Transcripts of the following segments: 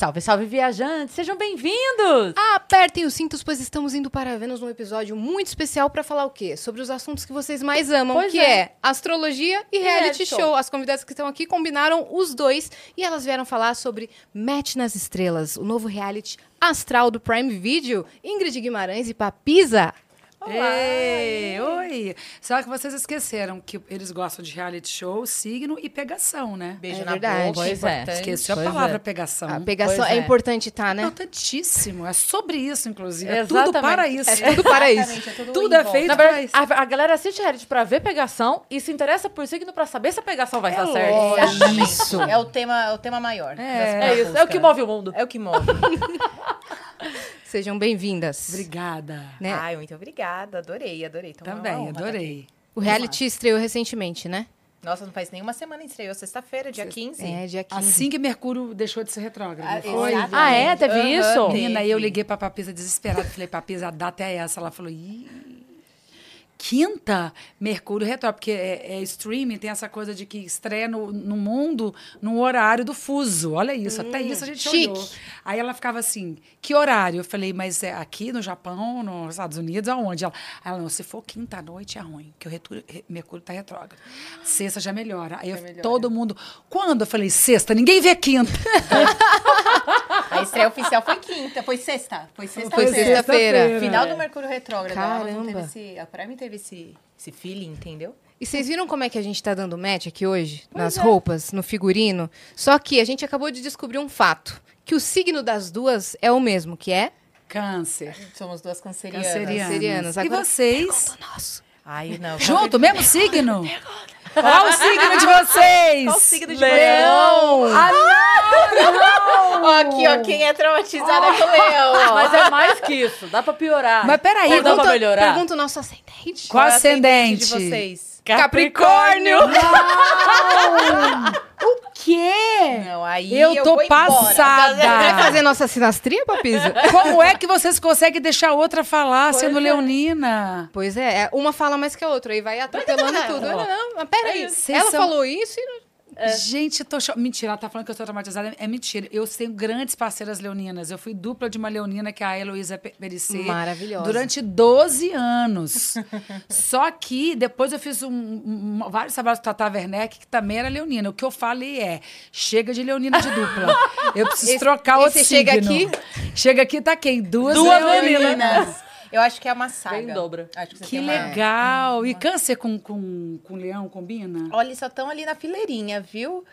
Salve, salve, viajantes! Sejam bem-vindos! Apertem os cintos, pois estamos indo para Vênus num episódio muito especial para falar o quê? Sobre os assuntos que vocês mais amam, Pois que é. é. astrologia e reality, reality show. show. As convidadas que estão aqui combinaram os dois e elas vieram falar sobre Match nas Estrelas, o novo reality astral do Prime Video. Ingrid Guimarães e Papisa. Ei, oi! Só que vocês esqueceram que eles gostam de reality show, signo e pegação, né? Beijo É na verdade. boca, Pois é. Esqueceu a Pois palavra é. pegação. A pegação Pois é. é. importante, tá, né? Importantíssimo. É sobre isso, inclusive. É tudo para isso. É tudo para isso. Exatamente, é tudo Tudo é feito para isso. a, a galera assiste reality pra ver pegação e se interessa por signo pra saber se a pegação vai É dar certo. lógico. Exatamente. Isso. É o tema, é o tema maior. É. É isso, é o que move o mundo. É o que move. Sejam bem-vindas. Obrigada. Né? Ai, muito obrigada. Adorei, adorei. Então, Também, adorei. O reality estreou recentemente, né? Nossa, não faz nenhuma semana, estreou sexta-feira, dia 15. É, dia 15. Assim que Mercúrio deixou de ser retrógrado. Ah, foi? exatamente. Ah, é? Teve Aham, isso? Menina, aí eu liguei pra Papisa desesperada. Falei, Papisa, a data é essa. Ela falou, ih. Quinta, Mercúrio retrógrado, porque é, é streaming, tem essa coisa de que estreia no, no mundo no horário do fuso. Olha isso, até isso a gente chique. olhou. Aí ela ficava assim, que horário? Eu falei, mas é aqui no Japão, nos Estados Unidos, aonde? Ela, ela não, se for quinta à noite é ruim, porque o Mercúrio tá retrógrado. Sexta já melhora. Aí eu- melhora. todo mundo, quando? Eu falei, sexta, ninguém vê quinta. A estreia oficial foi quinta, foi sexta. Foi Foi sexta-feira. sexta-feira. Final do Mercúrio Retrógrado. A Amazon teve Caramba. esse, a Prime teve esse, esse feeling, entendeu? E vocês viram como é que a gente tá dando match aqui hoje? nas é. roupas, no figurino? Só que a gente acabou de descobrir um fato. Que o signo das duas é o mesmo, que é... Câncer. Somos duas cancerianas. Cancerianas. Cancerianas. E Agora- vocês? Nossa. Ai, não. Junto, mesmo signo? Qual o signo de vocês? Qual o signo de Leão! Ó, aqui, ó, quem é traumatizada é com o leão. Mas é mais que isso, dá pra piorar. Mas peraí, Ou dá pra Pergunta, melhorar? pergunta o nosso ascendente. Qual é o ascendente? de vocês? Capricórnio! O quê? Não, aí Eu tô vou embora. passada. Vai fazer nossa sinastria, Papisa? Como é que vocês conseguem deixar a outra falar sendo é. leonina? pois é, é, uma fala mais que a outra, aí vai atropelando tudo. não. Não, peraí, ela são- falou isso e... Gente, eu tô cho... Mentira, ela tá falando que eu tô traumatizada. É mentira. Eu tenho grandes parceiras leoninas. Eu fui dupla de uma leonina, que é a Heloísa Pe- Perissé. Maravilhosa. Durante 12 anos. Só que depois eu fiz um, um- vários trabalhos com a Tata Werneck, que também era leonina. O que eu falei é, chega de leonina de dupla. Eu preciso Esse- trocar esse outro chega signo. aqui- Chega aqui, tá quem? Duas, Duas leoninas. Meninas. Eu acho que é uma saga. Bem dobra. Acho que Que uma- legal. E câncer com, com, com leão combina? Olha, eles só estão ali na fileirinha, viu?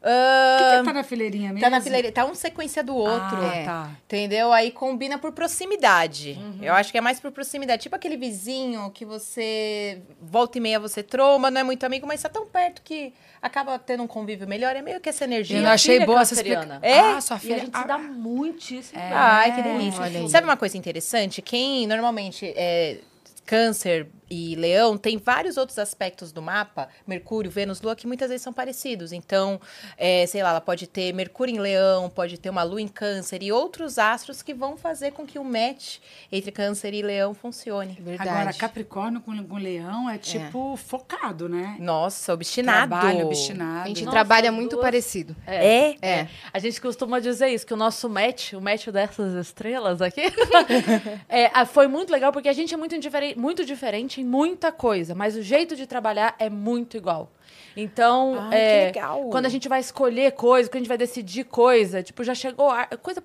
Que, Ah, que tá na fileirinha mesmo? tá na fileirinha, tá um sequência do outro. Ah, É. tá. Entendeu? Aí combina por proximidade. Uhum. Eu acho que é mais por proximidade. Tipo aquele vizinho que você volta e meia você tromba, não é muito amigo, mas tá tão perto que acaba tendo um convívio melhor. É meio que essa energia. Eu não achei filha é boa essa explicação. É? Ah, sua E a filha. gente se dá muitíssimo bem. Ai, que delícia. Sabe uma coisa interessante? Quem normalmente é câncer e leão tem vários outros aspectos do mapa, Mercúrio, Vênus, Lua, que muitas vezes são parecidos. Então, é, sei lá, ela pode ter Mercúrio em leão, pode ter uma Lua em câncer e outros astros que vão fazer com que o match entre câncer e leão funcione. Verdade. Agora, Capricórnio com, com leão é tipo focado, né? Nossa, obstinado. Trabalho, obstinado. A gente Nossa, trabalha duas- muito parecido. É? É. A gente costuma dizer isso, que o nosso match, o match dessas estrelas aqui, é, foi muito legal, porque a gente é muito, muito diferente em muita coisa, mas o jeito de trabalhar é muito igual. Então, Ai, é, que legal. quando a gente vai escolher coisa, quando a gente vai decidir coisa, tipo, já chegou a coisa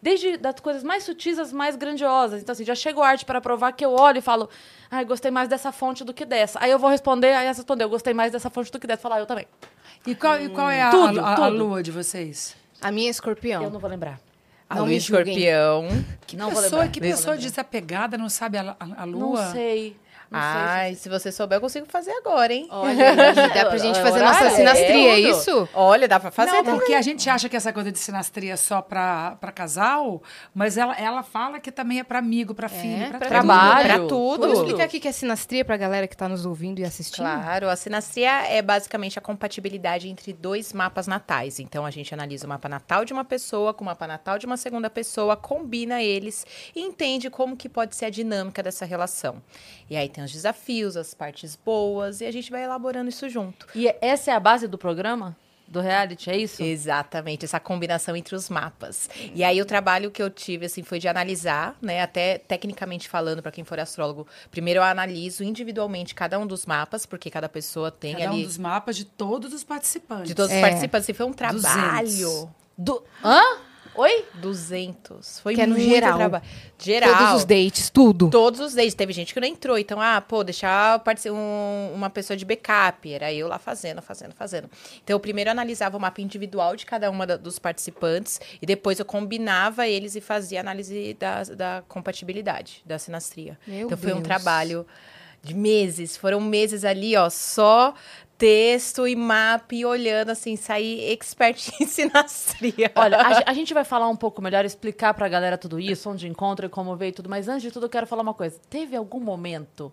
desde das coisas mais sutis às mais grandiosas. Então, assim, já chegou arte para provar que eu olho e falo, ai, gostei mais dessa fonte do que dessa. Aí eu vou responder, aí ela respondeu, gostei mais dessa fonte do que dessa. Falar, eu também. E qual, e qual é a, Tudo, a, a tudo. lua de vocês? A minha é escorpião. Eu não vou lembrar. A Não lua julguem. escorpião. Que Não vou pessoa, lembrar. que pessoa desapegada não sabe a, a, a lua? Não sei. Não sei. Ai, se você souber, eu consigo fazer agora, hein? Olha, dá pra gente É fazer nossa sinastria, é isso? Olha, dá pra fazer não, também. porque a gente acha que essa coisa de sinastria é só pra, pra casal, mas ela, ela fala que também é pra amigo, pra filho, pra, pra tudo. trabalho. Pra tudo. Vamos explicar o que que é sinastria pra galera que tá nos ouvindo e assistindo? Claro, a sinastria é basicamente a compatibilidade entre dois mapas natais. Então a gente analisa o mapa natal de uma pessoa com o mapa natal de uma segunda pessoa, combina eles e entende como que pode ser a dinâmica dessa relação. E aí tem os desafios, as partes boas e a gente vai elaborando isso junto. E essa é a base do programa? do reality, é isso? Exatamente, essa combinação entre os mapas. E aí o trabalho que eu tive assim foi de analisar, né, até tecnicamente falando para quem for astrólogo. Primeiro eu analiso individualmente cada um dos mapas, porque cada pessoa tem Cada ali um dos mapas de todos os participantes. de todos É. os participantes, e foi um trabalho. Do... Hã? Oi? 200. Foi Que é no muito geral. trabalho. Geral. Todos os dates, tudo. Todos os dates. Teve gente que não entrou. Então, ah, pô, deixar um, uma pessoa de backup. Era eu lá fazendo, fazendo, fazendo. Então, eu primeiro analisava o mapa individual de cada uma da- dos participantes. E depois eu combinava eles e fazia análise da, da compatibilidade, da sinastria. Meu então, foi um Deus. trabalho de meses. Foram meses ali, ó, só texto e mapa e olhando, assim, sair expert em sinastria. Olha, a, a gente vai falar um pouco melhor, explicar pra galera tudo isso, onde encontra e como veio tudo. Mas antes de tudo, eu quero falar uma coisa. Teve algum momento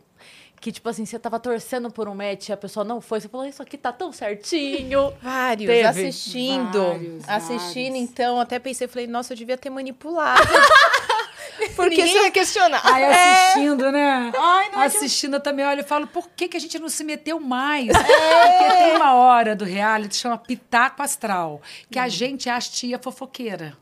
que, tipo assim, você tava torcendo por um match e a pessoa não foi? Você falou, isso aqui tá tão certinho. Vários, Teve. assistindo. Vários, assistindo, vários. então, até pensei, falei, nossa, eu devia ter manipulado. Porque você vai questionar. Aí assistindo, né? Ai, não assistindo eu também, olha, eu falo, por que, que a gente não se meteu mais? Porque tem uma hora do reality que chama Pitaco Astral, que a gente é as tia fofoqueira.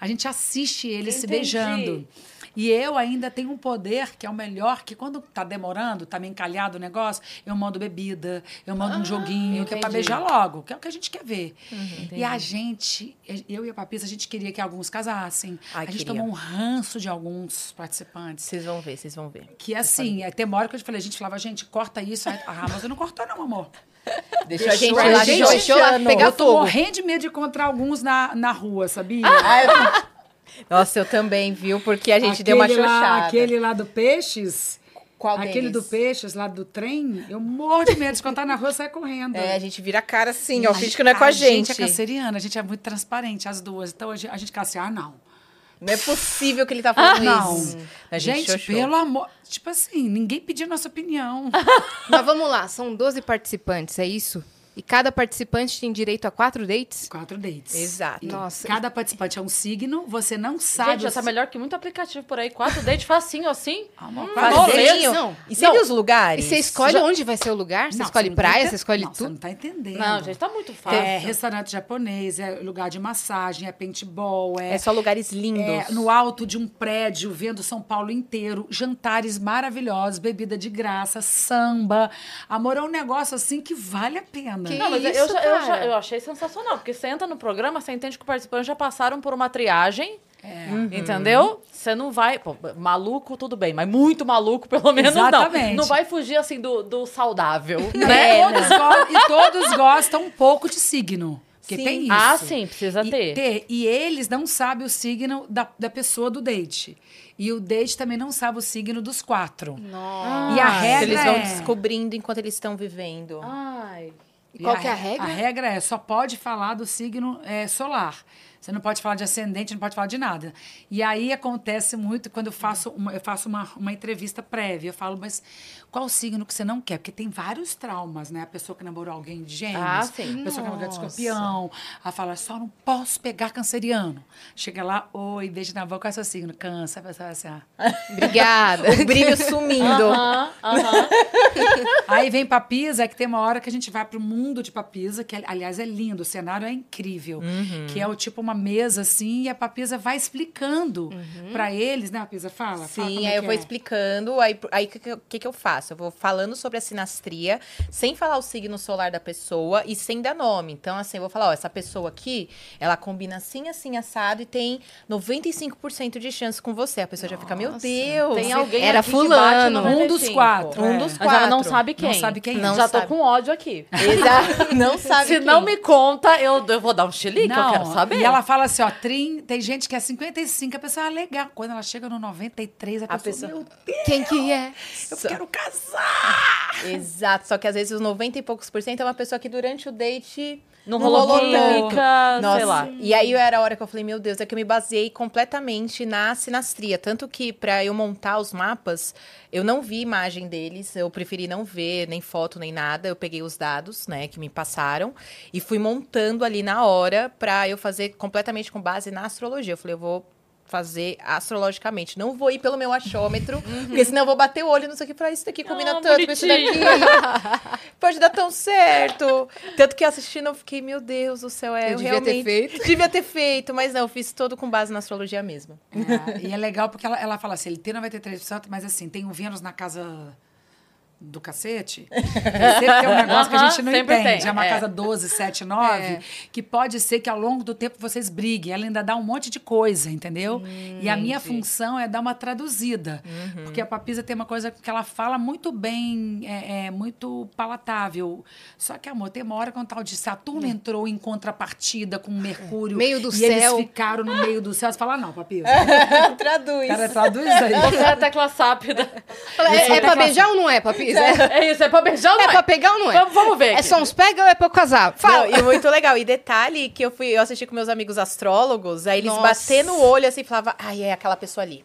A gente assiste eles se Entendi. beijando. E eu ainda tenho um poder que é o melhor, que quando tá demorando, tá meio encalhado o negócio, eu mando bebida, eu mando um joguinho, que é pra beijar logo, que é o que a gente quer ver. Uhum. e a gente, eu e a Papisa, a gente queria que alguns casassem. Ai, a gente queria. tomou um ranço de alguns participantes. Vocês vão ver, vocês vão ver. Que assim, é, tem uma hora que eu falei, a gente falava, gente, corta isso. Aí, Ah, mas eu não cortou, não, amor. Deixou a gente a lá gente- deixou lá xoxando. pegar eu tô fogo. morrendo de medo de encontrar alguns na, na rua, sabia? Nossa, eu também, viu? Porque a gente deu uma Aquele lá- xoxada. aquele lá do Peixes, Qual aquele deles? do Peixes, lá do trem, eu morro de medo de encontrar na rua e sair correndo. É, a gente vira a cara assim, ó. Finge que não é com a, A gente gente. é canceriana, a gente é muito transparente, as duas. Então a gente, a gente fica assim, ah, não. Não é possível que ele tá falando não. isso. A gente, gente, pelo amor. Tipo assim, ninguém pediu nossa opinião. Mas vamos lá, são 12 participantes, é isso? E cada participante tem direito a quatro dates? Quatro dates. Exato. E Nossa. Cada participante é um signo, você não sabe. Gente, já tá melhor que muito aplicativo por aí. Quatro dates facinho, assim. Amor, Hum, quatro falou dates. mesmo. Não. E você viu os E lugares? você escolhe Já- onde vai ser o lugar? Você Não, escolhe não tá praia, enten- você escolhe não, Você tudo? não tá entendendo. Não, gente, tá muito fácil. É restaurante japonês, é lugar de massagem, é paintball, é, É só lugares lindos. é no alto de um prédio, vendo São Paulo inteiro, jantares maravilhosos, bebida de graça, samba. Amor, é um negócio assim que vale a pena. Que Não, mas eu, isso, já, eu, já- eu achei sensacional, porque você entra no programa, você entende que os participantes já passaram por uma triagem. Entendeu? Você não vai. pô, maluco, tudo bem, mas muito maluco, pelo menos Exatamente. não. Não vai fugir assim do, do saudável. Né? né? Todos e todos gostam um pouco de signo. Porque Sim. tem isso. Ah, sim, precisa E, ter. E eles não sabem o signo da, da pessoa do date. E o date também não sabe o signo dos quatro. Nossa. E a Ah, regra Eles vão é... descobrindo enquanto eles estão vivendo. Ai. E qual que é a regra? A regra é, só pode falar do signo é, solar. Você não pode falar de ascendente, não pode falar de nada. E aí acontece muito quando eu faço uma, eu faço uma, uma entrevista prévia. Eu falo, mas qual o signo que você não quer? Porque tem vários traumas, né? A pessoa que namorou alguém de gêmeos, Ah, sim. a pessoa que namorou de Nossa. escorpião. Ela fala, só não posso pegar canceriano. Chega lá, oi, beijo na boca, qual é o seu signo? Câncer. A pessoa vai assim, ah. Obrigada. O brilho sumindo. Aham, aham. Aí vem Papisa, que tem uma hora que a gente vai pro mundo de Papisa, que aliás é lindo, o cenário é incrível. Que é o tipo uma mesa assim, e a Papisa vai explicando pra eles, né, Papisa? Fala. fala Sim, como é aí eu que vou é. explicando. Aí o aí, que, eu- que, que eu faço? Eu vou falando sobre a sinastria, sem falar o signo solar da pessoa e sem dar nome. Então, assim, eu vou falar: ó, essa pessoa aqui, ela combina assim, assim, assado e tem 95% de chance com você. A pessoa já fica, meu Nossa. Deus. Tem alguém Era fulano. 95. Um dos quatro. Um é. dos Mas ela não quatro. sabe quem. Não sabe quem é. Não Já tô sabe. com ódio aqui. Exato. Não sabe Se quem. não me conta, eu, eu vou dar um chilique, eu quero saber. E ela fala assim, ó, trin, tem gente que é 55, a pessoa é legal. Quando ela chega no 93, a pessoa, pessoa- meu Deus, Quem que é? eu quero casar. Exato. Só que às vezes os 90 e poucos por cento é uma pessoa que durante o date não, rolou química, sei lá. E aí era a hora que eu falei, meu Deus, é que eu me baseei completamente na sinastria. Tanto que pra eu montar os mapas, eu não vi imagem deles, eu preferi não ver nem foto nem nada. Eu peguei os dados, né, que me passaram e fui montando ali na hora pra eu fazer completamente com base na astrologia. Eu falei, eu vou fazer astrologicamente. Não vou ir pelo meu achômetro, porque senão eu vou bater o olho nisso aqui pra isso daqui combina Ah, tanto com isso daqui. Pode dar tão certo. Tanto que assistindo eu fiquei, meu Deus do céu, é Eu eu devia ter realmente feito. devia ter feito, mas não, eu fiz todo com base na astrologia mesmo. É, e é legal porque ela, ela fala assim, ele tem 93%, mas assim, tem um Vênus na casa do cacete. Sempre tem um negócio que a gente não entende. tem, É uma é. casa 12, 7, 9, É. que pode ser que ao longo do tempo vocês briguem. Ela ainda dá um monte de coisa, entendeu? e a minha função é dar uma traduzida. Porque a Papisa tem uma coisa que ela fala muito bem, é, é muito palatável. Só que, amor, tem uma hora quando tal de Saturno entrou em contrapartida com Mercúrio. Meio do e eles céu. ficaram no meio do céu. Você fala, não, Papisa. Traduz. Cara, traduz aí. Você é a tecla sápida. É, é pra beijar ou não é, Papis? É, É isso, é pra beijar ou é não pra pegar ou não é? Vamos, vamos ver. É aqui. só uns pega ou é pra casar? Fala. Não, e muito legal. E detalhe que eu fui, eu assisti com meus amigos astrólogos, aí eles Nossa. batendo o olho assim, falavam, ai, é aquela pessoa ali.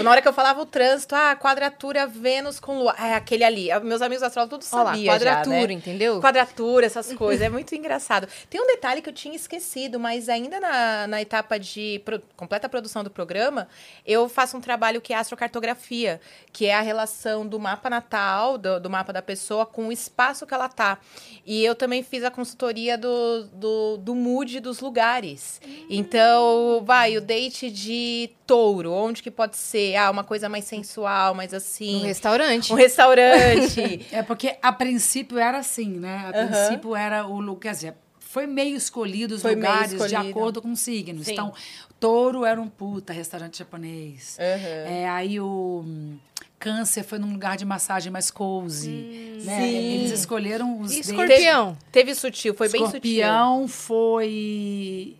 Na hora que eu falava o trânsito, ah, quadratura Vênus com Lua, ah, é aquele ali. Ah, Meus amigos astrólogos tudo lá, sabiam quadratura, já, né? entendeu? Quadratura, essas coisas, é muito engraçado. Tem um detalhe que eu tinha esquecido, mas ainda na, na etapa de pro- completa produção do programa, eu faço um trabalho que é astrocartografia, que é a relação do mapa natal, do, do mapa da pessoa, com o espaço que ela tá. E eu também fiz a consultoria do, do, do mood dos lugares. Então, vai, o date de touro, onde que pode ser? Ah, uma coisa mais sensual, mais assim. Um restaurante. Um restaurante. É porque a princípio era assim, né? A princípio era o lugar. Quer dizer, foi meio escolhido os Foi lugares de escolhido. acordo com signos. Sim. Então, touro era um puta restaurante japonês. Uhum. É, aí o hum, câncer foi num lugar de massagem mais cozy. né? sim. Eles escolheram os E escorpião. Teve sutil, foi bem sutil. Escorpião foi.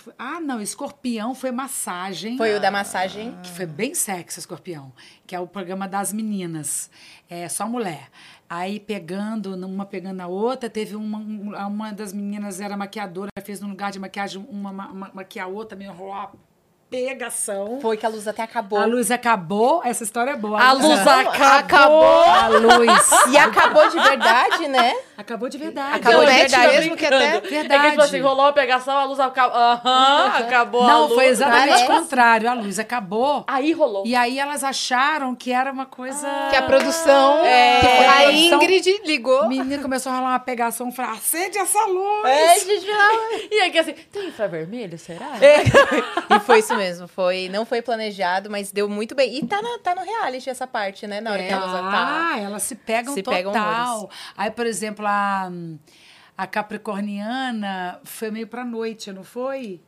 Foi? Ah, não, escorpião foi massagem. Foi o da massagem. Que foi bem sexy, Escorpião. Que é o programa das meninas. É só mulher. Aí pegando, uma pegando a outra, teve uma, um- uma das meninas era maquiadora, fez no lugar de maquiagem uma, uma, uma maquiar a outra, meio pegação. Foi que a luz até acabou. A luz acabou, essa história é boa. A luz acabou. acabou. A luz E acabou de verdade, né? acabou de verdade. Acabou de verdade. mesmo que até... Verdade. É que, tipo assim, rolou a pegação, a luz acabou. Aham, acabou a Não, luz. foi exatamente o contrário. A luz acabou. Aí rolou. E aí elas acharam que era uma coisa. Que a produção... É. que A a Ingrid ligou. O menino começou a rolar uma pegação e falou: acende essa luz! É, gente. E aqui assim, tem infravermelho, será? E foi isso mesmo. Foi, não foi planejado, mas deu muito bem. E tá, na- tá no reality essa parte, né? Na hora que a luz tá. Ah, elas se pegam Se total. pegam Aí, por exemplo, a, a Capricorniana foi meio pra noite, não foi?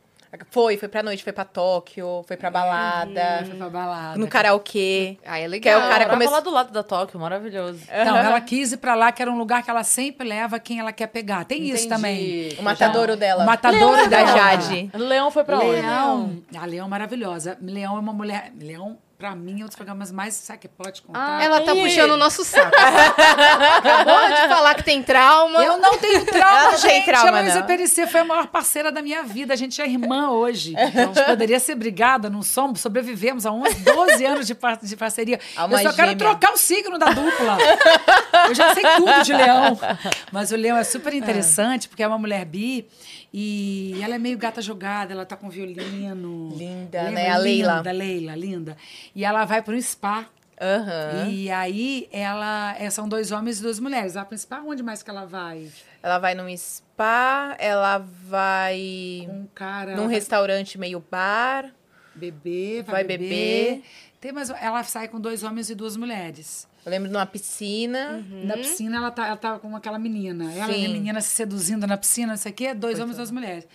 Foi, foi pra noite, foi pra Tóquio, foi pra balada, Foi pra balada. no karaokê. Ah, é Que é legal. o cara Morava come- lá do lado da Tóquio, maravilhoso. Então, ela quis ir pra lá, que era um lugar que ela sempre leva quem ela quer pegar. Tem isso Entendi. também. O matadouro dela. O matadouro da dela. Jade. Leão foi pra onde? Leão. A Leão é maravilhosa. Leão é uma mulher. Leão, pra mim, é um dos programas mais. Sabe que pode contar? Ah, Ela tá Ih. puxando o nosso saco. Acabou de falar que tem trauma. Eu não tenho trauma, Ela não tem gente. trauma, a Luísa. Perecer foi a maior parceira da minha vida. A gente é irmã hoje. A gente poderia ser brigada, não somos. Sobrevivemos a uns 12 anos de, par- de parceria. Alma Eu só quero gêmea. trocar o signo da dupla. Eu já sei tudo de leão. Mas o leão é super interessante, porque é uma mulher bi. E ela é meio gata jogada, ela tá com violino. Linda, Lembra? né? A Leila. Linda, Leila, linda. E ela vai para um spa. Aham. E aí, ela é, são dois homens e duas mulheres. Ela vai para um spa, onde mais que ela vai? Ela vai num spa, ela vai Um cara. num restaurante meio bar. Beber, vai, Vai beber. beber. Tem mais, ela sai com dois homens e duas mulheres. Eu lembro numa piscina. Na piscina, ela, tá, ela tava com aquela menina. Ela e a menina se seduzindo na piscina, não sei o quê. Dois homens e duas mulheres.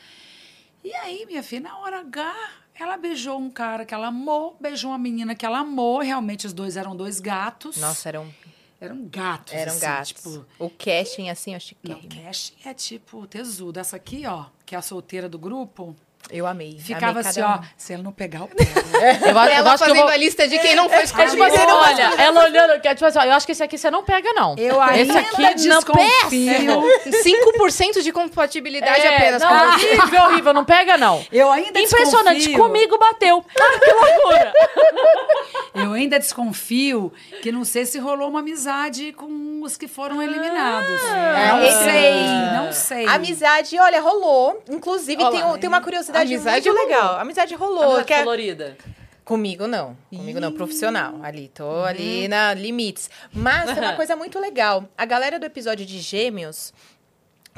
E aí, minha filha, na hora H, ela beijou um cara que ela amou, beijou uma menina que ela amou. Realmente, os dois eram dois gatos. Nossa, eram, Eram gatos. eram assim, gatos. Tipo, O casting, assim, eu não, chiquei. casting é tipo tesudo. Essa aqui, ó, que é a solteira do grupo, Eu amei. ficava amei assim, ó, um. se ela não pegar o pé. Eu, eu Ela acho que eu fazendo vou... a lista de quem não foi É escolhido. tipo assim, olha, ela olhando, que é tipo assim, ó, eu acho que esse aqui você não pega, não. Eu ainda esse aqui não desconfio. 5% de compatibilidade É, apenas. não, com você. horrível, horrível, não pega, não. Eu ainda Impressionante, desconfio. comigo bateu. Ah, que loucura. Eu ainda desconfio que não sei se rolou uma amizade com os que foram eliminados. É, não esse- sei, não sei. Amizade, olha, rolou. Inclusive, Olha tem, tem uma curiosidade Amizade muito rolou. legal. Amizade rolou. Amizade que é- colorida. Comigo não. Comigo não, profissional. Ali, tô ali na limites. Mas tem uma coisa muito legal. A galera do episódio de Gêmeos,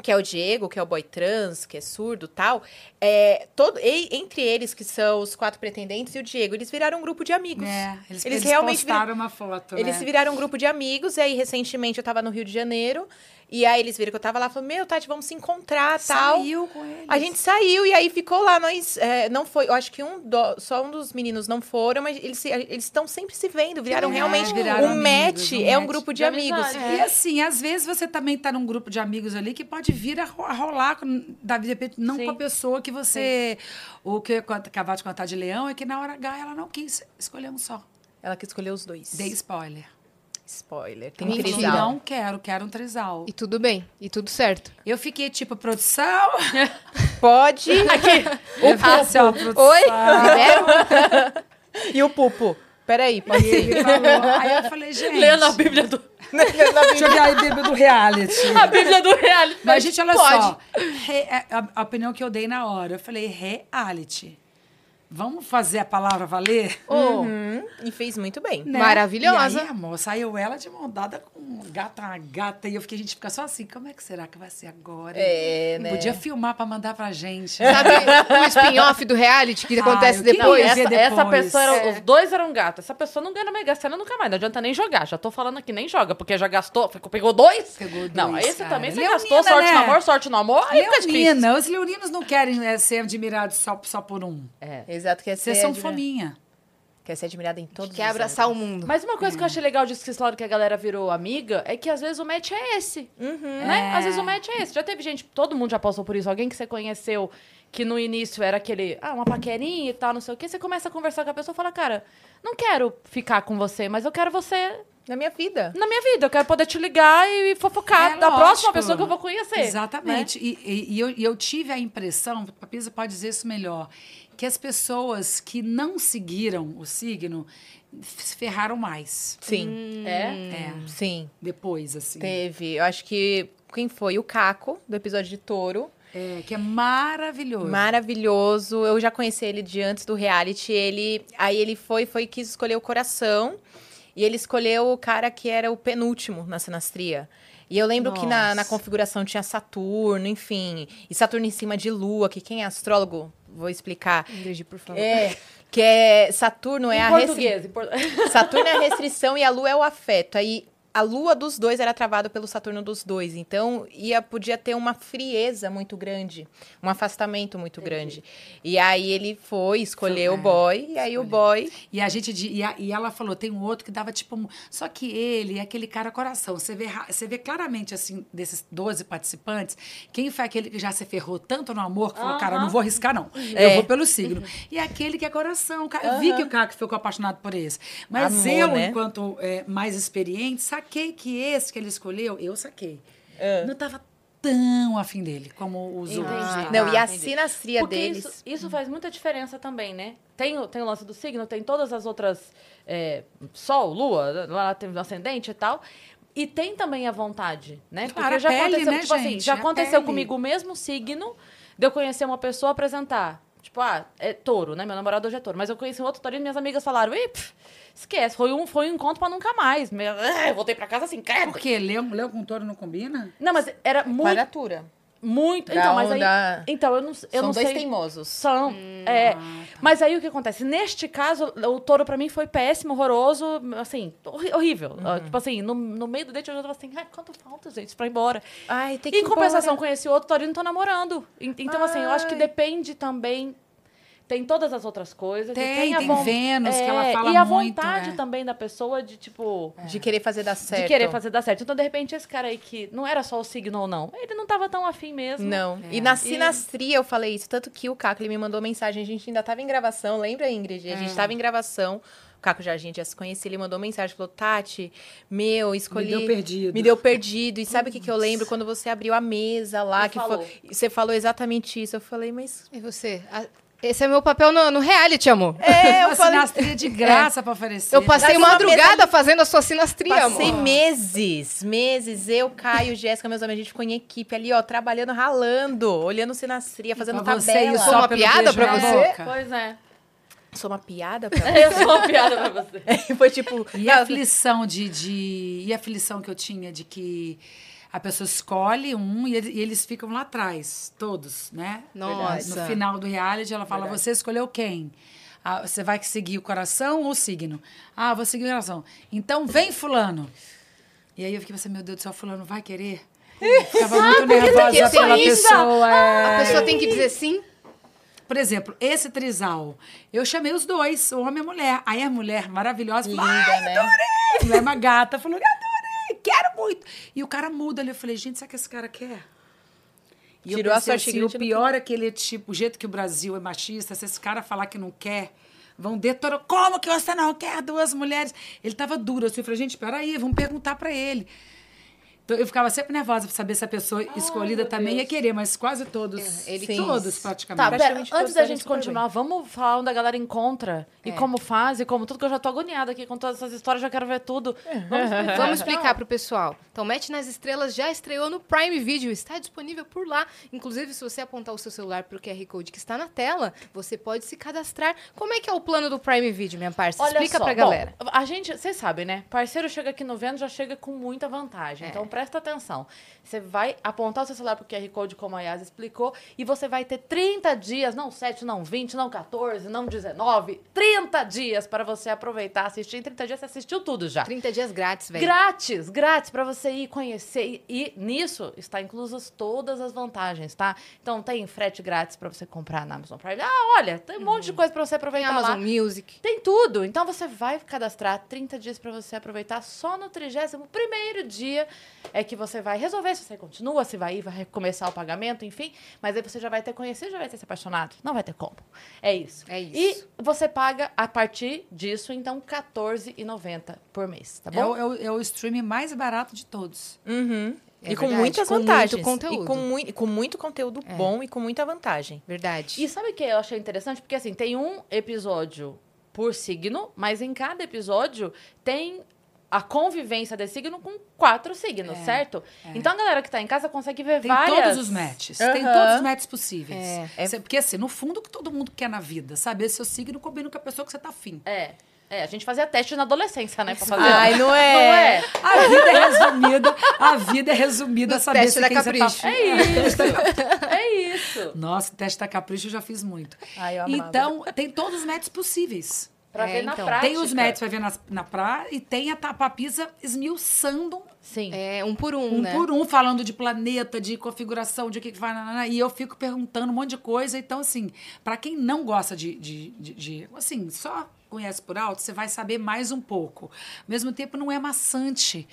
que é o Diego, que é o boy trans, que é surdo e tal, é, todo, e- entre eles, que são os quatro pretendentes, e o Diego, eles viraram um grupo de amigos. É, eles, Eles eles realmente postaram uma foto, Eles né? se viraram um grupo de amigos, e aí recentemente eu tava no Rio de Janeiro, e aí eles viram que eu tava lá e falaram, meu, Tati, vamos se encontrar tal. Saiu com eles. A gente saiu e aí ficou lá, nós é, não foi, eu acho que um do- só um dos meninos não foram, mas eles estão sempre se vendo, viraram legal. realmente Viraram um amigos, match, um é um match grupo de de amigos. amizade. E assim, às vezes você também tá num grupo de amigos ali que pode vir a ro- a rolar de repente, não Sim. com a pessoa que você. O que eu ia acabar de contar de Leão é que na hora H ela não quis escolher um só. Ela que escolheu os dois. Dei spoiler. Spoiler, tem Mentira. trisal. Não quero, quero um trisal. E tudo bem, e tudo certo. Eu fiquei tipo, produção. Pode. O assim, ó, produção. Oi? E o pupo? Peraí, pode E falou. Aí eu falei, gente. Lendo a Bíblia do, Deixa eu ver aí, Bíblia do reality. a Bíblia do reality. Mas, gente, olha Pode. só. Re- é, a, a opinião que eu dei na hora. Eu falei, reality. Vamos fazer a palavra valer? Uhum, E fez muito bem. Né? Maravilhosa. E aí, amor, saiu ela de mão dada com um gata, uma gata. E eu fiquei, a gente fica só assim, como é que será que vai ser agora? É, Não né? Podia filmar pra mandar pra gente. Sabe o spin-off do reality que acontece eu queria depois? essa, depois. essa pessoa, era- É. os dois eram gatos. Essa pessoa não ganha na Mega Sena nunca mais. Não adianta nem jogar. Já tô falando aqui, nem joga, porque já gastou. ficou- Pegou dois? Pegou Não, dois, esse cara. também você Leonina, gastou. Sorte né? no amor, sorte no amor. Aí fica difícil. Leonina, os leoninos não querem é, ser admirados só, só por um. É. Exato, quer ser, Vocês são admira- fominha. quer ser admirada em todos Quer os abraçar o mundo. Mas uma coisa que eu achei legal disso que vocês falaram que a galera virou amiga é que às vezes o match é esse. Né? É. Às vezes o match é esse. Já teve gente, todo mundo já passou por isso. Alguém que você conheceu que no início era aquele, ah, uma paquerinha e tal, não sei o quê. Você começa a conversar com a pessoa e fala, cara, não quero ficar com você, mas eu quero você Na minha vida. na minha vida. Eu quero poder te ligar e fofocar É da lógico. próxima pessoa que eu vou conhecer. né? Exatamente. E, e- e eu, e eu tive a impressão, a Pisa pode dizer isso melhor, que as pessoas que não seguiram o signo se ferraram mais. Sim. É? É, Sim. depois, assim. Teve. Eu acho que. Quem foi? O Caco, do episódio de Touro. É, que é maravilhoso. Maravilhoso. Eu já conheci ele de antes do reality. Ele, aí ele foi, foi quis escolher o coração. E ele escolheu o cara que era o penúltimo na sinastria. E eu lembro que na, na Nossa. configuração tinha Saturno, enfim. E Saturno em cima de Lua, que quem é astrólogo, vou explicar. Ingrid, por favor. É, que é Saturno é Em a restri- português. em por- Saturno é a restrição e a Lua é o afeto. Aí a Lua dos dois era travada pelo Saturno dos dois. Então ia, podia ter uma frieza muito grande, um afastamento muito grande. E aí ele foi, escolheu o É, boy, e aí o boy. E a gente e, a- e ela falou, tem um outro que dava tipo, um- só que ele é aquele cara coração. Você vê, você vê claramente assim desses 12 participantes, quem foi aquele que já se ferrou tanto no amor que falou, cara, eu não vou arriscar não. Eu É. vou pelo signo. E aquele que é coração, eu vi que o cara que ficou apaixonado por esse. Mas Amor, eu, né? enquanto é, mais experiente, saquei que esse que ele escolheu, eu saquei. É. Não tava tão afim dele como os outros. Entendi. Não, e a entendi. sinastria Porque deles. isso, isso faz muita diferença também, né? Tem, o- tem o lance do signo, tem todas as outras. é, Sol, Lua, lá tem o ascendente e tal. E tem também a vontade, né? Claro, Porque já pele, aconteceu, né, tipo assim, gente? já A aconteceu pele. comigo o mesmo signo de eu conhecer uma pessoa apresentar. Tipo, ah, é touro, né? Meu namorado hoje é touro. Mas eu conheci um outro taurino e minhas amigas falaram, ih, pff, esquece, foi um, foi um encontro pra nunca mais. Meu, ah, eu voltei pra casa assim, credo. Por quê? Leão com touro não combina? Não, mas era muito, Quadratura. Muito... Da Então, mas aí... Então, eu não, eu São não dois sei... teimosos. São. é. Mas aí o que acontece? Neste caso, o touro pra mim foi péssimo, horroroso, assim, horrível. Ah, Tipo assim, no, no meio do date eu já tava assim, ai, quanto falta, gente, pra ir embora. Ai, tem que Em compensação, embora. conheci outro taurino e tô namorando. En- Então, assim, eu acho que Ai. depende também. Tem todas as outras coisas. Tem, a tem von- Vênus, que ela É, fala E a muito, vontade é. também da pessoa de, tipo. De querer fazer dar certo. De querer fazer dar certo. Então, de repente, esse cara aí que não era só o signo ou não, ele não tava tão afim mesmo. Não. É. E na sinastria eu falei isso. Tanto que o Caco ele me mandou mensagem. A gente ainda tava em gravação, lembra, Ingrid? A É. gente tava em gravação. O Caco já a gente já se conhecia. Ele mandou mensagem. Falou, Tati, meu, escolhi. deu perdido. Me deu perdido. E sabe o que, que eu lembro? Quando você abriu a mesa lá, Ele que falou. foi. Você falou exatamente isso. Eu falei, mas. E você? A- Esse é meu papel no, no reality, amor. É, eu uma falei- sinastria de graça pra oferecer. Eu passei uma madrugada fazendo a sua sinastria, Passei amor. meses, meses, eu, Caio, Jéssica, meus amigos, a gente ficou em equipe ali, ó, trabalhando, ralando, olhando sinastria, fazendo Pra você, tabela. isso Foi uma piada pra você? boca. Pois é. Sou uma piada pra Eu sou uma piada pra você. Foi tipo... E a aflição de, de. E a aflição que eu tinha de que a pessoa escolhe um e eles, e eles ficam lá atrás, todos, né? Nossa. No final do reality, ela fala: você escolheu quem? Ah, você vai seguir o coração ou o signo? Ah, vou seguir o coração. Então vem, Fulano. E aí eu fiquei pensando, meu Deus do céu, Fulano vai querer? Eu Ficava muito nervosa pela pessoa. é. A pessoa tem que dizer sim. Por exemplo, esse trisal, eu chamei os dois, o homem e a mulher. Aí a mulher maravilhosa falou: Linda, Ai, né? adorei! A mulher é uma gata, falou: quero muito. E o cara muda ali. Eu falei: Gente, sabe o que esse cara quer? E Tirou eu a pensei sorte assim, o pior é que ele é tipo, o jeito que o Brasil é machista, se esse cara falar que não quer, vão detonar. Como que você não quer duas mulheres? Ele tava duro assim, eu falei, gente, peraí, vamos perguntar pra ele. Então, eu ficava sempre nervosa pra saber se a pessoa escolhida também ia querer, mas quase todos. Ele quis. todos, Tá, praticamente. pera, Praticamente antes da gente continuar, vamos falar onde a galera encontra e como faz e como tudo, que eu já tô agoniada aqui com todas essas histórias, já quero ver tudo. Vamos explicar. Vamos explicar pro pessoal. Então, Match nas Estrelas já estreou no Prime Video, está disponível por lá. Inclusive, se você apontar o seu celular pro QR Code que está na tela, você pode se cadastrar. Como é que é o plano do Prime Video, minha parça? Olha Explica só, pra bom, galera. a gente, vocês sabem, né? Parceiro chega aqui no Vênus, já chega com muita vantagem. É. Então presta atenção. Você vai apontar o seu celular pro QR Code, como a Yas explicou, e você vai ter 30 dias, não 7, não 20, não 14, não 19, 30 dias para você aproveitar, assistir. Em 30 dias você assistiu tudo já. 30 dias grátis, velho. Grátis, grátis para você ir conhecer. E, e nisso está inclusas todas as vantagens, tá? Então tem frete grátis para você comprar na Amazon Prime. Ah, olha, tem um monte de coisa para você Tem aproveitar Amazon lá. Music. Tem tudo. Então você vai cadastrar 30 dias para você aproveitar. Só no 31 primeiro dia é que você vai resolver se você continua, se vai ir, vai recomeçar o pagamento, enfim. Mas aí você já vai ter conhecido, já vai ter se apaixonado. Não vai ter como. É isso. É isso. E você paga a partir disso, então, R$14,90 por mês, tá É bom? o, é, o, é o streaming mais barato de todos. Uhum. É e com verdade, muitas com muito vantagens. conteúdo. E com, mui- e com muito conteúdo bom e com muita vantagem. Verdade. E sabe o que eu achei interessante? Porque assim, tem um episódio por signo, mas em cada episódio tem a convivência desse signo com quatro signos, certo? Então a galera que tá em casa consegue ver Tem várias. todos os matches. Tem Aham. todos os matches possíveis. É. Cê- Porque, assim, no fundo, o que todo mundo quer na vida, saber se o signo combina com a pessoa que você tá afim. É. É, a gente fazia teste na adolescência, né? Pra fazer. Ai, não Não é? é? A vida é resumida, a vida é resumida a No saber teste se da quem você tá Capricho. afim. É isso. Nossa, teste da capricho eu já fiz muito. Ai, eu amava. então, tem todos os matches possíveis. Pra É, ver na então. prática. Tem os matches pra ver nas- na praia e tem a ta- papisa esmiuçando Sim. É um por um, um né? por um, falando de planeta, de configuração, de o que que vai. nanana, E eu fico perguntando um monte de coisa. Então, assim, pra quem não gosta de, de, de- de- Assim, só conhece por alto, você vai saber mais um pouco. Ao mesmo tempo, não é maçante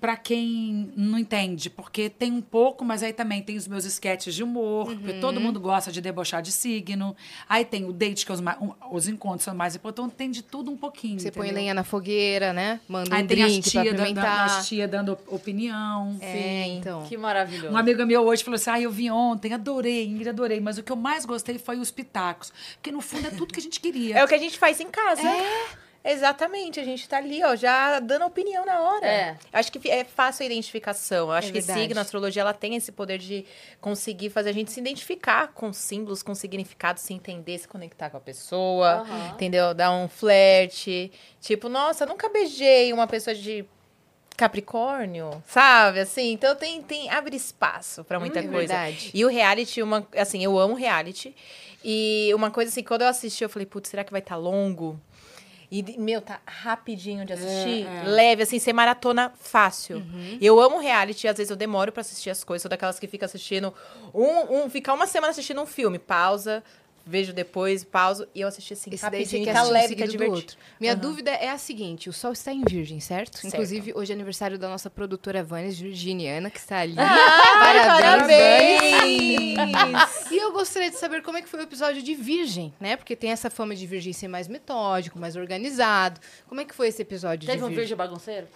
pra quem não entende, porque tem um pouco, mas aí também tem os meus esquetes de humor, porque todo mundo gosta de debochar de signo. Aí tem o date, que é os, ma- um- os encontros são mais importantes, tem de tudo um pouquinho. Você põe entendeu? lenha na fogueira, né? Manda Aí um tem as drink pra tia, da, da, apimentar. as tia dando opinião. É, então. Que maravilhoso. Um amigo meu hoje falou assim: ah, eu vi ontem, adorei, Ingrid, adorei. Mas o que eu mais gostei foi os pitacos. Porque no fundo é tudo que a gente queria. É o que a gente faz em casa. Exatamente, a gente tá ali, ó, já dando opinião na hora. É. Acho que é fácil a identificação. Eu acho que verdade. signo, a astrologia, ela tem esse poder de conseguir fazer a gente se identificar com símbolos, com significados, se entender, se conectar com a pessoa, Aham. entendeu? Dar um flerte. Tipo, nossa, nunca beijei uma pessoa de Capricórnio, sabe? Assim, então tem, tem abre espaço pra muita É coisa. verdade. E o reality, uma, assim, eu amo reality. E uma coisa assim, quando eu assisti, eu falei, putz, será que vai estar longo? E, meu, tá rapidinho de assistir. Leve, assim, ser maratona fácil. Eu amo reality, às vezes eu demoro pra assistir as coisas. Sou daquelas que fica assistindo um, um ficar uma semana assistindo um filme, pausa, vejo depois, pauso. E eu assisti assim, Esse daí rapidinho, quer tá leve, do divertido. outro. Minha dúvida é a seguinte: o sol está em virgem, certo? Certo. Inclusive, hoje é aniversário da nossa produtora Vanes Virginiana, que está ali. parabéns! Vanes! E eu gostaria de saber como é que foi o episódio de Virgem, né? Porque tem essa fama de Virgem ser mais metódico, mais organizado. Como é que foi esse episódio Teve de um Virgem? virgem bagunceiro?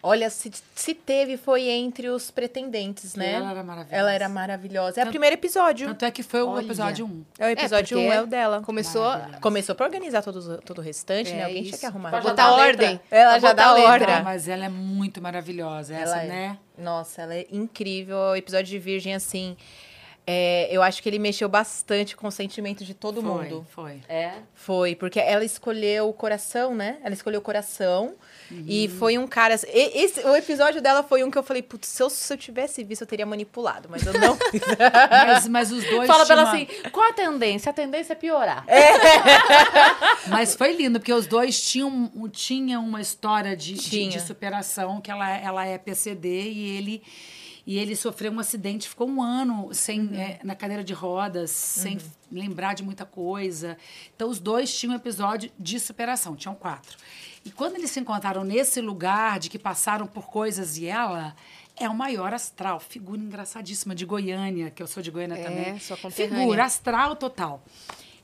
Olha, se, se teve, foi entre os pretendentes, né? Ela era maravilhosa. Ela era maravilhosa. É o primeiro episódio. Tanto é que foi o Olha. episódio 1. É o episódio 1 é o dela. Começou. Começou pra organizar todo, todo o restante, É né? Alguém tinha isso. que arrumar. Pra botar ordem. Ela Pra já dá ordem. Ah, mas ela é muito maravilhosa. Essa, Ela é. né? Nossa, ela é incrível. O episódio de Virgem, assim. É, eu acho que ele mexeu bastante com o sentimento de todo foi, mundo. Foi. É. Foi, porque ela escolheu o coração, né? Ela escolheu o coração. Uhum. E foi um cara. e- Esse, o episódio dela foi um que eu falei, putz, se eu, se eu tivesse visto, eu teria manipulado, mas eu não fiz. Mas, mas os dois Fala pra ela tinham assim, qual a tendência? A tendência é piorar. uma- Mas foi lindo, porque os dois tinham, tinham uma história de, de, de superação, que ela, ela é PCD e ele. E ele sofreu um acidente, ficou um ano sem, Uhum. é, na cadeira de rodas, sem lembrar de muita coisa. Então, os dois tinham um episódio de superação, tinham quatro. E quando eles se encontraram nesse lugar de que passaram por coisas e ela é o maior astral, figura engraçadíssima de Goiânia, que eu sou de Goiânia É, também. sua. Figura astral total.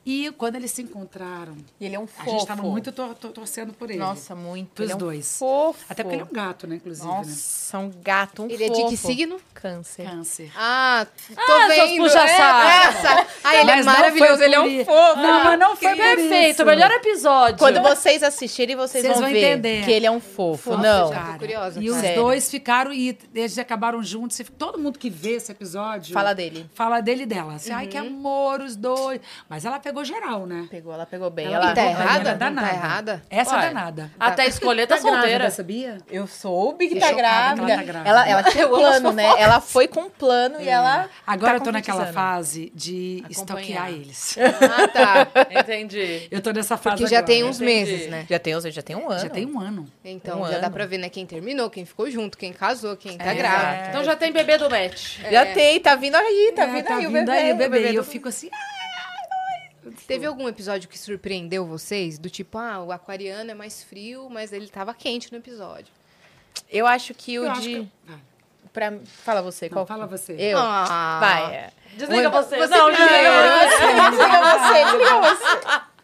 E quando eles se encontraram, E ele é um a fofo. gente estava muito tor- tor- torcendo por ele. Nossa, muito. Pros ele é um dois. Fofo. Até porque ele é um gato, né, inclusive, né? Nossa, um gato, um Ele é de fofo. que signo? Câncer. Câncer. Ah, tô Ah, vendo. puxa-saco. É, essa. Ah, ele é Mas não maravilhoso, foi ele é um fofo. Não, mas não foi por Perfeito, isso. o melhor episódio. Quando vocês assistirem, vocês, Vocês vão, vão ver entender. que ele é um fofo. Fofo, não. já. tô curiosa, E os cara. dois ficaram e eles acabaram juntos. Todo mundo que vê esse episódio Fala dele. fala dele e dela. Assim, Ai, que amor, os dois. Mas ela pegou geral, né? Pegou, ela pegou bem. Ela Ela, tá pegou errada? é tá danada. errada? Essa Uai. é danada. Até escolher tá, grávida, solteira. sabia? Eu soube que tá grávida. ela tá grávida. Ela, ela tinha plano, né? Ela foi com um plano e ela. Agora tá eu tô naquela fase de Acompanhar. stalkear eles. Ah, tá. Entendi. Eu tô nessa fase Porque já agora. tem uns Entendi. meses, né? Já tem, já tem um ano. Já tem um ano. Então Um já dá pra ver, né? Quem terminou, quem ficou junto, quem casou, quem tá É. grávida. Então já tem bebê do match. Já tem, tá vindo aí, tá É, vindo tá aí o vindo bebê. aí o bebê. E eu fico assim, ah, Teve algum episódio que surpreendeu vocês? Do tipo, ah, o aquariano é mais frio, mas ele tava quente no episódio. Eu acho que o eu de. que- Ah, Pra... Fala você, não, qual? fala você. Eu. Ah. Vai. é. Desliga você. Você Não, desliga você. Desliga você, desliga você.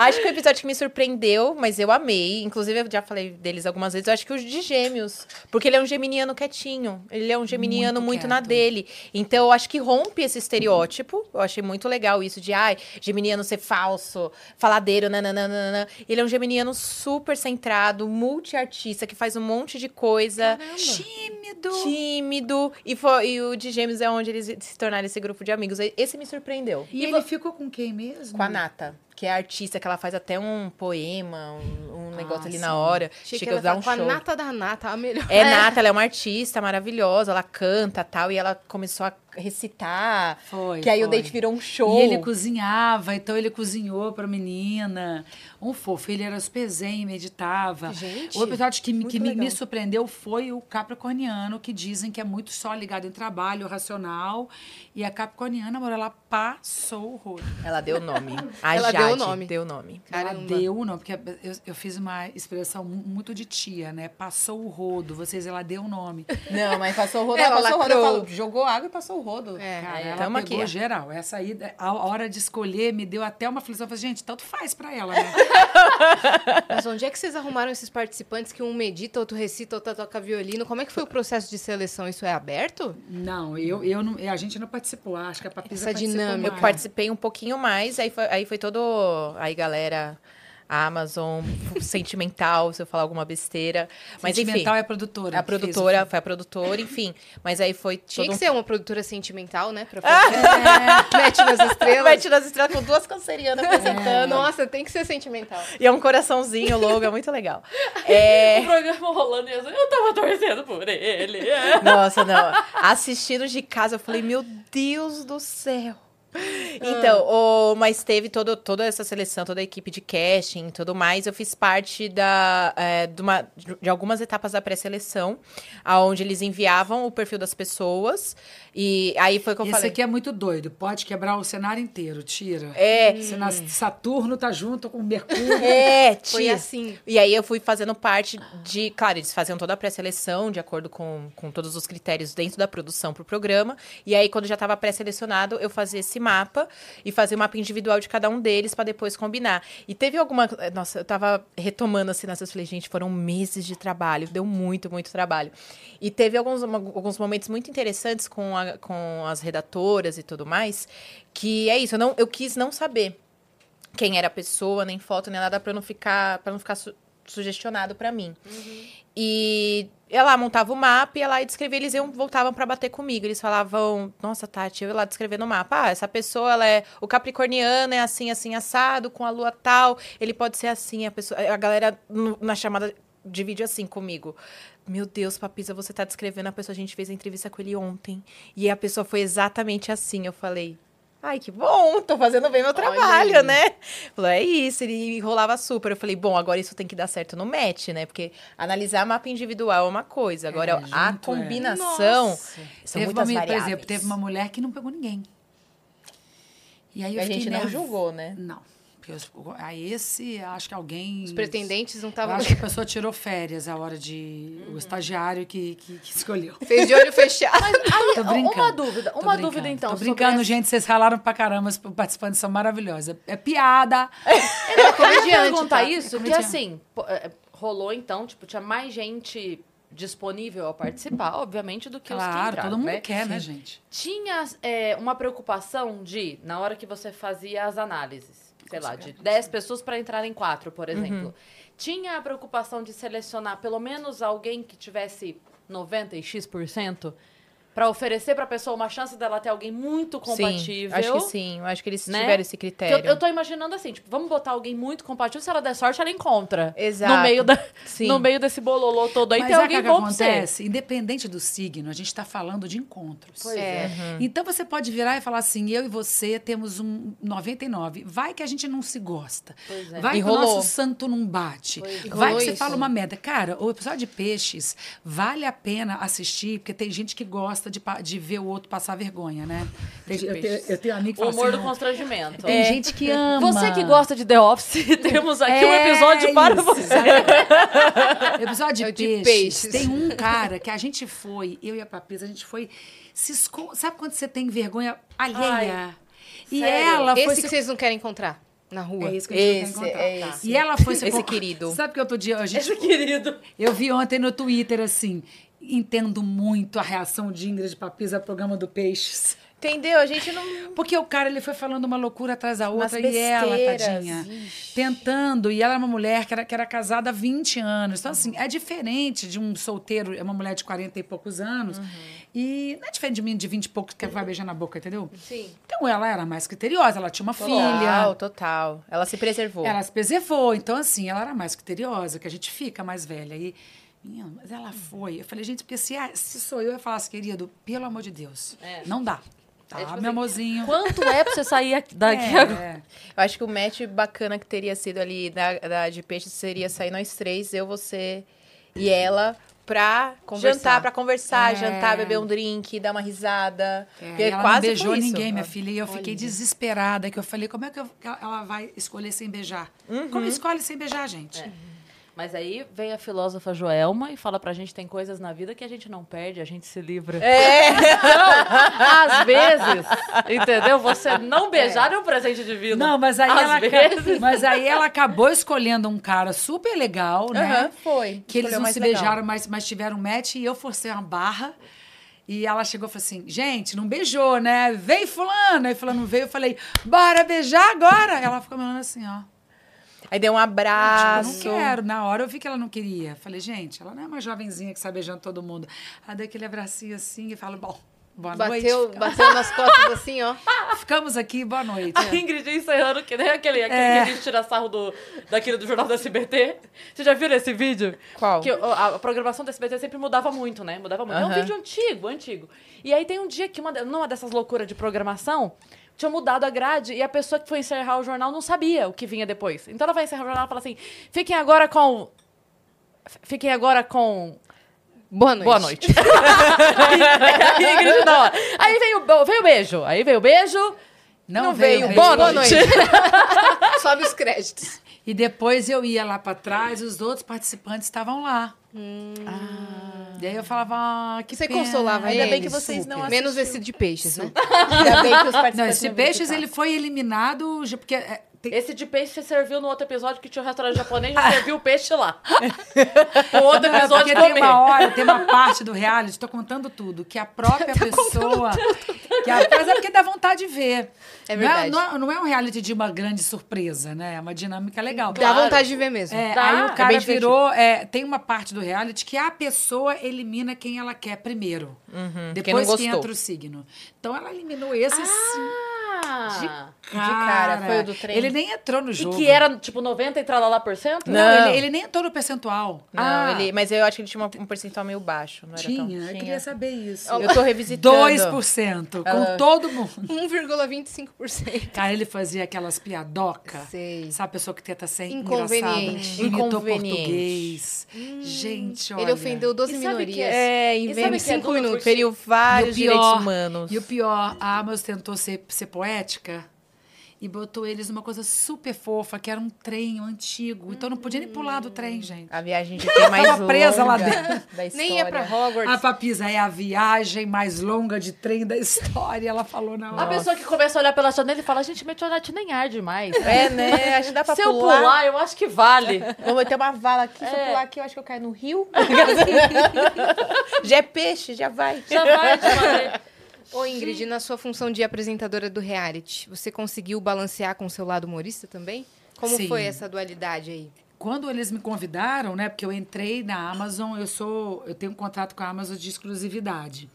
Acho que o episódio que me surpreendeu, mas eu amei. Inclusive, eu já falei deles algumas vezes. Eu acho que os de gêmeos. Porque ele é um geminiano quietinho. Ele é um geminiano muito, Muito na dele. Então, eu acho que rompe esse estereótipo. Eu achei muito legal isso de, ai, geminiano ser falso, faladeiro, nananana. Ele é um geminiano super centrado, multiartista, que faz um monte de coisa. Tímido. Tímido. E, foi, e o de gêmeos é onde eles se tornaram esse grupo de amigos. Esse me surpreendeu. E, ele ficou com quem mesmo? Com a Nata, que é artista, que ela faz até um poema, um, um negócio ali sim. na hora. Achei que Chega a dar tá um com a show. nata da nata, a melhor. É, Nata, ela é uma artista maravilhosa, ela canta tal, e ela começou a recitar. Foi, que aí o foi. date virou um show. E ele cozinhava, então ele cozinhou pra menina. Um fofo, ele era super zen, meditava. Gente, o episódio que, que me, me surpreendeu foi o capricorniano, que dizem que é muito só ligado em trabalho, racional. E a capricorniana, amor, ela passou o rodo. Ela deu o nome. A Ela Jade deu o nome. Deu o nome. Ela Caramba. deu, não, porque eu, eu fiz uma expressão mu- muito de tia, né? Passou o rodo, vocês, ela deu o nome. Não, mas passou o rodo, Ela ela passou o rodo. Eu lacrou. falo, jogou água e passou o rodo. É. Cara, Aí, ela tamo pegou aqui. geral. Essa aí, a hora de escolher, me deu até uma aflição. Eu falei, gente, tanto faz pra ela, né? Mas onde é que vocês arrumaram esses participantes que um medita, outro recita, outro toca violino? Como é que foi o processo de seleção? Isso é aberto? Não, eu, eu não, a gente não participou. Acho que a Papisa Essa dinâmica. Eu participei um pouquinho mais, aí foi, aí foi todo. Aí, galera. A Amazon, sentimental, se eu falar alguma besteira. Mas enfim. Sentimental é a produtora. A fez produtora, foi a produtora, enfim. Mas aí foi Tinha que um ser uma produtora sentimental, né? Pra fazer. Mete nas estrelas. Mete nas estrelas com duas cancerianas apresentando. Nossa, tem que ser sentimental. E é um coraçãozinho, logo, é muito legal. É... O programa rolando e eu eu tava torcendo por ele. Nossa, não. Assistindo de casa, eu falei, meu Deus do céu. Então, o, mas teve todo, toda essa seleção, toda a equipe de casting e tudo mais. Eu fiz parte da, é, de, uma- de algumas etapas da pré-seleção, onde eles enviavam o perfil das pessoas. E aí foi que eu Esse falei. aqui é muito doido. Pode quebrar o cenário inteiro. Tira. É, Saturno tá junto com Mercúrio. é, Foi tia. assim. E aí eu fui fazendo parte de. Claro, eles faziam toda a pré-seleção, de acordo com, com todos os critérios dentro da produção pro programa. E aí, quando já estava pré-selecionado, eu fazia esse mapa e fazer o mapa individual de cada um deles pra depois combinar. E teve alguma. Nossa, eu tava retomando assim nessas. Falei, gente, foram meses de trabalho. Deu muito, muito trabalho. E teve alguns, alguns momentos muito interessantes com, a- com as redatoras e tudo mais. Que é isso, eu, não, eu quis não saber quem era a pessoa, nem foto, nem nada, pra não ficar, pra não ficar su- sugestionado pra mim. E ela montava o mapa e ela ia descrever, eles iam, voltavam pra bater comigo. Eles falavam, nossa, Tati, eu ia lá descrever no mapa. Ah, essa pessoa, ela é. O Capricorniano é assim, assim, assado, com a lua tal, ele pode ser assim. A, pessoa, a galera na chamada de vídeo assim comigo. Meu Deus, Papisa, você tá descrevendo a pessoa, a gente fez a entrevista com ele ontem. E a pessoa foi exatamente assim. Eu falei, ai, que bom, tô fazendo bem meu trabalho, né? Falou, é isso, ele enrolava super. Eu falei, bom, agora isso tem que dar certo no match, né? Porque analisar mapa individual é uma coisa, agora É, a junto, é. combinação Nossa. são teve muitas uma, por variáveis. exemplo, teve uma mulher que não pegou ninguém. E aí eu a fiquei gente não julgou, né? Não. Porque aí esse, acho que alguém... Os pretendentes não estavam. acho que a pessoa tirou férias a hora de... O estagiário que, que, que escolheu. Fez de olho fechado. Tô Uma brincando. dúvida, Tô uma dúvida então. Tô brincando, gente. Vocês ralaram pra caramba. Os participantes são maravilhosos. É piada. Eu ia comediante, perguntar tá? isso, É que comediante. assim, é, rolou então, tipo, tinha mais gente disponível a participar, obviamente, do que os que Claro, entraram, todo mundo né? quer, né, gente? Tinha é, uma preocupação de, na hora que você fazia as análises, sei lá, de certeza. 10 pessoas para entrar em quatro, por exemplo. Uhum. Tinha a preocupação de selecionar pelo menos alguém que tivesse 90 e X% para oferecer para a pessoa uma chance dela ter alguém muito compatível. Sim, acho que sim. Eu acho que eles né? tiveram esse critério. Eu, eu tô imaginando assim, tipo, vamos botar alguém muito compatível, se ela der sorte, ela encontra. Exato. No meio, da, Sim. no meio desse bololô todo aí, Mas tem alguém que bom pra você. acontece? Independente do signo, a gente está falando de encontros. Pois É. é. Então você pode virar e falar assim: eu e você temos um 99. Vai que a gente não se gosta. Pois é. Vai E que o nosso santo não bate. Pois é. Vai que você isso. fala uma merda. Cara, o episódio de peixes vale a pena assistir, porque tem gente que gosta de, pa- de ver o outro passar vergonha, né? Tem, De eu, tenho, peixes. eu tenho um amigo que O fala humor assim, do "Não, constrangimento. Tem gente que ama. Você que gosta de The Office, temos aqui um É episódio para isso, você. exatamente. Episódio É de, o de peixes. peixes. Tem um cara que a gente foi, eu e a Papisa, a gente foi se esco... Sabe quando você tem vergonha alheia? e sério? ela foi Esse se... que vocês não querem encontrar na rua. É isso que a gente Esse, quer encontrar. é esse. E ela foi se Esse querido. Sabe que outro dia a gente Esse querido. eu vi ontem no Twitter assim, entendo muito a reação de Ingrid Papisa ao programa do Peixes. Entendeu? A gente não. Porque o cara ele foi falando uma loucura atrás da outra e ela, tadinha, ixi. tentando. E ela era uma mulher que era, que era casada há 20 anos. Então, assim, é diferente de um solteiro, é uma mulher de 40 e poucos anos. Uhum. E não é diferente de mim de 20 e poucos que vai beijar na boca, entendeu? Sim. Então, ela era mais criteriosa, ela tinha uma Total, filha. total. Ela se preservou. Ela se preservou. Então, assim, ela era mais criteriosa, que a gente fica mais velha. E, menina, mas ela foi. Eu falei, gente, porque se, a- se sou eu, eu falasse, querido, pelo amor de Deus, É. não dá. Tá, É tipo meu assim, amorzinho. Quanto é pra você sair aqui- daqui É, agora? é. Eu acho que o match bacana que teria sido ali da, da de peixe seria sair nós três, eu, você e ela, pra Conversar. jantar, pra conversar, É. jantar, beber um drink, dar uma risada. É, e ela quase não beijou foi isso. ninguém, minha filha. E eu fiquei desesperada, que eu falei, como é que eu- que ela vai escolher sem beijar? Uhum. Como escolhe sem beijar, gente? É. Mas aí vem a filósofa Joelma e fala pra gente tem coisas na vida que a gente não perde, a gente se livra. É. Então, às vezes, entendeu? Você não beijar é, um presente divino. Não, mas aí, às ela, vezes. mas aí ela acabou escolhendo um cara super legal, né? Aham, foi. Que eles não se legal. beijaram, mas, mas tiveram match e eu forcei uma barra. E ela chegou e falou assim: gente, não beijou, né? Vem fulano. Aí fulano veio, eu falei, bora beijar agora. Ela ficou me olhando assim, ó. Aí deu um Tipo, abraço. eu não quero. Na hora eu vi que ela não queria. Falei, gente, ela não é uma jovenzinha que sai beijando todo mundo. Ela deu aquele abracinho assim e fala, bom, boa Bateu, noite. bateu nas costas assim, ó. Ficamos aqui, boa noite. A Ingrid encerrando, que nem aquele, aquele É. que a gente tira sarro do, daquele do Jornal do SBT. Vocês já viram esse vídeo? Qual? Que a, a programação do SBT sempre mudava muito, né? Mudava muito. É um vídeo antigo, antigo. E aí tem um dia que, uma, numa dessas loucuras de programação, tinha mudado a grade e a pessoa que foi encerrar o jornal não sabia o que vinha depois. Então ela vai encerrar o jornal e fala assim: fiquem agora com. Fiquem agora com. Boa noite. Boa noite. aí, não, veio, o- veio o beijo. Aí veio o beijo. Não, veio. veio. Boa Boa noite. noite. Sobe os créditos. E depois eu ia lá pra trás e os outros participantes estavam lá. Daí eu falava, ah, que Você pena. consolava Ainda bem eles, que vocês não super. Menos esse de peixes, né? Ainda bem que os participantes Não, esse não peixes, ele foi eliminado, já- porque é, tem- Esse de peixe você serviu no outro episódio que tinha um restaurante japonês, já serviu o peixe lá. o outro Não, é episódio porque tem uma hora, tem uma parte do reality, tô contando tudo, que a própria pessoa. Que a, mas é porque dá vontade de ver. É Não verdade. Não é, não é um reality de uma grande surpresa, né? É uma dinâmica legal. Dá Claro. vontade de ver mesmo. É, Dá. aí É o cara bem divertido. virou. é, tem uma parte do reality que a pessoa elimina quem ela quer primeiro. quem Depois não que entra o signo. Então ela eliminou esse sim. Ah, cara, foi o do trem. Ele nem entrou no e jogo. que era tipo 90 e lá por cento? Não, Não. Ele, ele nem entrou no percentual. Não, Ah. ele, mas eu acho que ele tinha um percentual meio baixo. Não era tão... Tinha, eu queria saber isso. Eu tô revisitando. 2%, com Ela- todo mundo. 1,25%. Cara, ele fazia aquelas piadocas. Sei. Sabe a pessoa que tenta ser Inconveniente. engraçada? Imitou Inconveniente. português. Gente, olha. Ele ofendeu 12 E sabe minorias. que É, E em sabe vez que é cinco duro minutos. Feriu vários E o pior- direitos humanos. E o pior, a Amos tentou ser, ser poética e botou eles numa coisa super fofa, que era um trem antigo. Então não podia nem pular do trem, gente. A viagem de trem mais Tava presa lá longa dentro. da história. Nem ia pra Hogwarts. A Papisa é a viagem mais longa de trem da história, ela falou na A hora. pessoa que começa a olhar pela janela e fala, gente, meteorite nem arde mais. É, né? Acho que dá pra Se eu pular. pular, eu acho que vale. Vamos ter uma vala aqui. Se eu É. pular aqui, eu acho que eu caio no rio. já é peixe, já vai. Já vai de maneira. Ô, Ingrid, na sua função de apresentadora do reality, você conseguiu balancear com o seu lado humorista também? Como Sim. foi essa dualidade aí? Quando eles me convidaram, né, porque eu entrei na Amazon, eu sou, eu tenho um contrato com a Amazon de exclusividade.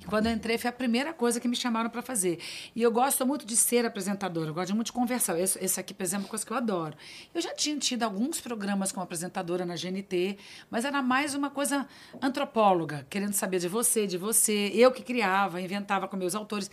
E quando eu entrei foi a primeira coisa que me chamaram para fazer. E eu gosto muito de ser apresentadora, eu gosto muito de conversar. Esse, esse aqui, por exemplo, é uma coisa que eu adoro. Eu já tinha tido alguns programas como apresentadora na GNT, mas era mais uma coisa antropóloga, querendo saber de você, de você. Eu que criava, inventava com meus autores.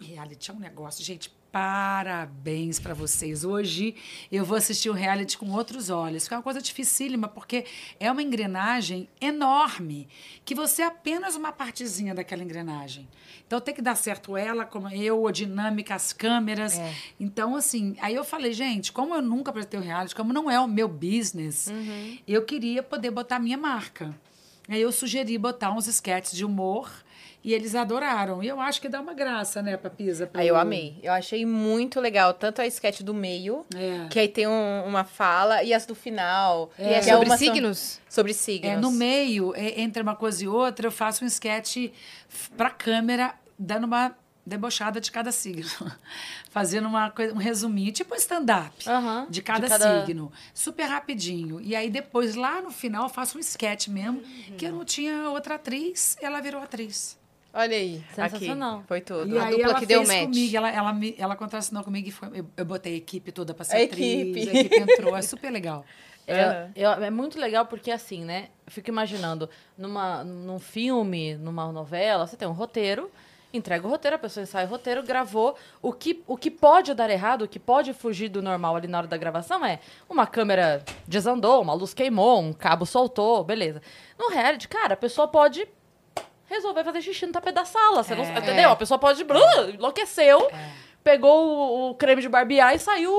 O reality é um negócio, gente. Parabéns para vocês. Hoje eu vou assistir o reality com outros olhos, que é uma coisa dificílima, porque é uma engrenagem enorme, que você é apenas uma partezinha daquela engrenagem. Então tem que dar certo ela, como eu, a dinâmica, as câmeras. Então, assim, aí eu falei, gente, como eu nunca apresentei o reality, como não é o meu business, eu queria poder botar a minha marca. Aí eu sugeri botar uns sketches de humor e eles adoraram. E eu acho que dá uma graça, né, Papisa? pro- Aí eu amei. Eu achei muito legal. Tanto a sketch do meio, É. que aí tem um- uma fala, e as do final. E é que sobre uma são- signos? Sobre signos. É, no meio, é, entre uma coisa e outra, eu faço um sketch pra câmera, dando uma debochada de cada signo. Fazendo uma coisa, um resuminho, tipo um stand-up Aham, de, cada de cada- signo. Super rapidinho. E aí depois, lá no final, eu faço um sketch mesmo, que eu não tinha outra atriz, ela virou atriz. Olha aí. Aqui. Sensacional. Foi tudo. E A aí dupla ela que deu fez match. comigo, ela, ela, me, ela contracenou comigo e foi, eu, eu botei a equipe toda pra ser A atriz, equipe. a equipe entrou, é super legal. É, eu- é muito legal porque, assim, né? Eu fico imaginando, numa, num filme, numa novela, você tem um roteiro, entrega o roteiro, a pessoa ensaia o roteiro, gravou. O que, o que pode dar errado, o que pode fugir do normal ali na hora da gravação é uma câmera desandou, uma luz queimou, um cabo soltou, beleza. No reality, cara, a pessoa pode resolver fazer xixi no tapete da sala. Você não, É. entendeu? A pessoa pode. Blu, enlouqueceu. Pegou o, o creme de barbear e saiu.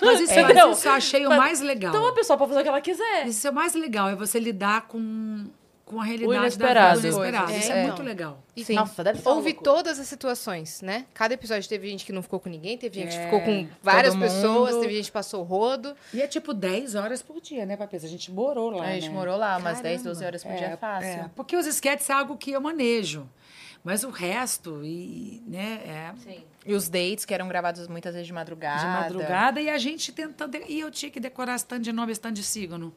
Mas isso, Entendeu? mas isso eu achei o Mas- mais legal. Então a pessoa pode fazer o que ela quiser. Isso é o mais legal, é você lidar com, com a realidade inesperado. da vida, o inesperado. É, Isso é, então. muito legal. E Sim. Nossa, deve ser Houve todas as situações, né? Cada episódio teve gente que não ficou com ninguém, teve gente que É, ficou com várias pessoas, teve gente que passou rodo. E é tipo 10 horas por dia, né, Papesa? A gente morou lá, A gente né? morou lá umas Caramba. 10, 12 horas por dia É, fácil. é, porque os sketches é algo que eu manejo. Mas o resto, e, né, é Sim. E os dates que eram gravados muitas vezes de madrugada. de madrugada e a gente tentando. E eu tinha que decorar tanto de nome, tanto de signo.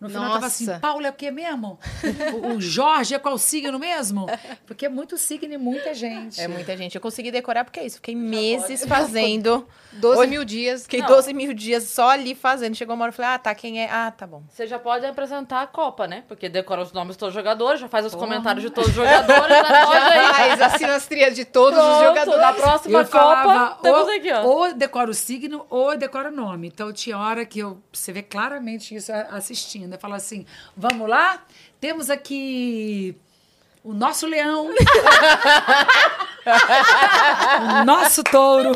No final tava assim, Nossa. Paulo é o quê mesmo? o, o Jorge é qual signo mesmo? Porque é muito signo e muita gente. É muita gente. Eu consegui decorar porque é isso. Fiquei meses fazendo. 12 Hoje- mil dias. Fiquei Não. 12 mil dias só ali fazendo. Chegou uma hora e falei, ah, tá, quem é? Ah, tá bom. Você já pode apresentar a Copa, né? Porque decora os nomes de todos os jogadores, já faz os comentários de todos os jogadores, já aí. Faz a sinastria de todos os Pronto, jogadores. Na próxima Eu Copa, ou, aqui, ó. ou decora o signo, ou decora o nome. Então, tinha hora que eu, você vê claramente isso assistindo. Eu falo assim, vamos lá? Temos aqui o nosso leão. o nosso touro.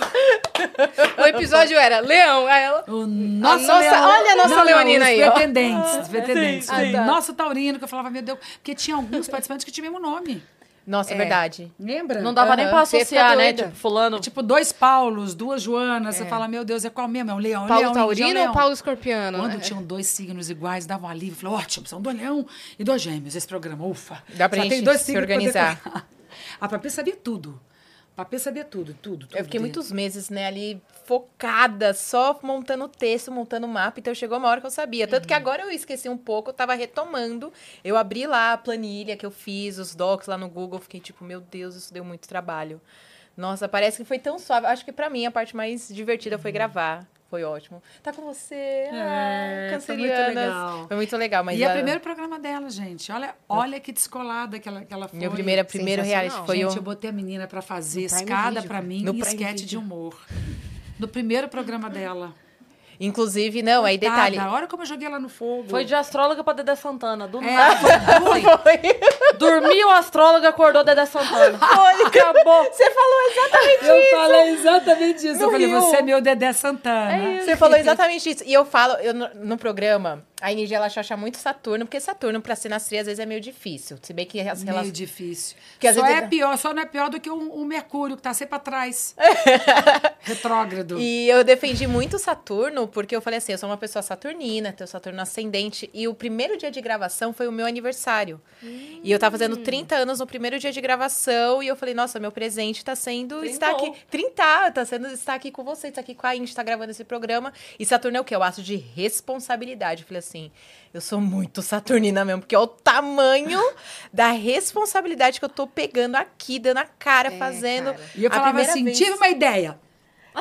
O episódio era Leão. Ela. O nosso nossa- leão. olha a nossa Não, leonina não, aí, Os ó. pretendentes, os pretendentes. sim. O Ah, tá. nosso taurino, que eu falava, meu Deus, porque tinha alguns participantes que tinham o mesmo nome. Nossa, é É. verdade. Lembra? Não dava nem Aham, pra associar, né? Tipo, fulano. Tipo, dois Paulos, duas Joanas. Você fala, meu Deus, é qual mesmo? É o leão. é Paulo leão, é Taurino leão. ou Paulo Escorpiano? Quando É. tinham dois signos iguais, dava um alívio. Falei, ótimo, são dois leão e dois gêmeos esse programa. Ufa. Dá pra Só gente tem dois se signos pra organizar. A Papê sabia tudo. A Papê sabia tudo, tudo, tudo. Eu fiquei muitos meses, né, ali focada, só montando texto, montando mapa. Então chegou uma hora que eu sabia. Tanto que agora eu esqueci um pouco, eu tava retomando. Eu abri lá a planilha que eu fiz, os docs lá no Google. Fiquei tipo, meu Deus, isso deu muito trabalho. Nossa, parece que foi tão suave. Acho que pra mim a parte mais divertida foi gravar. Foi ótimo. Tá com você. É, ah, foi muito legal. Foi muito legal, mas e é o primeiro programa dela, gente. Olha, olha que descolada que ela, que ela foi. Meu primeiro, primeiro reality foi Gente, o... eu botei a menina pra fazer escada pra mim No e esquete de humor. No primeiro programa dela. Inclusive, não, aí Coitada, detalhe. Olha como eu joguei ela no fogo. Foi de astróloga pra Dedé Santana. Do É, nada. foi. Dormiu a astróloga, acordou Dedé Santana. Acabou. Você falou exatamente Eu falei exatamente isso. No eu falei, Rio. você é meu Dedé Santana. É isso. Você falou exatamente isso. E eu falo, eu, no, no programa, a Energia ela acha muito Saturno, porque Saturno, pra se nascer, às vezes é meio difícil. Se bem que as Meio relações. difícil. Que às só vezes é pior, só não é pior do que o, o Mercúrio, que tá sempre atrás. Retrógrado. E eu defendi muito Saturno, porque eu falei assim: eu sou uma pessoa saturnina, tenho Saturno ascendente. E o primeiro dia de gravação foi o meu aniversário. E eu tava fazendo 30 anos no primeiro dia de gravação. E eu falei: nossa, meu presente tá sendo Trintou. aqui. 30, tá sendo estar aqui com você, estar aqui com a Indy, tá gravando esse programa. E Saturno é o quê? O ato de responsabilidade. Eu falei assim: eu sou muito saturnina mesmo, porque é o tamanho da responsabilidade que eu tô pegando aqui, dando a cara, É, fazendo. cara. E eu a falava primeira assim, vez. tive uma ideia.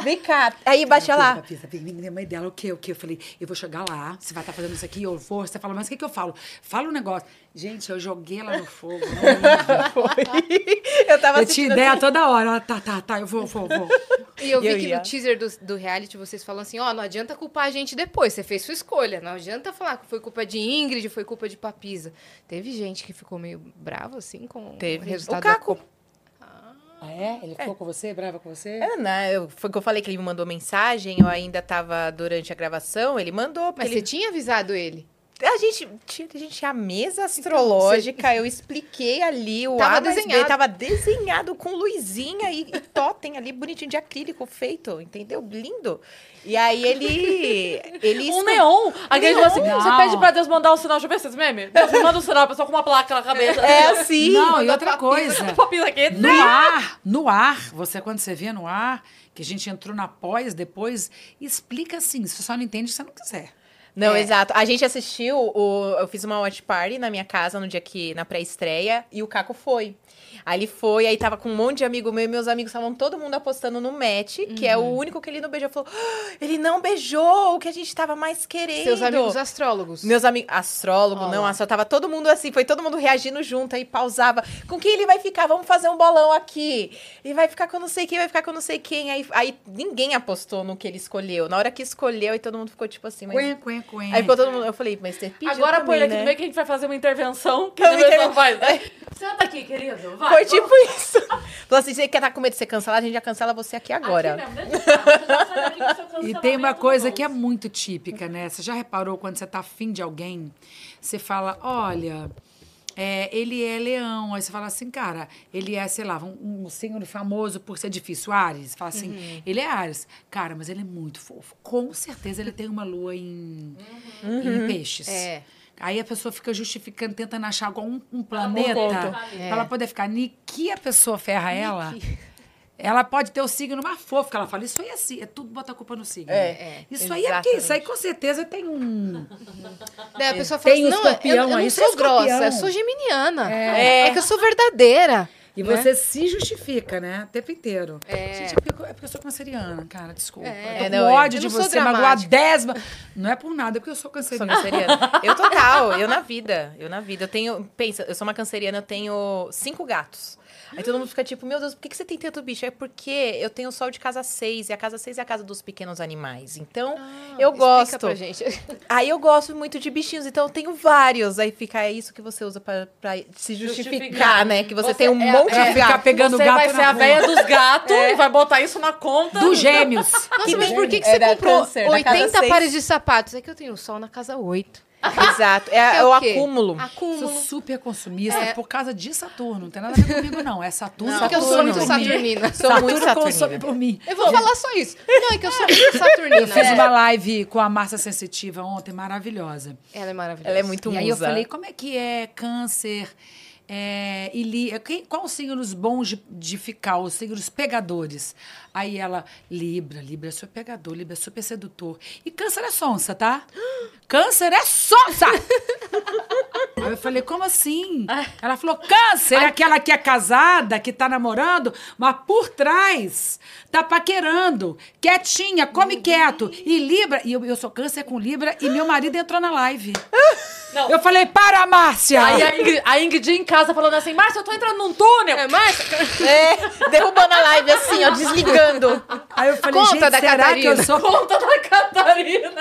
Vem cá. Aí batia lá. Papisa, papisa, vem, vem, uma ideia. O quê, o quê? Eu falei, eu vou chegar lá, você vai estar fazendo isso aqui, eu vou. Você fala, mas o que, que eu falo? Fala um negócio. Gente, eu joguei ela no fogo. Não, Eu tava eu tinha ideia assim. toda hora. Ela, tá, tá, tá, eu vou, vou, vou. E eu vi Eu que ia. no teaser do, do reality vocês falam assim, ó, não adianta culpar a gente depois, você fez sua escolha. Não adianta falar que foi culpa de Ingrid, foi culpa de Papisa. Teve gente que ficou meio brava, assim, com Teve. o resultado O Caco. da. Ah, é? Ele ficou com você, brava com você? É, né? Eu, foi que eu falei que ele me mandou mensagem, eu ainda tava durante a gravação, ele mandou, Mas você ele... tinha avisado ele? A gente, tinha, a gente tinha a mesa astrológica, eu expliquei ali o Tava A mais B, desenhado. tava desenhado com luzinha e, e totem ali, bonitinho de acrílico feito, entendeu? Lindo. E aí ele... ele Um esco- neon. Aquele tipo assim, você pede pra Deus mandar um sinal. Deixa eu ver esses memes. Me manda um sinal, a pessoa com uma placa na cabeça. É assim. Não, e outra coisa. Papisa aqui. No ar, no ar, você quando você vê no ar, que a gente entrou na pós depois, explica assim, você só não entende se você não quiser. Não, É. exato. A gente assistiu, o, eu fiz uma watch party na minha casa no dia que, na pré-estreia, e o Caco foi. Aí ele foi, aí tava com um monte de amigo meu, e meus amigos estavam todo mundo apostando no match, que é o Uhum. único que ele não beijou. Falou, "Ah, ele não beijou o que a gente tava mais querendo. Seus amigos astrólogos. Meus amigos, astrólogo, não, só tava todo mundo assim, foi todo mundo reagindo junto, aí pausava. Com quem ele vai ficar? Vamos fazer um bolão aqui. Ele vai ficar com não sei quem, vai ficar com não sei quem. Aí, aí ninguém apostou no que ele escolheu. Na hora que escolheu, aí todo mundo ficou tipo assim, mas... Quen, quen, quen. Aí ficou todo mundo, eu falei, mas você pediu Agora também, põe ele aqui né? no meio que a gente vai fazer uma intervenção. Que a intervenção interven- faz, né? Senta aqui, querido. Vai. Foi tipo isso. Falou assim, você quer estar com medo de ser cancelado? A gente já cancela você aqui agora. Aqui mesmo, deixa eu E tem uma coisa que é muito típica, né? Você já reparou quando você tá afim de alguém, você fala, olha, é, ele é leão. Aí você fala assim, cara, ele é, sei lá, um, um signo famoso por ser difícil, Ares. Fala assim, Uhum. ele é Ares. Cara, mas ele é muito fofo. Com certeza ele tem uma lua em, Uhum. em peixes. É. Aí a pessoa fica justificando, tentando achar algum um planeta conta. pra ela poder ficar. Niki a pessoa ferra ela. Ela pode ter o signo mais fofo, que ela fala, isso aí é assim, é tudo bota a culpa no signo. É, é, Isso aí é porque isso aí com certeza tem um. Daí a pessoa fala Tem assim, o não, eu, eu não aí, sou você é grossa, escorpião. eu sou geminiana. É. É, que eu sou verdadeira. E Não é? você se justifica, né? O tempo inteiro. É. Gente, é porque, eu- é porque eu sou canceriana, cara, desculpa. É. eu tô É, com não, eu- ódio eu de não sou você, magoar décima. Não é por nada, é porque eu sou Sou canceriana. canceriana. Eu total, eu na vida. Eu na vida. Eu tenho. Pensa, eu sou uma canceriana, eu tenho cinco gatos. Aí todo mundo fica tipo, meu Deus, por que, que você tem tanto bicho? É porque eu tenho o sol de casa 6, e a casa 6 é a casa dos pequenos animais. Então, eu Explica gosto. pra gente. Aí eu gosto muito de bichinhos, então eu tenho vários. Aí fica, é isso que você usa pra, pra se justificar, Justificar. né? Que você, Você tem um é- monte é, de gato. pegando Você gato vai na ser a véia dos gatos e vai botar isso na conta. Dos gêmeos. Nossa, mas por que, que É você comprou câncer, da casa 80 seis. pares de sapatos? É que eu tenho sol na casa 8. Exato. É, É o o quê? acúmulo. Sou Acúmulo. super consumista É. por causa de Saturno. Não tem nada a ver comigo, não. É Saturno. Não, que porque eu sou consome muito saturnina. Sou muito Saturno consome saturnina. por mim. Eu vou falar só isso. Não, é que eu sou muito saturnina. Eu fiz É. uma live com a Márcia Sensitiva ontem, maravilhosa. Ela é maravilhosa. Ela é muito E aí eu musa. falei, como é que é câncer? É, e li, quem, qual os signos bons de, de ficar, os signos pegadores? Aí ela, Libra, Libra é super pegador, Libra é super sedutor. E câncer é sonsa, tá? Câncer é sonsa! Aí eu falei, como assim? Ela falou, câncer é aquela que é casada, que tá namorando, mas por trás tá paquerando, quietinha, come quieto. E Libra, e eu, eu sou câncer com Libra, e meu marido entrou na live. Não. Eu falei, para, Márcia! Aí a Ingrid, a Ingrid em casa falando assim, Márcia, eu tô entrando num túnel. É, Márcia, É, derrubando a live assim, ó, desligando. Aí eu falei, Conta gente, da será Catarina. que eu sou Conta da Catarina.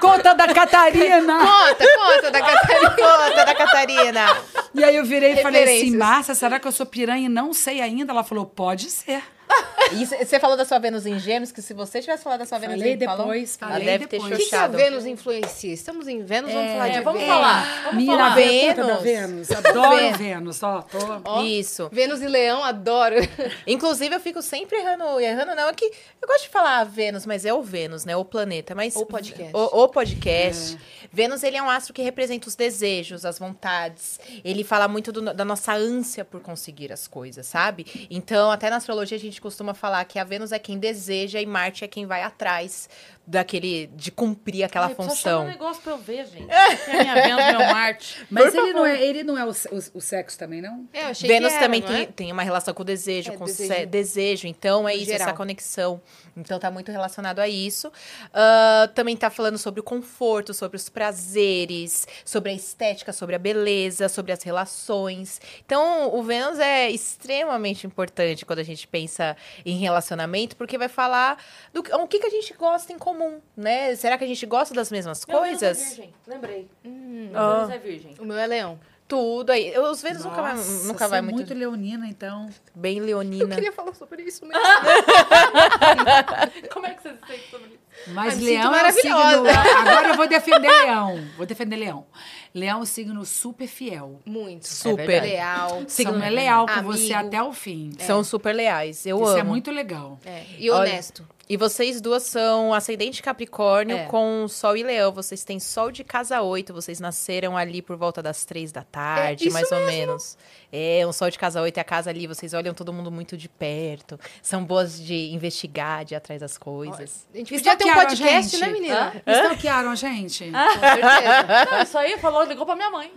conta da Catarina? conta, conta da Catarina. Conta da Catarina. e aí eu virei e falei assim. Márcia, será que eu sou piranha e não sei ainda? Ela falou, pode ser. E você falou da sua Vênus em Gêmeos, que se você tivesse falado da sua Vênus Falei em falou, depois, ela falei deve depois. ter O que, que a. Vênus influencia? Estamos em Vênus, vamos falar de É, vamos Vênus. falar. Vamos Menina, falar. da Vênus. Vênus. Adoro Vênus. Ó. Tô... Ó, Isso. Vênus e Leão, adoro. Inclusive, eu fico sempre errando. Errando não, é que eu gosto de falar Vênus, mas é o Vênus, né? O planeta. Mas O podcast. O, o podcast. Vênus, ele é um astro que representa os desejos, as vontades. Ele fala muito do- da nossa ânsia por conseguir as coisas, sabe? Então, até na astrologia, a gente costuma falar que a Vênus é quem deseja e Marte é quem vai atrás daquele... de cumprir aquela Ai, achar um função. negócio pra eu ver, gente. É minha Vênus, meu Marte. Mas ele não, é, ele não é o, o- o sexo também, não? É, eu achei Vênus que era, também não tem, é? tem uma relação com o desejo, É, com desejo. desejo. desejo. Então, é No isso, geral. essa conexão. Então, tá muito relacionado a isso. Ah, também tá falando sobre o conforto, sobre os prazeres, sobre a estética, sobre a beleza, sobre as relações. Então, o Vênus é extremamente importante quando a gente pensa em relacionamento, porque vai falar do que- o que, que a gente gosta em comum, né? Será que a gente gosta das mesmas Meu Vênus é coisas? virgem, lembrei. Meu Ah. Vênus é virgem. O meu é Leão. Tudo aí. Os Vênus nunca vai, nunca vai é muito, muito leonina, então. bem Eu leonina. queria falar sobre isso mesmo. Como é que você se sente sobre isso? Mas Ai, me leão é o signo... Agora eu vou defender leão. Vou defender leão. Leão é um signo super fiel. Muito. Super. É leal. Signo é leal com Amigo. você até o fim. São super leais. Eu Isso amo. é muito legal. É, E Olha, honesto. E vocês duas são ascendente Capricórnio É. com Sol e Leão. Vocês têm Sol de casa 8. Vocês nasceram ali por volta das três da tarde, É, mais ou menos. É, um Sol de casa 8 é a casa ali. Vocês olham todo mundo muito de perto. São boas de investigar, de ir atrás das coisas. A gente podia ter um podcast, né, menina? Stalkearam a gente? Com certeza. Não, isso aí falou, ligou pra minha mãe.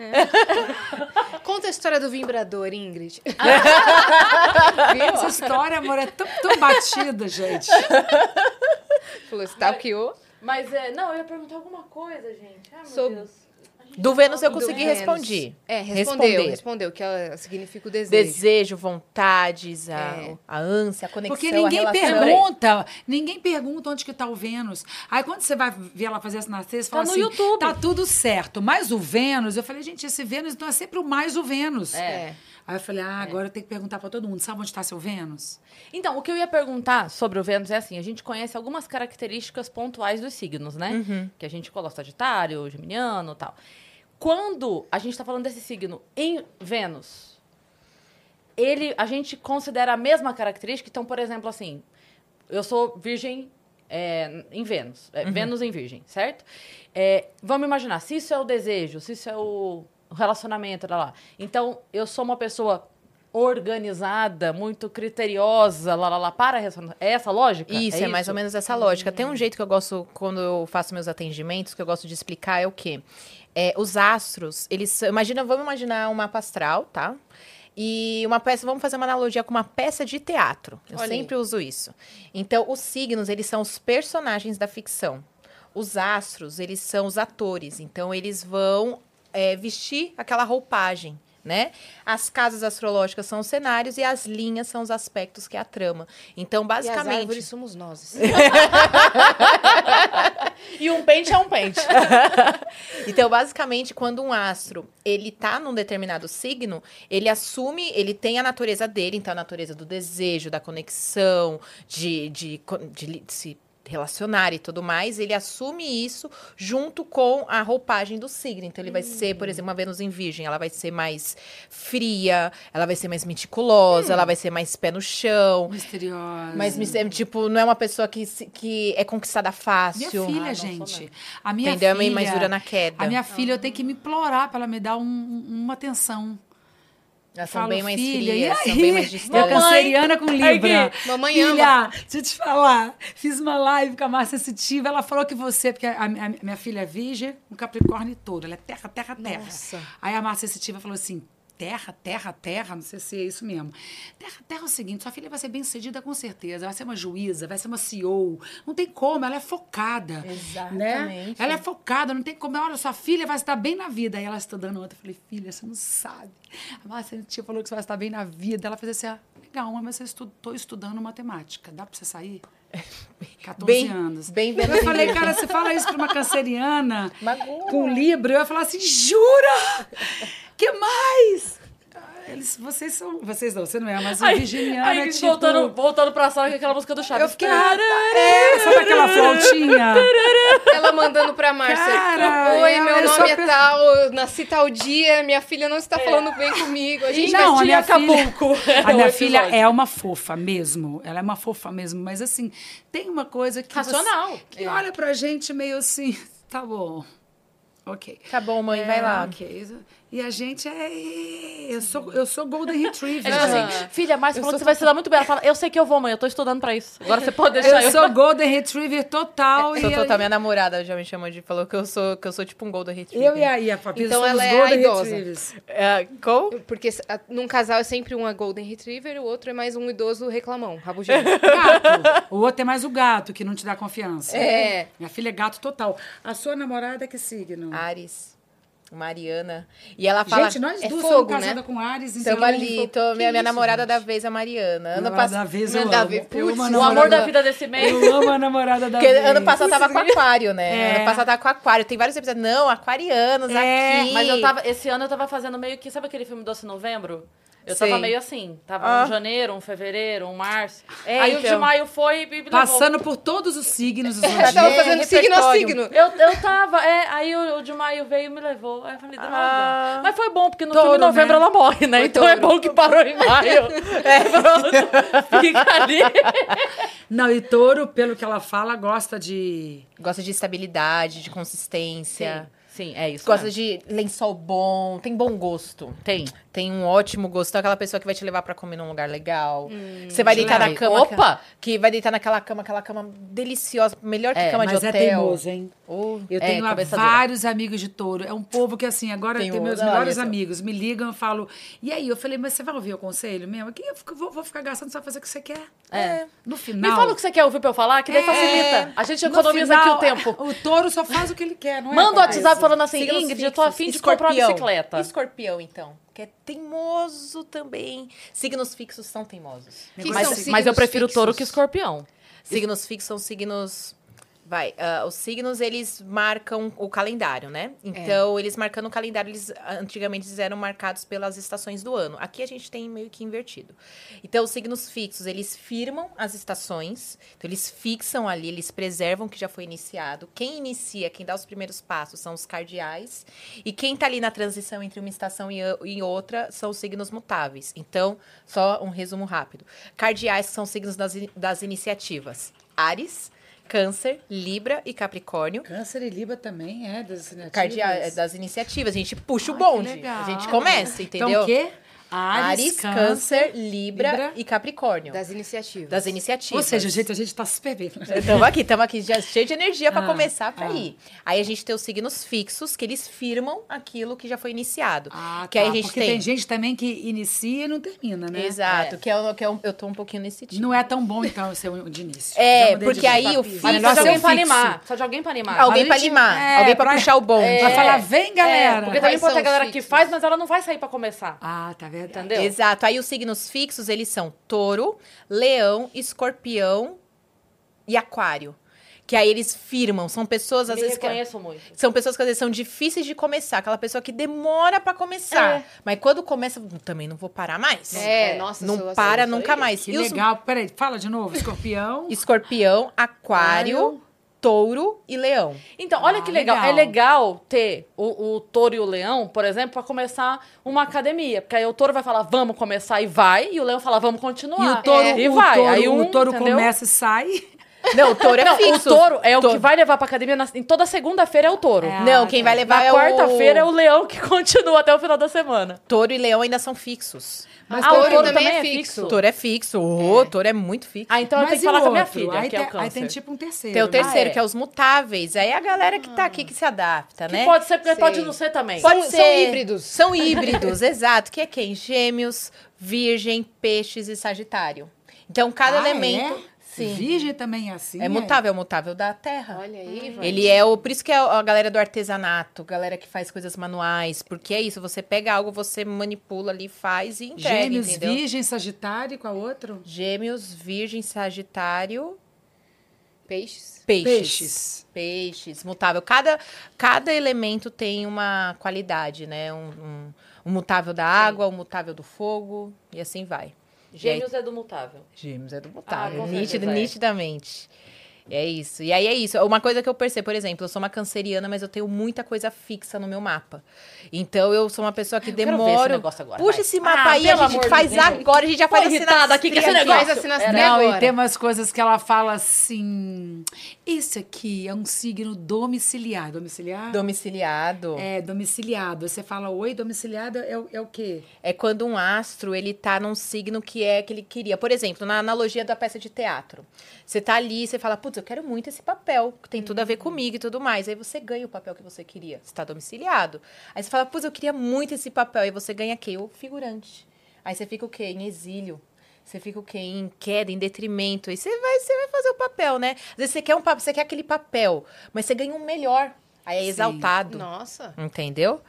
Conta a história do vibrador, Ingrid. Essa história, amor, é tão, tão batida, gente. Falou, stalkeou. Mas, é, não, eu ia perguntar alguma coisa, gente. Ai, meu Sobre- Deus. Do Vênus eu consegui Vênus. responder. É, respondeu. Responder. Respondeu, que ela significa o desejo. Desejo, vontades, a, É. a ânsia, a conexão, Porque ninguém pergunta, ninguém pergunta onde que tá o Vênus. Aí quando você vai ver ela fazer essa nascer, você fala no assim, YouTube. tá tudo certo. Mas o Vênus, eu falei, gente, esse Vênus então é sempre o mais o Vênus. É. Aí eu falei, ah, agora eu tenho que perguntar pra todo mundo, sabe onde tá seu Vênus? Então, o que eu ia perguntar sobre o Vênus é assim: a gente conhece algumas características pontuais dos signos, né? Uhum. Que a gente coloca Sagitário, Geminiano e tal. Quando a gente tá falando desse signo em Vênus, ele, a gente considera a mesma característica. Então, por exemplo, assim, eu sou virgem é, em Vênus. Uhum. é, Vênus em virgem, certo? É, vamos imaginar, se isso é o desejo, se isso é o relacionamento, lá, lá. Então, eu sou uma pessoa organizada, muito criteriosa, lá, lá, lá, para É essa lógica? Isso, é, mais ou menos essa lógica. Tem um jeito que eu gosto, quando eu faço meus atendimentos, que eu gosto de explicar é o quê? É, os astros, eles imagina, vamos imaginar um mapa astral, tá? E uma peça, vamos fazer uma analogia com uma peça de teatro. Eu Olha aí. sempre uso isso. Então, os signos, eles são os personagens da ficção. Os astros, eles são os atores. Então, eles vão é, vestir aquela roupagem né? As casas astrológicas são os cenários e as linhas são os aspectos que é a trama. Então, E as basicamente, árvores somos nós. E um pente é um pente. Então, basicamente, quando um astro ele tá num determinado signo, ele assume, ele tem a natureza dele, então a natureza do desejo, da conexão, de, de, de li- se relacionar e tudo mais, ele assume isso junto com a roupagem do signo. Então, ele vai ser, por exemplo, uma Vênus em Virgem, ela vai ser mais fria, ela vai ser mais meticulosa, ela vai ser mais pé no chão. Misteriosa. Mas, tipo, não é uma pessoa que, que é conquistada Minha fácil. filha, Ah, gente. A minha Entendeu? É filha. meio mais dura na queda. A minha filha, eu tenho que me implorar pra ela me dar um- uma atenção. Elas são bem mais filha, frias, e são bem mais Eu distantes. canceriana com Libra. Mamãe filha, deixa eu te falar. Fiz uma live com a Márcia Sensitiva. Ela falou que você, porque a, a- a minha filha é virgem, um capricórnio touro. Ela é terra, terra, terra. Nossa. Aí a Márcia Sensitiva falou assim: terra, terra, terra, não sei se é isso mesmo. Terra, terra é o seguinte: sua filha vai ser bem sucedida com certeza. Vai ser uma juíza, vai ser uma CEO. Não tem como, ela é focada. Né? Exatamente. Ela é focada, não tem como. Olha, sua filha vai estar bem na vida. Aí ela estudando ontem, eu falei, filha, você não sabe. A Márcia tia falou que você vai estar bem na vida. Ela fez assim, ah, legal, mas eu estou estudando matemática. Dá pra você sair? 14 Bem- anos. bem Eu Vênus em falei, cara, você fala isso pra uma canceriana com Libra, eu ia falar assim, jura? Que mais? Eles, vocês são. Vocês não, você não é, mas o virginiano aí é tipo. voltando, voltando pra sala com aquela música do Chaves. eu fiquei. Ah, tá, é, sabe aquela flautinha? Ela mandando pra Márcia. Cara, Oi, eu- meu eu nome é pe- tal, eu nasci tal dia, minha filha não está falando bem comigo. A gente Não, vai a minha tirar filha, Acapulco. a minha filha é uma fofa mesmo. Ela é uma fofa mesmo. Mas assim, tem uma coisa que. você- Racional. que olha pra gente meio assim, tá bom. Ok. Tá bom, mãe, vai lá. Ok. E a gente é. Eu sou, eu sou Golden Retriever. É tipo gente. assim, filha, Márcia falou que você vai se dar muito bem. Ela fala, eu sei que eu vou, mãe, eu tô estudando pra isso. Agora você pode deixar Eu sou Golden Retriever total. Sou e total, minha namorada já me chamou de. Falou que eu sou, que eu sou tipo um Golden Retriever. Eu e a Ia, Papi, Então somos ela é a Golden idosa. Retrievers. É, qual? Porque a- num casal é sempre um é Golden Retriever, o outro é mais um idoso reclamão, rabugento. Gato. O outro é mais o gato, que não te dá confiança. É. Minha filha é gato total. A sua namorada é que signo? Ares. Mariana. E ela fala. Gente, nós é duas fogo, somos né? casadas com Ares. Estamos então- ali. Tô, minha, minha namorada da vez é a Mariana. Ano passado. da vez eu da amo. vez, Eu amo O amor da vida desse mês. Eu amo a namorada da Porque vez. ano passado tava com aquário, né? É. Ano passado tava com aquário. Tem vários episódios. Não, aquarianos É, aqui. Mas eu tava, esse ano eu tava fazendo meio que, sabe aquele filme Doce Novembro? Eu Sei. tava meio assim, tava Ah. um janeiro, um fevereiro, um março. É, Aí o de então. maio foi e me levou. Passando por todos os signos. Os Ela tava fazendo signo a signo. Eu, eu tava, é, aí o, o de maio veio e me levou. Aí eu falei, droga. Ah. Mas foi bom, porque no Touro, filme novembro né? ela morre, né? Foi então é touro. bom que parou em maio. é, pronto. Fica ali. Não, e touro, pelo que ela fala, gosta de... Gosta de estabilidade, de consistência. Sim, é isso. Gosta de lençol bom, tem bom gosto. Tem. Tem um ótimo gosto. Então, aquela pessoa que vai te levar pra comer num lugar legal. Você vai deitar na cama. opa! Que vai deitar naquela cama, aquela cama deliciosa. Melhor que É, cama de Mas é hotel. teimoso, hein? Oh, Eu É, tenho dura. vários amigos de touro. É um povo que, assim, agora tem meus Olha melhores só. amigos. Me ligam e falam... E aí? Eu falei, mas você vai ouvir o conselho mesmo? Que eu fico- vou, vou ficar gastando, você vai fazer o que você quer. É. No Me final... fala o que você quer ouvir pra eu falar, que daí É. facilita. A gente no economiza final, aqui o tempo. O touro só faz o que ele quer, não é? Manda o? WhatsApp falando assim, Ingrid, eu tô afim de comprar uma bicicleta. Escorpião, então. Que é teimoso também. Signos fixos são teimosos. Que Mas, são mas signos eu prefiro touro fixos? que escorpião. Signos fixos são signos. Vai, ah, os signos eles marcam o calendário, né? Então, eles marcando o calendário, eles ah, antigamente eles eram marcados pelas estações do ano. Aqui a gente tem meio que invertido. Então, os signos fixos, eles firmam as estações, então eles fixam ali, eles preservam o que já foi iniciado. Quem inicia, quem dá os primeiros passos são os cardeais, e quem tá ali na transição entre uma estação e, e outra são os signos mutáveis. Então, só um resumo rápido. Cardeais são signos das, das iniciativas. Ares, Câncer, Libra e Capricórnio. Câncer e Libra também é das iniciativas. Cardeais é das iniciativas. A gente puxa o Ai, bonde. que legal. A gente começa, entendeu? Então o quê? Ares, Ares, Câncer, Libra, Libra. e Capricórnio. Das iniciativas. Das iniciativas. Ou seja, gente, a gente tá super bem. Estamos aqui, estamos aqui já cheio de energia para Ah, começar pra ah. ir. Aí a gente tem os signos fixos, que eles firmam aquilo que já foi iniciado. Ah, que tá, aí a gente porque tem. tem... gente também que inicia e não termina, né? Exato, É. que, é, o- que é um- eu tô um pouquinho nesse tipo. Não é tão bom, então, ser o de início. É, porque de aí o fixo- precisa de é alguém pra fixo. animar. Precisa de alguém pra animar. Alguém a pra gente- animar, é, alguém pra pra- puxar o bonde. Pra É. falar, vem, galera. porque também pode ter galera que faz, mas ela não vai sair pra começar. Ah, tá vendo? Entendeu? Exato. Aí os signos fixos, eles são touro, leão, escorpião e aquário. Que aí eles firmam. São pessoas, às Me vezes, que... reconheço muito. São pessoas que às vezes são difíceis de começar. Aquela pessoa que demora pra começar. É. Mas quando começa, também não vou parar mais. É, É. nossa, eu sou Não para eu sou nunca aí. mais. Que E os legal. Peraí, fala de novo. Escorpião. escorpião, aquário, Aquário. Touro e leão. Então, olha Ah, que legal. legal. É legal ter o, o touro e o leão, por exemplo, pra começar uma academia. Porque aí o touro vai falar, vamos começar e vai, e o leão fala, vamos E continuar. o touro, e o vai. touro, aí um, o touro entendeu? começa e sai. Não, o touro é Não, fixo. o touro é o Touro. que vai levar pra academia na- em toda segunda-feira é o touro. É. Não, Ah, quem tá. vai levar Na é quarta-feira é o... o leão que continua até o final da semana. Touro e leão ainda são fixos. Mas Ah, o touro, touro também, também é é fixo. fixo. Touro é fixo. O touro é muito fixo. Ah, então eu Mas tenho que falar com a minha outro? filha, aí que tem, é o câncer. Aí tem tipo um terceiro. Tem o né? terceiro, é. que é os mutáveis. Aí é a galera que tá aqui que se adapta, Que né? pode ser, porque Sei. pode não ser também. Pode São- ser. são híbridos. São híbridos, exato. Que é quem? Gêmeos, virgem, peixes e sagitário. Então, cada Ah, elemento... É? Sim. Virgem também é assim. É mutável, é mutável da terra. Olha aí, vai. Ele é o. Por isso que é a galera do artesanato, galera que faz coisas manuais. Porque é isso, você pega algo, você manipula ali, faz e entrega, Gêmeos, entendeu? Virgem, Sagitário, qual outro? Gêmeos, virgem, sagitário, Peixes. peixes. Peixes. Peixes, mutável. Cada, cada elemento tem uma qualidade, né? Um, um, um mutável da água, um mutável do fogo, e assim vai. Gêmeos é do mutável. Gêmeos é do mutável, com nítido, é. É isso. E aí é isso. Uma coisa que eu percebo, por exemplo, eu sou uma canceriana, mas eu tenho muita coisa fixa no meu mapa. Então eu sou uma pessoa que demora. negócio agora, Puxa vai. esse mapa Ah, aí, a gente faz Deus. agora, a gente já faz irritada aqui com esse Faz negócio. a sinastria Não, agora. e tem umas coisas que ela fala assim. Esse aqui é um signo domiciliar. Domiciliar? Domiciliado. É, domiciliado. Você fala, oi, domiciliado é, o- é o quê? É quando um astro, ele tá num signo que é que ele queria. Por exemplo, na analogia da peça de teatro. Você tá ali, você fala, putz, eu quero muito esse papel, que tem tudo a ver comigo e tudo mais. Aí você ganha o papel que você queria. Você tá domiciliado. Aí você fala, putz, eu queria muito esse papel. Aí você ganha quê? O figurante. Aí você fica o quê? Em exílio. Você fica o quê? Em queda, em detrimento. Aí você vai, você vai fazer o papel, né? Às vezes você quer um papel, você quer aquele papel, mas você ganha um melhor. Aí é Sim. exaltado. Nossa. Entendeu?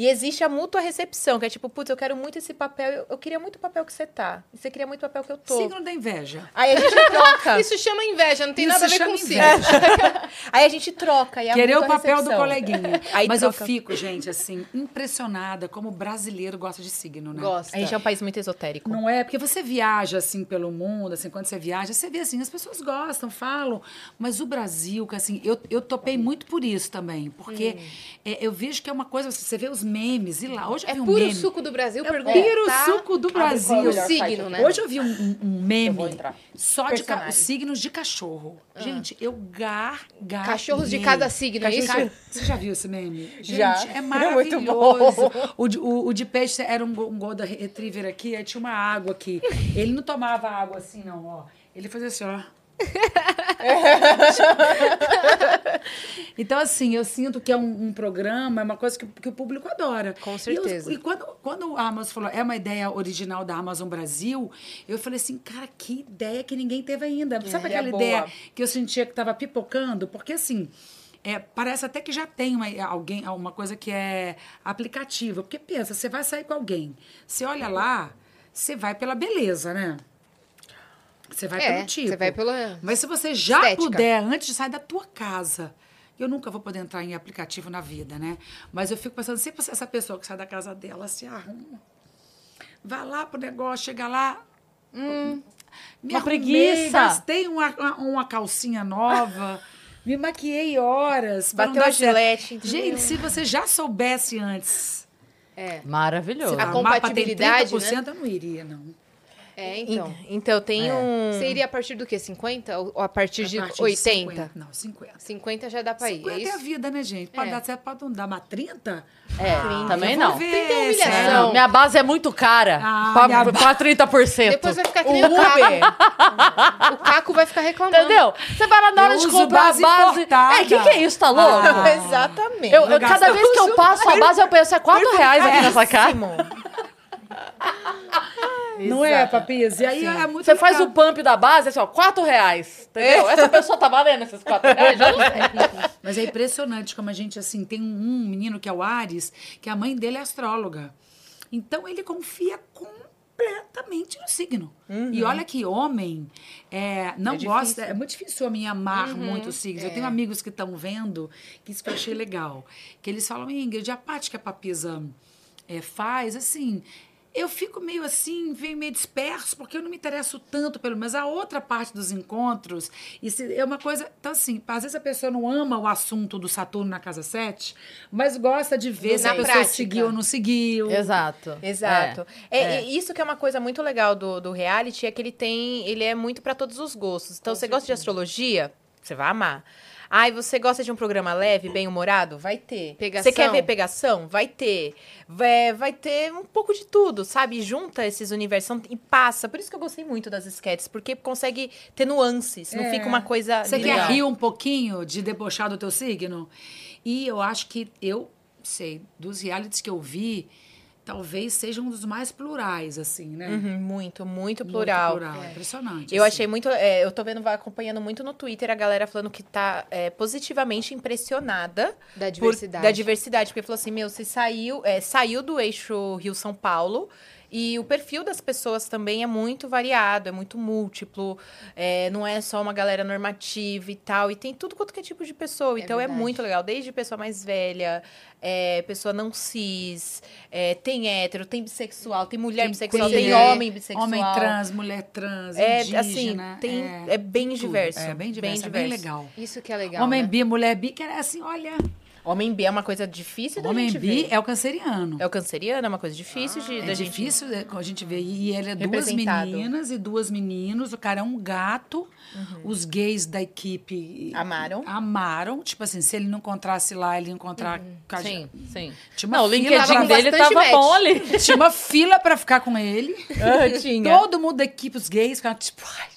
E existe a mútua recepção, que é tipo, putz, eu quero muito esse papel, eu, eu queria muito o papel que você tá. E você queria muito o papel que eu tô. Signo da inveja. Aí a gente troca. Isso chama inveja, não tem Isso nada a ver com signo. inveja. Aí a gente troca. E é a Querer o papel do recepção. coleguinha. Aí Mas eu troca. fico, gente, assim, impressionada como o brasileiro gosta de signo, né? Gosta. A gente é um país muito esotérico. Não é? Porque você viaja, assim, pelo mundo, assim, quando você viaja, você vê, assim, as pessoas gostam, falam. Mas o Brasil, que, assim, eu, eu topei muito por isso também. Porque é, eu vejo que é uma coisa, você vê os memes, e lá, hoje eu É vi um puro meme. suco do Brasil, pergunta. Puro tá? suco do é o Brasil. melhor signo, né? Hoje eu vi um, um- meme só de ca- signos de cachorro. Gente, eu gargalhei. Cachorros de cada signo, é Cachorro- isso? Você já viu esse meme? Gente, Já. é Muito maravilhoso. bom. o, de, o, o de peixe era um, um Golden Retriever aqui, aí tinha uma água aqui. Ele não tomava água assim, não, ó. Ele fazia assim, ó. então, assim, eu sinto que é um, um programa, é uma coisa que, que o público adora. Com E eu- certeza. E, quando, quando a Amazon falou, é uma ideia original da Amazon Brasil, eu falei assim, cara, que ideia que ninguém teve ainda. Sabe É, aquela é ideia que eu sentia que estava pipocando? Porque, assim, é, parece até que já tem uma, alguém, uma coisa que é aplicativa. Porque pensa, você vai sair com alguém, você olha lá, você vai pela beleza, né? Você vai É, pelo tipo. você vai pela Mas se você já estética. puder, antes de sair da tua casa, eu nunca vou poder entrar em aplicativo na vida, né? Mas eu fico pensando, sempre essa pessoa que sai da casa dela se arruma, vai lá pro negócio, chega lá, hum, me uma arrumei, preguiça. gastei uma, uma, uma calcinha nova, me maquiei horas. Bateu a gilete. entendeu? Gente, se você já soubesse antes, É. Maravilhoso. A mapa tem compatibilidade, 30%, eu não iria, não. É, então. En- Então, tem É. um... Você iria a partir do quê? 50? Ou a partir de A partir 80? 50. Não, 50. 50 já dá pra ir, 50 é é, a isso? vida, né, gente? Pode É. dar certo, pode não dar, mas 30? É, também Eu não. ver, Tem que ter humilhação. Não, minha base é muito cara. Ah, pra, ba- pra 30%. Depois vai ficar que O nem o Caco. Uber. O Caco vai ficar reclamando. Entendeu? Você vai lá na hora Eu de comprar base a base. importada. É, o que, que é isso? Tá louco? Ah. Exatamente. Eu, eu- cada vez que eu passo a base, eu penso, é 4 reais aqui nessa casa. Não é, Exato. Papis? E aí é muito Você faz o pump da base, assim, ó, 4 reais. Entendeu? Essa pessoa tá valendo esses 4 reais? Já não sei. Mas é impressionante como a gente, assim, tem um, um menino que é o Ares, que a mãe dele é astróloga. Então, ele confia completamente no signo. E olha que homem é, não É gosta... É muito difícil o homem amar muito os signos. Eu tenho amigos que estão vendo, que isso que eu achei legal. Que eles falam, Ingrid, a parte que a papisa é, faz, assim... Eu fico meio assim, meio, meio disperso, porque eu não me interesso tanto pelo. Mas a outra parte dos encontros, isso é uma coisa. Então, assim, às vezes a pessoa não ama o assunto do Saturno na casa 7, mas gosta de ver se Na a pessoa prática. seguiu ou não seguiu. Exato. Exato. É, é. e Isso que é uma coisa muito legal do, do reality, é que ele tem. Ele é muito pra todos os gostos. Então, você gosta de astrologia? Você vai amar. Ai, você gosta de um programa leve, bem-humorado? Vai ter. Pegação? Você quer ver pegação? Vai ter. Vai, vai ter um pouco de tudo, sabe? Junta esses universos e passa. Por isso que eu gostei muito das sketches, porque consegue ter nuances. Não É. fica uma coisa. Você linear. quer rir um pouquinho de debochar do teu signo? E eu acho que eu sei, dos realities que eu vi, talvez seja um dos mais plurais, assim, né? Uhum, muito, muito Muito plural. Impressionante. Eu assim. achei muito. é, eu tô vendo, vai acompanhando muito no Twitter a galera falando que tá é, positivamente impressionada Da por- diversidade. da diversidade. Porque falou assim: meu, você saiu, é, saiu do eixo Rio-São Paulo. E o perfil das pessoas também é muito variado, é muito múltiplo. é, não é só uma galera normativa e tal. E tem tudo quanto que é tipo de pessoa. É então é, muito legal. Desde pessoa mais velha, é, pessoa não cis, é, tem hétero, tem bissexual, tem mulher Tem bissexual, queer, tem homem bissexual. Homem trans, mulher trans, É, indígena. assim, tem, é, bem tudo. diverso. É bem diverso, é bem diverso. legal. Isso que é legal, Homem né? bi, mulher bi, que era assim, olha... Homem bi é uma coisa difícil da Homem gente bi ver. é o canceriano. É o canceriano, é uma coisa difícil de, É da gente... difícil é, a gente ver. E ele é duas meninas e duas meninos. O cara é um gato. Os gays da equipe Amaram. Amaram. Tipo assim, se ele não encontrasse lá, ele ia encontrar a Sim, sim. Tinha uma Não, o fila LinkedIn dele tava match. bom ali. Tinha uma fila pra ficar com ele. Ah, tinha. Todo mundo da equipe, os gays, ficavam tipo. "Ai".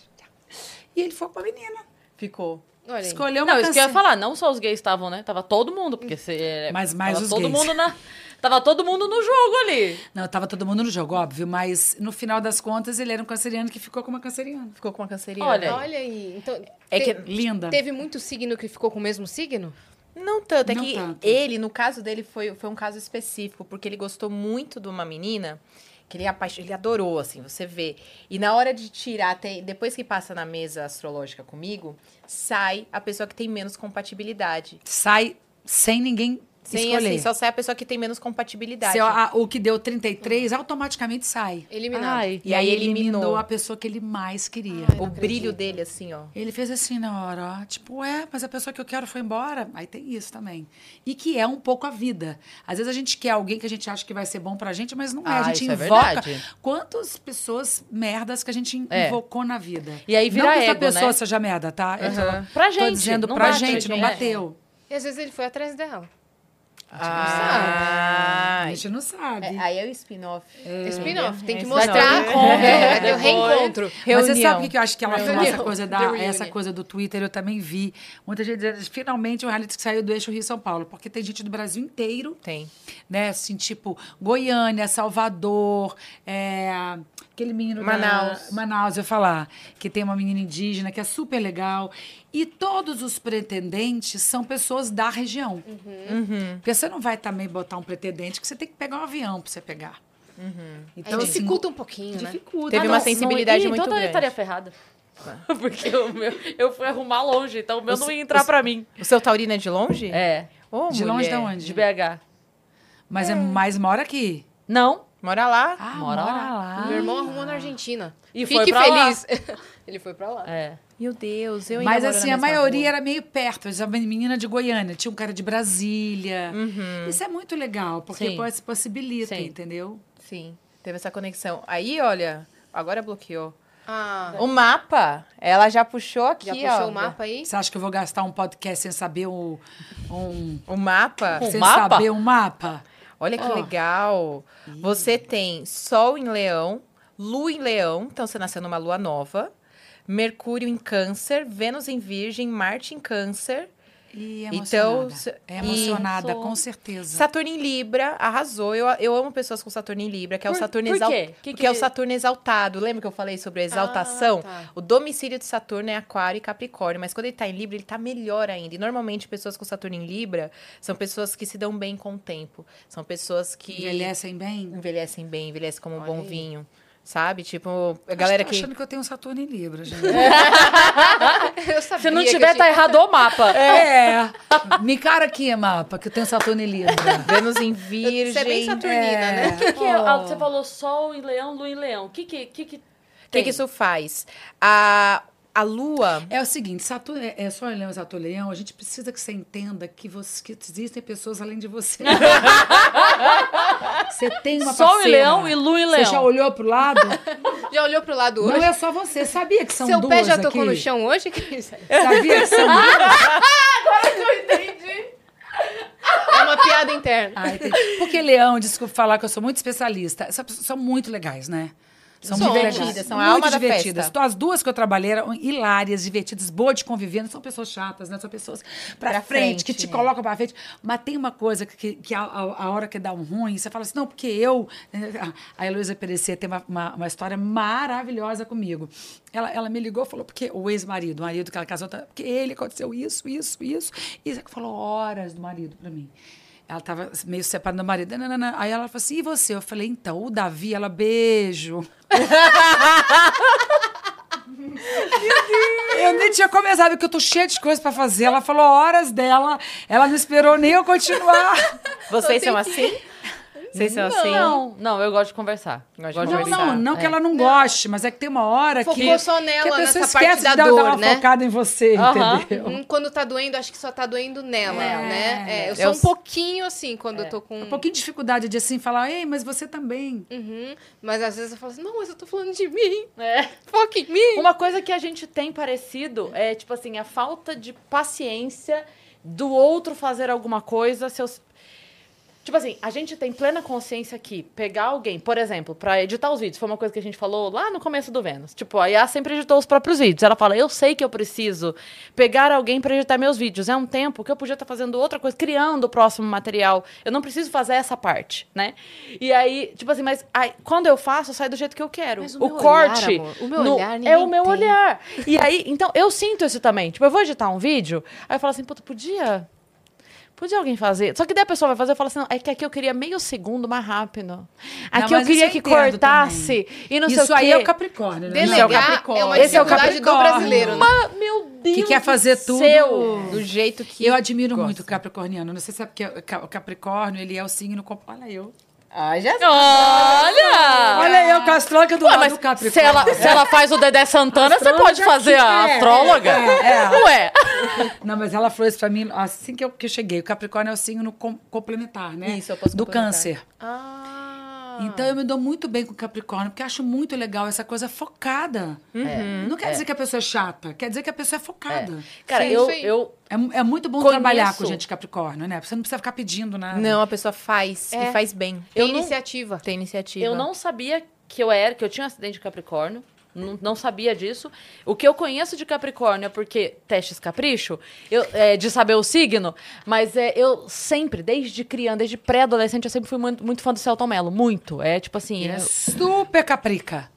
E ele foi com a menina. Ficou. Olha aí. Escolheu uma Não, isso que eu ia falar, não só os gays estavam, né? Tava todo mundo, porque se, Mas mais tava os todo gays. mundo na Tava todo mundo no jogo ali. Não, tava todo mundo no jogo, óbvio, mas no final das contas ele era um canceriano que ficou com uma canceriana. Ficou com uma canceriana. Olha aí. Olha aí. Então, É te- que- Linda. teve muito signo que ficou com o mesmo signo? Não tanto, é Não que tanto. ele, no caso dele, foi, foi um caso específico, porque ele gostou muito de uma menina que ele, apaix- ele adorou, assim, você vê. E na hora de tirar, depois que passa na mesa astrológica comigo, sai a pessoa que tem menos compatibilidade. Sai sem ninguém Sem, escolher. assim, só sai a pessoa que tem menos compatibilidade. Se a- o que deu 33, automaticamente sai. Eliminado. Ai. E, aí eliminou eliminou. a pessoa que ele mais queria. Ai, o brilho acredito. dele, assim, ó. Ele fez assim na hora, ó, tipo, é, mas a pessoa que eu quero foi embora. Aí tem isso também. E que é um pouco a vida. Às vezes a gente quer alguém que a gente acha que vai ser bom pra gente, mas não é. Ah, a gente isso é invoca verdade. quantas pessoas merdas que a gente É. invocou na vida. E aí vira não que essa ego, pessoa né? seja merda, tá? Eu Aham. tô, Pra tô gente, dizendo não pra bate, gente, não é. bateu. E às vezes ele foi atrás dela. Ah, A gente não sabe. é, aí é o spin-off. Spin-off. Tem que Esse mostrar. vai ter É, o reencontro. Mas você sabe o que eu acho que ela falou? Essa coisa, da, essa coisa do Twitter eu também vi. Muita gente dizendo, finalmente o reality que saiu do eixo Rio-São Paulo. Porque tem gente do Brasil inteiro Tem. né? Assim, tipo, Goiânia, Salvador, é, aquele menino da- Manaus. Manaus, eu ia falar, que tem uma menina indígena que é super legal. E todos os pretendentes são pessoas da região. Uhum. Porque você não vai também botar um pretendente que você tem que pegar um avião para você pegar. Então, Aí assim, dificulta um pouquinho, né? dificulta. Teve Ah, uma não, sensibilidade Ih, muito então eu grande. estaria ferrada. Porque o meu, eu fui arrumar longe, então o meu não ia entrar pra mim. O seu taurino é de longe? É, Ô, De longe mulher. de onde? de BH. Mas é mais mora aqui. Não, Mora lá. Ah, Mora lá. Meu irmão arrumou na Argentina. E Fique foi pra feliz. ele foi pra lá. é. Meu Deus, eu Mas assim, a maioria rua. era meio perto. Essa menina de Goiânia, tinha um cara de Brasília. Uhum. Isso é muito legal, porque Sim. pode- possibilita, Sim. entendeu? Sim, teve essa conexão. Aí, olha, Agora bloqueou. Ah, O mapa, ela já puxou aqui, já ó. puxou o mapa aí? Você acha que eu vou gastar um podcast sem saber o, um, O mapa. Sem mapa? saber um mapa? Olha que Ó. legal. Você tem Sol em Leão, Lua em Leão, então você nasceu numa lua nova. Mercúrio em Câncer, Vênus em Virgem, Marte em Câncer, E Então, emocionada. se- é emocionada, Isso. com certeza. Saturno em Libra, arrasou. Eu, eu amo pessoas com Saturno em Libra, que é o Saturno por exaltado. quê? Que Porque é o que- Saturno exaltado. Lembra que eu falei sobre a exaltação? Ah, tá. O domicílio de Saturno é Aquário e Capricórnio, mas quando ele tá em Libra, ele tá melhor ainda. E normalmente pessoas com Saturno em Libra são pessoas que se dão bem com o tempo. São pessoas que Envelhecem bem? envelhecem bem, envelhecem como um Olha bom aí. vinho. Sabe? Tipo, a galera Tô que. achando que eu tenho um Saturno em Libra, gente. Eu sabia Se não que tiver, eu tá tinha- errado o mapa. É. Me cara aqui, mapa, que eu tenho Saturno em Libra. Vênus em Virgem. Você é bem saturnina, É. né? O que, que é? Ah, você falou Sol em Leão, Lua em Leão. O que que, que, que O que, que isso faz? A, a Lua. É o seguinte, Saturno, é, é só Leão e Saturno Leão, a gente precisa que você entenda que, você, que existem pessoas além de você. você tem uma Sol parceira. Leão e Lua Você Leão. já olhou pro lado? Já olhou pro lado hoje? Não é só você. Sabia que são Seu duas pé já tocou aqui? no chão hoje, Cris? Sabia que são duas? É uma piada interna. Ah, entendi. Porque Leão, desculpa falar que eu sou muito especialista, são muito legais, né? São muito divertidas, são a alma da divertidas. festa. As duas que eu trabalhei eram hilárias, divertidas, boas de conviver. Não são pessoas chatas, né? São pessoas pra, Pra frente, que frente, te né? colocam pra frente. Mas tem uma coisa que, que a, a- a hora que dá um ruim, você fala assim, não, porque eu... A Heloísa Perecer tem uma, uma, uma história maravilhosa comigo. Ela, ela me ligou e falou, porque o ex-marido, o marido que ela casou, tá- porque ele aconteceu isso, isso, isso. E você falou horas do marido pra mim. Ela tava meio separando do marido. Nananana. Aí ela falou assim: e você? Eu falei: então, o Davi, ela, beijo. Eu nem tinha começado, porque eu tô cheia de coisas pra fazer. Ela falou horas dela, ela não esperou nem eu continuar. Vocês são assim? Vocês são assim? Não, não, eu gosto de conversar. Gosto de Não, conversar. não, não que É. ela não goste, mas é que tem uma hora que, Focou só nela, que a pessoa nessa parte esquece da de dar, dor, dar uma né? focada em você, Aham. entendeu? Hum, Quando tá doendo, acho que só tá doendo nela, É. né? É, eu sou Eu um pouquinho assim quando eu tô com. Um pouquinho de dificuldade de assim falar, ei, mas você também. Uhum. Mas às vezes eu falo assim, não, mas eu tô falando de mim. É. Foca em mim. Uma coisa que a gente tem parecido é, tipo assim, a falta de paciência do outro fazer alguma coisa. Seus... Tipo assim, a gente tem plena consciência que pegar alguém, por exemplo, pra editar os vídeos, foi uma coisa que a gente falou lá no começo do Vênus. Tipo, a Yas sempre editou os próprios vídeos. Ela fala, eu sei que eu preciso pegar alguém pra editar meus vídeos. É um tempo que eu podia estar fazendo outra coisa, criando o próximo material. Eu não preciso fazer essa parte, né? E aí, tipo assim, mas aí, quando eu faço, eu saio do jeito que eu quero. Mas o o corte. olhar, amor, o meu no- olhar é o meu tem. olhar. E aí, então, eu sinto isso também. Tipo, eu vou editar um vídeo, aí eu falo assim, puta, podia. Podia alguém fazer. Só que daí a pessoa vai fazer e fala assim: não, é que aqui eu queria meio segundo mais rápido. Aqui eu mas queria isso que eu entendo cortasse e não sei Isso o quê. aí é o Capricórnio, né? Delegar Isso é o Capricórnio. é uma Esse é o dificuldade do Capricórnio. brasileiro, né? Meu Deus. Que quer fazer tudo Seu. Do jeito que. Eu admiro gosta. muito o capricorniano. Não sei se é porque o Capricórnio, ele é o signo... Olha eu. Ah, já Olha! Olha eu, com a astróloga do Ué, mas do Capricórnio. se ela, se ela faz o Dedé Santana, você pode fazer a é, astróloga? é, é. Ué. Não, mas ela falou isso pra mim assim que eu, que eu cheguei. O Capricórnio é o signo com- complementar, né? Isso, é o oposto Do câncer. Ah. Então eu me dou muito bem com o Capricórnio, porque acho muito legal essa coisa focada. Uhum. Não quer dizer que a pessoa é chata, quer dizer que a pessoa é focada. Cara, Sim, eu, eu É, é muito bom Conheço. trabalhar com gente Capricórnio, né? Você não precisa ficar pedindo nada. Não, a pessoa faz É. e faz bem. Tem eu não- iniciativa. Tem iniciativa. Eu não sabia que eu era, que eu tinha um acidente de Capricórnio. Não, não sabia disso. O que eu conheço de Capricórnio é porque testes capricho, eu, é, de saber o signo, mas é, eu sempre, desde criança, desde pré-adolescente, eu sempre fui muito, muito fã do Celton Mello. Muito. É tipo assim. É super caprica.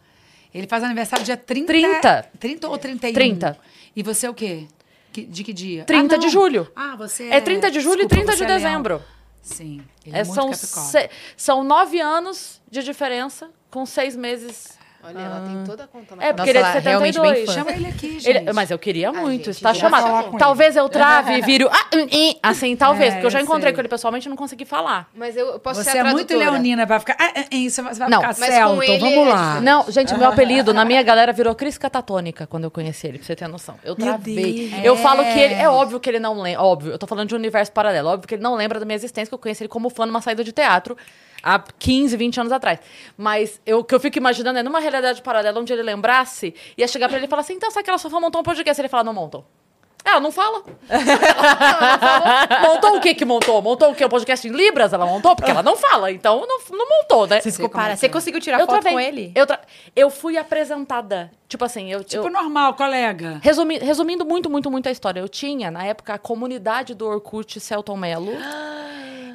Ele faz aniversário dia 30. 30. 30 ou 31? 30. E você é o quê? De que dia? 30 Ah, de julho. Ah, você É 30 de julho e Desculpa, 30 de é leão. dezembro. Sim. Ele é, É, muito são, se- são nove anos de diferença com seis meses. Olha, ela tem toda a conta na É, porque ele é de ela é realmente bem 72. fã. Chama ele aqui, gente. Ele- mas eu queria muito, está chamado. Talvez eu trave e vire. o- Ah, hum, hum, assim, talvez, É, porque eu já encontrei sei. com ele pessoalmente e não consegui falar. Mas eu posso ser Você é muito leonina, vai ficar... Ah, ah, ah, isso vai vai Não, ficar mas com Celton, ele vamos é lá. Não, gente, meu apelido na minha galera virou Cris Catatônica quando eu conheci ele, pra você ter noção. Eu travei. Eu É. falo que ele. É óbvio que ele não lembra. Óbvio, eu tô falando de um universo paralelo. Óbvio que ele não lembra da minha existência, que eu conheci ele como fã numa saída de teatro há 15, 20 anos atrás. Mas eu- o que eu fico imaginando é numa realidade paralela onde ele lembrasse, ia chegar pra ele e falar assim: então, sabe que ela só foi montar um podcast? Ele fala: não montou. Ela não fala. Ela não. Montou o que que montou? Montou o que? O podcast em Libras ela montou? Porque ela não fala, então não, não montou, né? Você ficou é para. Você é. conseguiu tirar eu foto travei. com ele? Eu, tra- eu fui apresentada. Tipo assim, eu. Tipo, eu... normal, colega. Resumi- resumindo muito, muito, muito a história. Eu tinha, na época, a comunidade do Orkut Celton Mello.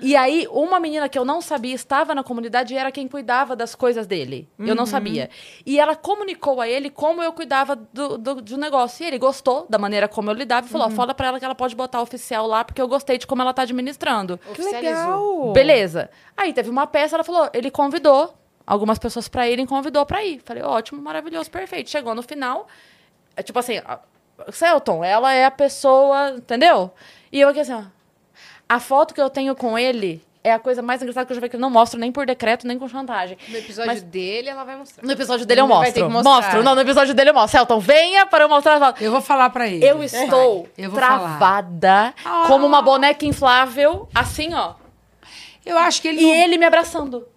E aí, uma menina que eu não sabia estava na comunidade e era quem cuidava das coisas dele. Eu não sabia. E ela comunicou a ele como eu cuidava do, do, do negócio. E ele gostou da maneira como eu lidava e falou: ó, fala pra ela que ela pode botar oficial lá, porque eu gostei de como ela tá administrando. Oficializou. Beleza. Aí teve uma peça, ela falou, ele convidou algumas pessoas pra irem, convidou pra ir. Falei, ótimo, maravilhoso, perfeito. Chegou no final, é tipo assim, a- Celton, ela é a pessoa, entendeu? E eu aqui assim, ó, a foto que eu tenho com ele é a coisa mais engraçada que eu já vi que eu não mostro nem por decreto, nem com chantagem. No episódio Mas- dele, ela vai mostrar. No episódio dele eu mostro. Mostro. Não, no episódio dele eu mostro. Celton, venha para eu mostrar as fotos. Eu vou falar pra ele. Eu estou Eu falar. travada Ah. como uma boneca inflável, assim, ó. Eu acho que ele E não- ele me abraçando.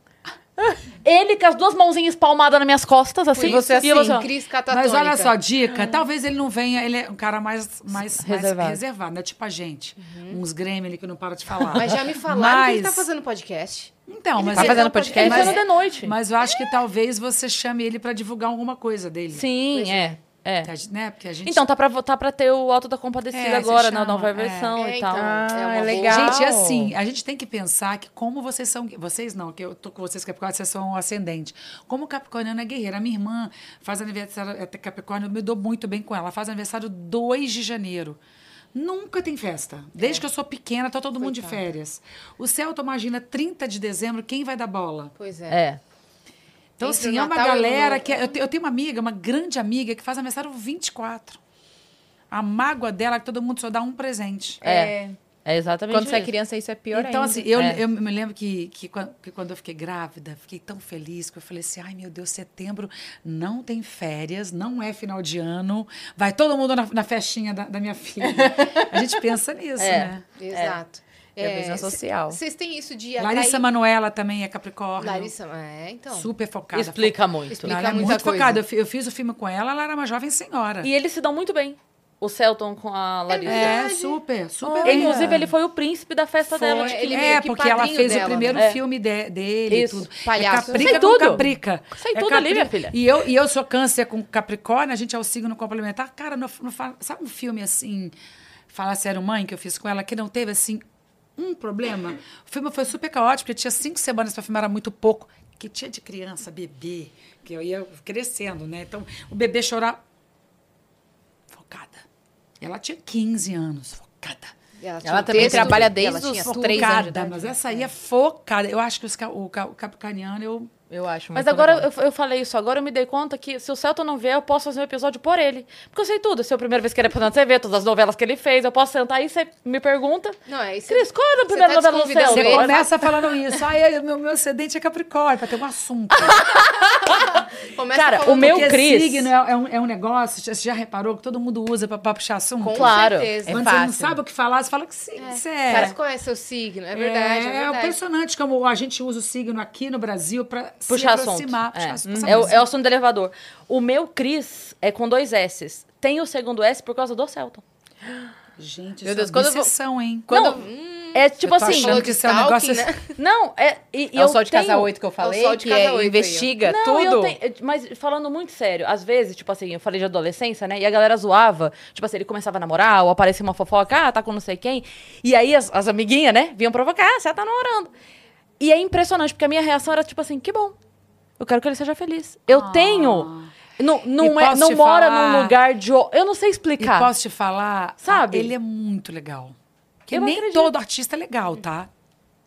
Ele com as duas mãozinhas palmadas nas minhas costas, assim. E você e eu assim. Cris catatônica. Mas olha só, dica, talvez ele não venha, ele é um cara mais, mais, mais Reservado. reservado. né? Tipo a gente. Uns gremlin que não para de falar. Mas já me falaram que ele tá Mas- fazendo podcast. Então, mas, Tá é- fazendo podcast? Ele Mas- fazendo de noite. mas eu acho que talvez você chame ele pra divulgar alguma coisa dele. Sim, é. É. Né? Porque a gente... Então, tá pra, tá pra ter o Alto da Compadecida É, agora, na nova é. versão É, e tal. então. Ah, É uma é boa- legal. Gente, assim, a gente tem que pensar que como vocês são. Vocês não, que eu tô com vocês, Capricórnio, vocês são ascendente. Como Capricorniana é guerreira. A minha irmã faz aniversário, é Capricórnio, eu me dou muito bem com ela. Ela faz aniversário 2 de janeiro. Nunca tem festa. Desde que eu sou pequena, tá todo mundo de férias. O Celto, imagina, 30 de dezembro, quem vai dar bola? Pois é. É. Então, Entre assim, é uma galera que. Eu, te- eu tenho uma amiga, uma grande amiga, que faz aniversário 24. A mágoa dela é que todo mundo só dá um presente. É. É exatamente Quando você é isso. criança, isso é pior então, ainda. assim, eu, É. eu me lembro que, que, que quando eu fiquei grávida, fiquei tão feliz que eu falei assim: ai meu Deus, setembro não tem férias, não é final de ano, vai todo mundo na, na festinha da, da minha filha. A gente pensa nisso, É. né? Exato. É business c- social. Vocês têm isso de Larissa atrair... Manoela também é Capricórnio. Larissa, é, então. Super focada. Explica muito. Explica Ela é muito coisa. focada. Eu, eu fiz o filme com ela, ela era uma jovem senhora. E eles se dão muito bem. O Celton com a Larissa. É, verdade. super, super É. Inclusive, ele foi o príncipe da festa Foi. dela. Tipo, ele é, porque ela fez dela, o primeiro né? filme de- dele Isso, e tudo. palhaço. É caprica Sei com tudo. caprica. Sei É tudo capri- ali, minha filha. E eu, e eu sou câncer com capricórnio, a gente é o signo complementar. Cara, não, não fa- sabe um filme assim, Fala Sério Mãe, que eu fiz com ela, que não teve assim um problema? O filme foi super caótico, porque tinha cinco semanas para filmar, era muito pouco. Que tinha de criança, bebê, que eu ia crescendo, né? Então, o bebê chorar focada. Ela tinha 15 anos, focada. Ela, Ela também texto, trabalha ela desde tinha os três anos mas essa aí é focada. Eu acho que os o, o capricorniano, eu Eu acho Mas agora legal. eu, eu falei isso, agora eu me dei conta que se o Celton não vier, eu posso fazer um episódio por ele. Porque eu sei tudo. Se é a primeira vez que ele é apresentado, você vê todas as novelas que ele fez, eu posso sentar aí e você me pergunta. Não, é isso. Cris, qual era a Você primeira tá novela do Celton? Você começa falando isso. Ai, meu, meu ascendente é Capricórnio, para ter um assunto. Começa Cara, o meu Cris- signo é, é um, é um negócio, você já reparou que todo mundo usa para puxar assunto? Com Claro. certeza. É Quando você não sabe o que falar, você fala que signo você é. Cara, qual é seu signo? É verdade, é, É, verdade. impressionante como a gente usa o signo aqui no Brasil para se Puxar assunto. aproximar. É. puxar. É, o, é o assunto do elevador. O meu Cris é com dois S. Tem o segundo S por causa do Celton. Gente, Meu isso Deus, é quando eu vou- obsessão, hein? Quando não, é tipo eu tô assim. achando que esse é um negócio... né? Não, é. E, e É o eu sol de tenho- casa 8 que eu falei, sol de que casa é, oito aí, ó. investiga Não, tudo. eu tenho. Mas falando muito sério, às vezes, tipo assim, eu falei de adolescência, né? E a galera zoava. Tipo assim, ele começava a namorar, ou aparecia uma fofoca, ah, tá com não sei quem. E aí as, as amiguinhas, né, vinham provocar, ah, você tá namorando. E é impressionante, porque a minha reação era tipo assim, que bom. Eu quero que ele seja feliz. Eu tenho. Não, não, E é, não mora falar- num lugar de. Eu não sei E explicar. posso te falar, Sabe? ah, ele é muito legal. Porque Eu nem acredito. todo artista é legal, tá?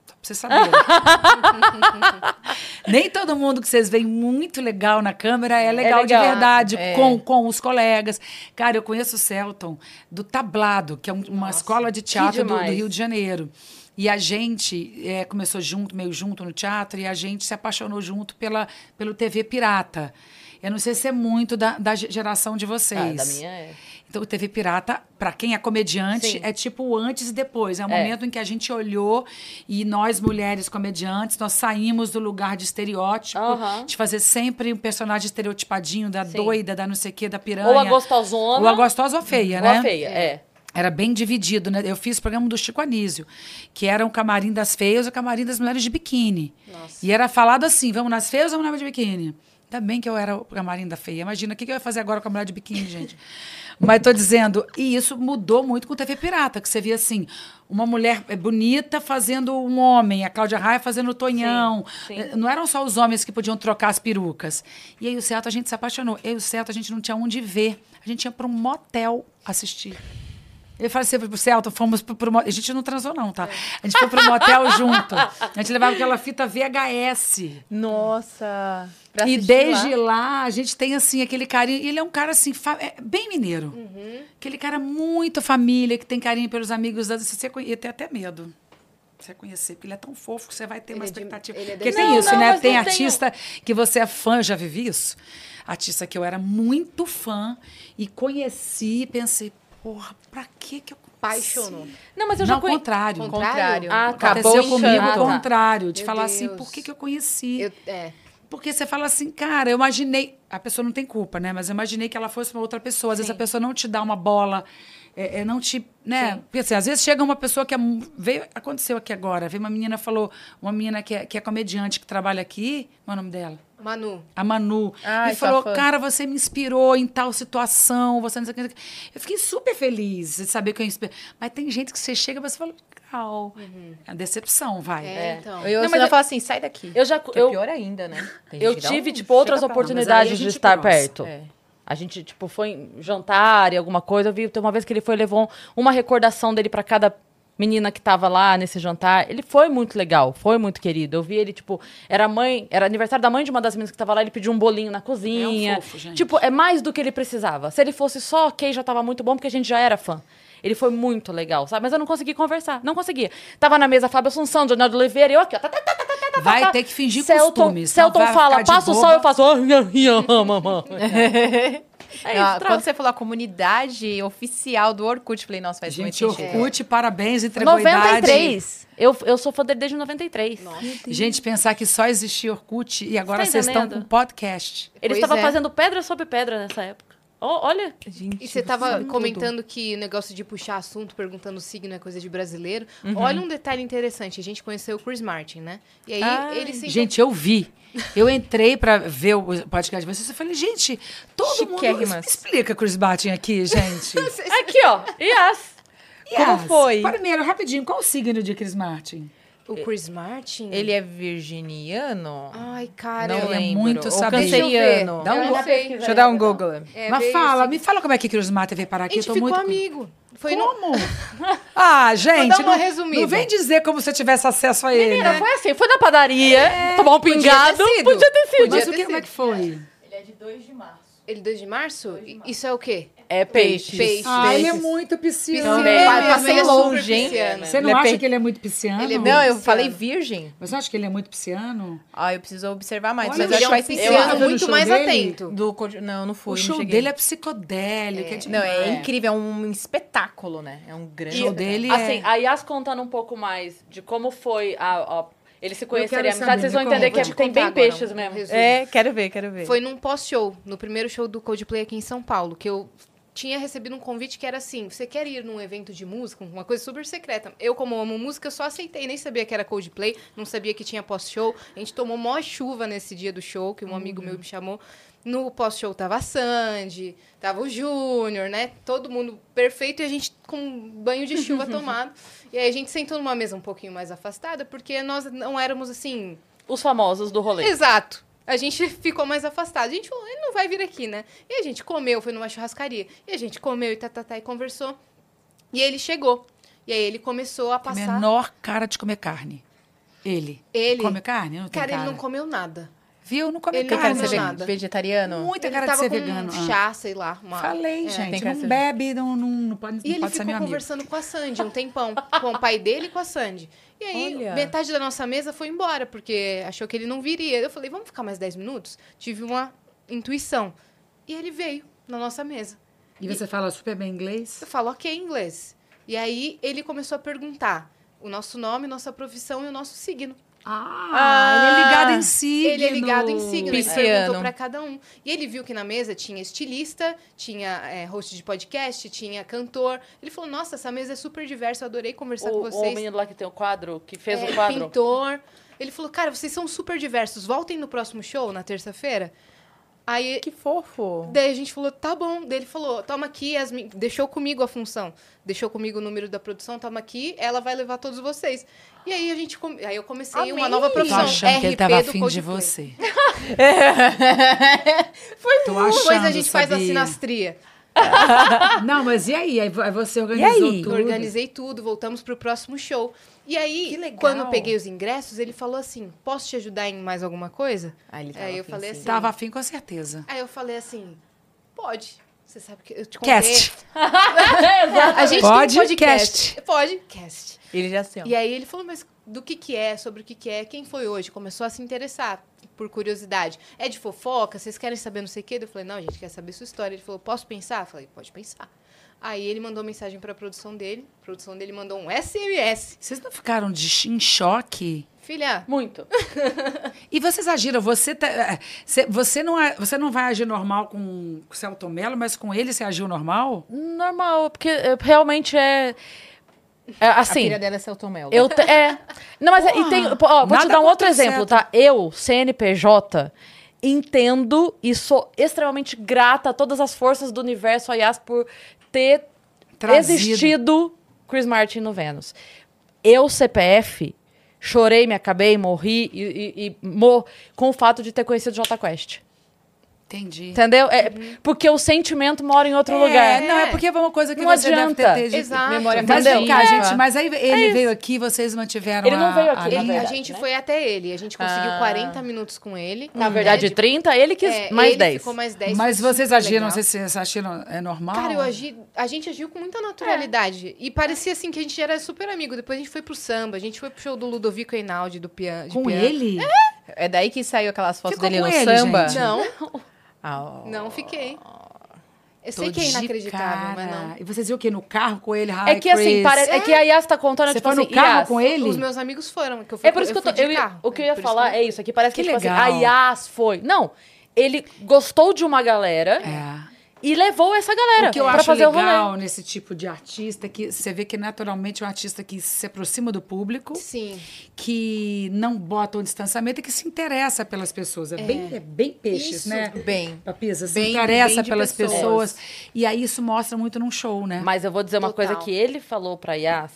Só pra vocês saberem. nem todo mundo que vocês veem muito legal na câmera é legal, legal. de verdade, É. com, com os colegas. Cara, eu conheço o Celton do Tablado, que é um- uma escola de teatro do, do. Rio de Janeiro. E a gente é, começou junto, meio junto no teatro, e a gente se apaixonou junto pela, pelo TV Pirata. Eu não sei se é muito da, da ge- geração de vocês. Ah, da minha é. Então, o TV Pirata, para quem é comediante, Sim. é tipo o antes e depois. É o É. momento em que a gente olhou e nós, mulheres comediantes, nós saímos do lugar de estereótipo, de fazer sempre um personagem estereotipadinho, da Sim. doida, da não sei o quê, da piranha. Ou a gostosona. Ou a gostosa ou feia, ou né? a feia, é. Era bem dividido, né? Eu fiz o programa do Chico Anísio, que era o camarim das feias e o camarim das mulheres de biquíni. E era falado assim: vamos nas feias ou vamos nas de biquíni? Ainda bem que eu era o camarim da feia. Imagina, o que que eu ia fazer agora com a mulher de biquíni, gente? Mas tô dizendo, e isso mudou muito com o TV Pirata, que você via assim, uma mulher eh, bonita fazendo um homem, a Cláudia Raia fazendo o Tonhão. sim. Eh, Não eram só os homens que podiam trocar as perucas. E aí o Celto a gente se apaixonou. E o Celto a gente não tinha onde ver. A gente ia para um motel assistir. Eu falei assim pro Celto, fomos pro, pro motel. A gente não transou, não, tá? A gente foi pro motel junto. A gente levava aquela fita VHS. Nossa. E desde lá. lá. a gente tem assim aquele carinho. Ele é um cara assim, é bem mineiro. Uhum. Aquele cara muito família, que tem carinho pelos amigos. Você conhe- ter até medo. Você conhecer, porque ele é tão fofo que você vai ter uma Ele é de- expectativa. ele é porque desse- tem Não, isso, não, né? Tem não tenho- artista que você é fã, já vivi isso. Artista que eu era muito fã e conheci pensei, porra, pra que que eu conheci? Apaixonou. Não, mas eu Não, já conheço. contrário. Con- Contrário. Ah, tá. Aconteceu Acabou o comigo o contrário, de Meu falar assim, Deus. por que, que eu conheci? Eu, é. Porque você fala assim, cara, eu imaginei. A pessoa não tem culpa, né? Mas eu imaginei que ela fosse uma outra pessoa. Às vezes a pessoa não te dá uma bola, é, é, não te. né? Porque assim, às vezes chega uma pessoa que é. Veio, aconteceu aqui agora. Veio uma menina falou, uma menina que é, que é comediante, que trabalha aqui. Qual é o nome dela? Manu, A Manu. Ai, e falou, cara, você me inspirou em tal situação. Você não sei o que. não sei o que." Eu fiquei super feliz de saber que eu inspirei. Mas tem gente que você chega e você fala, legal. É a decepção, vai. é, então. Eu, Não, não, mas eu eu- falo assim, sai daqui. Eu já- Que eu- é pior ainda, né? Tem Eu tive, um- tipo, outras oportunidades de estar perto. É. A gente, tipo, foi em jantar e alguma coisa. Eu vi, uma vez que ele foi levou uma recordação dele pra cada menina que tava lá nesse jantar. Ele foi muito legal, foi muito querido. Eu vi ele, tipo, era a mãe, era aniversário da mãe de uma das meninas que tava lá, ele pediu um bolinho na cozinha. É um fofo, gente. Tipo, é mais do que ele precisava. Se ele fosse só ok, já tava muito bom, porque a gente já era fã. Ele foi muito legal, sabe? Mas eu não consegui conversar, não conseguia. Tava na mesa Fábio Assunção, Leonardo Oliveira, e eu aqui, ó. tá, tá, tá, tá, tá, tá, Vai tá. ter que fingir Celton, costume. senão Celton vai fala, passa o sol, eu faço. "Ai, ai, ai, mamãe." É isso, Ah, troca. quando você falou a comunidade oficial do Orkut, eu falei, nossa, faz Gente, muito sentido. Orkut, parabéns, entregou a idade. 93. Eu, eu sou fã dele desde 93. Gente, pensar que só existia Orkut e agora tá vocês estão com podcast. Ele Pois estava é. fazendo pedra sobre pedra nessa época. Ó, olha. Gente, E você tava sabe comentando que o negócio de puxar assunto, perguntando o signo é coisa de brasileiro. Uhum. Olha um detalhe interessante. A gente conheceu o Chris Martin, né? E aí Ai. ele se Gente, eu vi. Eu entrei pra ver o podcast de vocês e falei, gente, todo mundo... Chiquérrimas. Me explica Chris Batin aqui, gente. Aqui, ó. Yes. Como Yes. foi? Primeiro, rapidinho, qual o signo de Chris Martin? O Chris Martin? Ele é virginiano? Ai, cara. não eu- é lembro. muito Ou saber. canceriano. Dá um eu sei. Deixa eu dar um Google. É, Mas fala, assim- me fala como é que Chris Martin veio parar A aqui. eu gente tô ficou muito... amigo. Foi no... Como? Ah, gente, dar uma não, resumida. não vem dizer como se eu tivesse acesso a ele, Menina, né? foi assim, foi na padaria, tomar um podia pingado. ter sido. Podia ter sido. Podia Mas o ter que, como é que foi? Ele 2 de março? Isso é o quê? É peixe. Peixe. Ah, ele é muito pisciano. Também. É passei é longe, hein? Você não Ele é acha pe- que ele é muito pisciano? Ele é Não, eu falei virgem. Você acha que ele é muito pisciano? Ah, eu preciso observar mais. Olha, mas ele acho é que um faz pisciano. O muito mais dele? atento. Do, não, não fui. o show dele é psicodélico. É. Não, é, incrível, é um espetáculo, né? É um grande. O show dele Assim, é... a Yas contando um pouco mais de como foi a. a- eles se conhecerem, amizade, vocês vão entender que é- tem bem agora peixes mesmo. resumo. É, quero ver, quero ver. Foi num pós-show, no primeiro show do Coldplay aqui em São Paulo, que eu tinha recebido um convite que era assim: você quer ir num evento de música, uma coisa super secreta. Eu, como amo música, só aceitei, nem sabia que era Coldplay, não sabia que tinha pós-show. A gente tomou mó chuva nesse dia do show, que um amigo meu me chamou. No pós-show tava a Sandy, tava o Júnior, né? Todo mundo perfeito e a gente com um banho de chuva tomado. E aí a gente sentou numa mesa um pouquinho mais afastada, porque nós não éramos assim Os famosos do rolê. Exato. A gente ficou mais afastado. A gente falou, ele não vai vir aqui, né? E a gente comeu, foi numa churrascaria. E a gente comeu e tá, tá, tá, e conversou. E ele chegou. E aí ele começou a passar. menor cara de comer carne. Ele. Ele. Come carne? Não tem Cara, cara. ele não comeu nada. Viu? Não come Ele carne. de ser comeu ve- nada. vegetariano? Muita Ele cara de ser vegano. um Ah. chá, sei lá. Uma... Falei, É. gente. Não ser- bebe, não, não, não pode, E não ele pode ser ficou meu amigo. conversando com a Sandy um tempão, com o pai dele e com a Sandy. E aí, Olha. metade da nossa mesa foi embora, porque achou que ele não viria. Eu falei, vamos ficar mais 10 minutos? Tive uma intuição. E ele veio na nossa mesa. E você fala super bem inglês? Eu falo, ok, inglês. E aí, ele começou a perguntar o nosso nome, nossa profissão e o nosso signo. Ah, ele é ligado em signo. Ele é ligado em signo, ele Pisciano. perguntou pra cada um. E ele viu que na mesa tinha estilista, tinha é, host de podcast, tinha cantor. Ele falou, nossa, essa mesa é super diversa, eu adorei conversar O, com o vocês. menino lá que tem o quadro, que fez É, o quadro. pintor. Ele falou, cara, vocês são super diversos, voltem no próximo show, na terça-feira. Aí, Que fofo. daí a gente falou, tá bom. Daí ele falou, toma aqui, Yasmin, deixou comigo a função. Deixou comigo o número da produção, toma aqui, ela vai levar todos vocês. E aí a gente, come- aí eu comecei uma Amei. nova Tô profissão. achando que ele RP tava afim de você. Foi Tô muito. Depois a gente faz a sabia? sinastria. Não, mas e aí? Aí vo- você organizou aí? tudo. Organizei tudo, voltamos pro próximo show. E aí, quando eu peguei os ingressos, ele falou assim: posso te ajudar em mais alguma coisa? Ele tava Aí eu afim, falei sim. assim. Tava afim com certeza. Aí eu falei assim: pode. Você sabe que eu te contei. Cast. A gente Pode, tem podcast. cast. Pode, cast. Ele já ó. E aí ele falou, mas do que que é, sobre o que que é, quem foi hoje? Começou a se interessar, por curiosidade. É de fofoca? Vocês querem saber não sei o quê? Eu falei, não, a gente quer saber sua história. Ele falou, posso pensar? Eu falei, pode pensar. Aí ele mandou mensagem pra produção dele. A produção dele mandou um SMS. Vocês não ficaram de, em choque? Filha, Muito. E vocês agiram, você, tá- é, cê- você, não, você não vai agir normal com o Celto Mello, mas com ele você agiu normal? Normal, porque é, realmente é. É A assim. filha dela é Celton Mello. Eu te- é. Não, mas é- e tem, ó, vou te dar um outro exemplo, tá? Eu, CNPJ, entendo e sou extremamente grata a todas as forças do universo, aliás, por ter Trazido. existido Chris Martin no Vênus. Eu, CPF, chorei, me acabei, morri e, e- e mo- com o fato de ter conhecido Jota Quest. Entendi. Entendeu? É, Porque o sentimento mora em outro É, lugar. não, é porque é uma coisa que Não você deve ter, adianta. ter Exato. Memória Mas vem Entendeu? cá, É. gente, mas aí ele veio aqui, vocês mantiveram Ele não a- veio aqui, a ele- linha? a verdade, gente né? foi até ele. A gente conseguiu Ah. 40 minutos com ele. Na verdade, né, de- 30, ele quis é, mais ele 10. ficou mais 10. Mas vocês agiram, legal. não sei se vocês acharam, é normal? Cara, eu agi, a gente agiu com muita naturalidade. E parecia assim que a gente era super amigo. Depois a gente foi pro samba, a gente foi pro show do Ludovico Einaudi, do piano. Com ele? É daí que saiu aquelas fotos Ficou dele com no ele, samba? gente? Não, Ah, ó. não fiquei. Eu Tô sei que é inacreditável, mas não. E vocês viram o quê? No carro com ele? É que assim, parece, é que a Yas tá contando, Você tipo foi no assim, carro Yas, com ele? Os meus amigos foram. Que eu fui, É por isso que eu tô. fui de eu ia- carro. o que eu ia falar que é isso aqui. Parece que, Que tipo assim, legal. a Yas foi. Não. Ele gostou de uma galera É. e levou essa galera O que eu acho fazer o legal rolê. nesse tipo de artista é que você vê que naturalmente é um artista que se aproxima do público, Sim. que não bota um distanciamento e que se interessa pelas pessoas. É, bem, é bem peixes, Isso. né? Bem. Papisa, se Bem- interessa bem pelas pessoas. pessoas. E aí isso mostra muito num show, né? Mas eu vou dizer uma Total. coisa que ele falou pra Yas,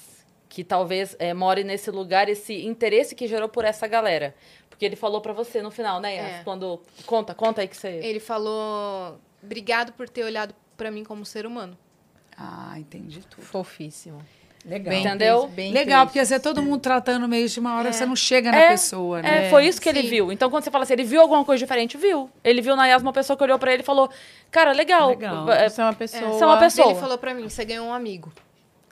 que talvez é, more nesse lugar, esse interesse que gerou por essa galera. Porque ele falou pra você no final, né, Yas? É. Quando. Conta, conta aí que você. Ele falou: obrigado por ter olhado pra mim como ser humano. Ah, entendi tudo. Fofíssimo. Legal. Bem Entendeu? bem Legal, triste. porque você é todo mundo tratando meio de uma hora, você não chega na É, pessoa, né? É, foi isso que ele Sim. viu. Então, quando você fala assim, ele viu alguma coisa diferente? Viu. Ele viu na Yas uma pessoa que olhou pra ele e falou: Cara, legal. Legal. É, Você é uma pessoa... Você é uma pessoa. Ele falou pra mim: você ganhou um amigo.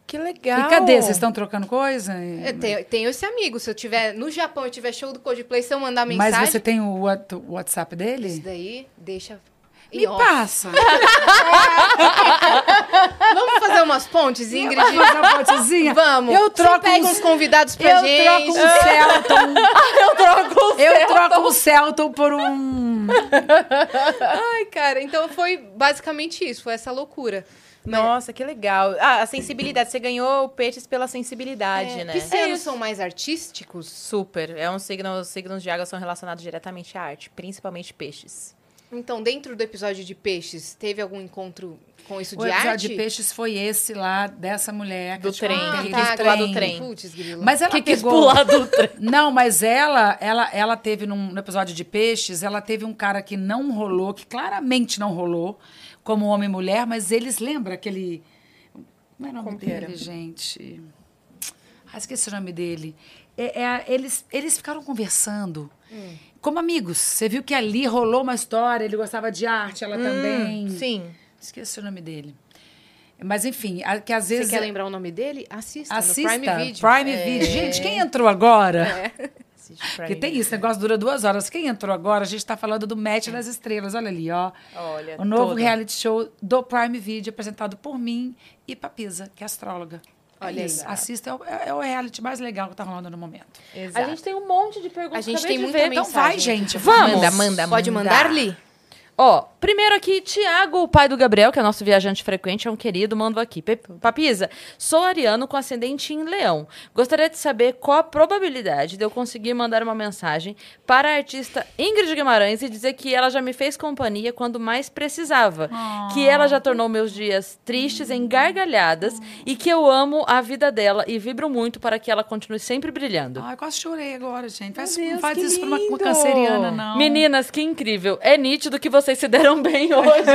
Que legal. E cadê? Vocês estão trocando coisa? Eu tenho, tenho esse amigo. Se eu tiver no Japão e tiver show do Coldplay, se eu mandar Mas mensagem. você tem o what- o WhatsApp Isso dele? daí, deixa. Me off. passa. Vamos fazer umas pontes, Ingrid? Fazer uma pontezinha? Vamos. Eu troco Você pega uns- uns convidados pra Eu gente. troco um Celton. eu troco Eu troco um Celton por um. Ai, cara, então foi basicamente isso, foi essa loucura. Nossa, que legal. Ah, a sensibilidade. Você ganhou o peixes pela sensibilidade, É, né? Piscianos são mais artísticos? Super. É um signo, os signos de água são relacionados diretamente à arte, principalmente peixes. Então, dentro do episódio de peixes, teve algum encontro com isso O de episódio arte? de peixes foi esse lá, dessa mulher. que Do eu te trem, contei, que do quis pular do trem. Grilo. Mas ela Que quis pegou... pular do trem. Não, mas ela, ela, ela teve num, no episódio de peixes, ela teve um cara que não rolou, que claramente não rolou, como homem e mulher, mas eles lembram aquele. Como é o nome que dele, era? gente? Ah, esqueci o nome dele. É, é eles, eles ficaram conversando. Como amigos. Você viu que ali rolou uma história, ele gostava de arte, ela também. Hum, Sim. Esqueci o nome dele. Mas enfim, a- que às Você vezes. quer lembrar o nome dele? Assista, Assista. no Prime Video. É. Prime Video. Gente, quem entrou agora? Assiste Porque tem isso, o negócio dura duas horas. Quem entrou agora, a gente está falando do Match das Estrelas. Olha ali, ó. Olha, o novo todo. reality show do Prime Video, apresentado por mim e Papisa, que é astróloga. Olha é aí. isso. Assista, é o, é o reality mais legal que tá rolando no momento. A Exato. gente tem um monte de perguntas. A gente tem muita ver. Então Mensagem. vai, gente. Vamos. Manda, manda, Pode manda. Ó, primeiro aqui, Tiago, o pai do Gabriel, que é nosso viajante frequente, é um querido, mando aqui. Papisa, sou ariano com ascendente em leão. Gostaria de saber qual a probabilidade de eu conseguir mandar uma mensagem para a artista Ingrid Guimarães e dizer que ela já me fez companhia quando mais precisava. Que ela já tornou meus dias tristes em gargalhadas e que eu amo a vida dela e vibro muito para que ela continue sempre brilhando. Ai, quase chorei agora, gente. Faz, Deus, não faz isso pra uma, uma canceriana, não. Meninas, que incrível. É nítido que vocês se deram bem hoje.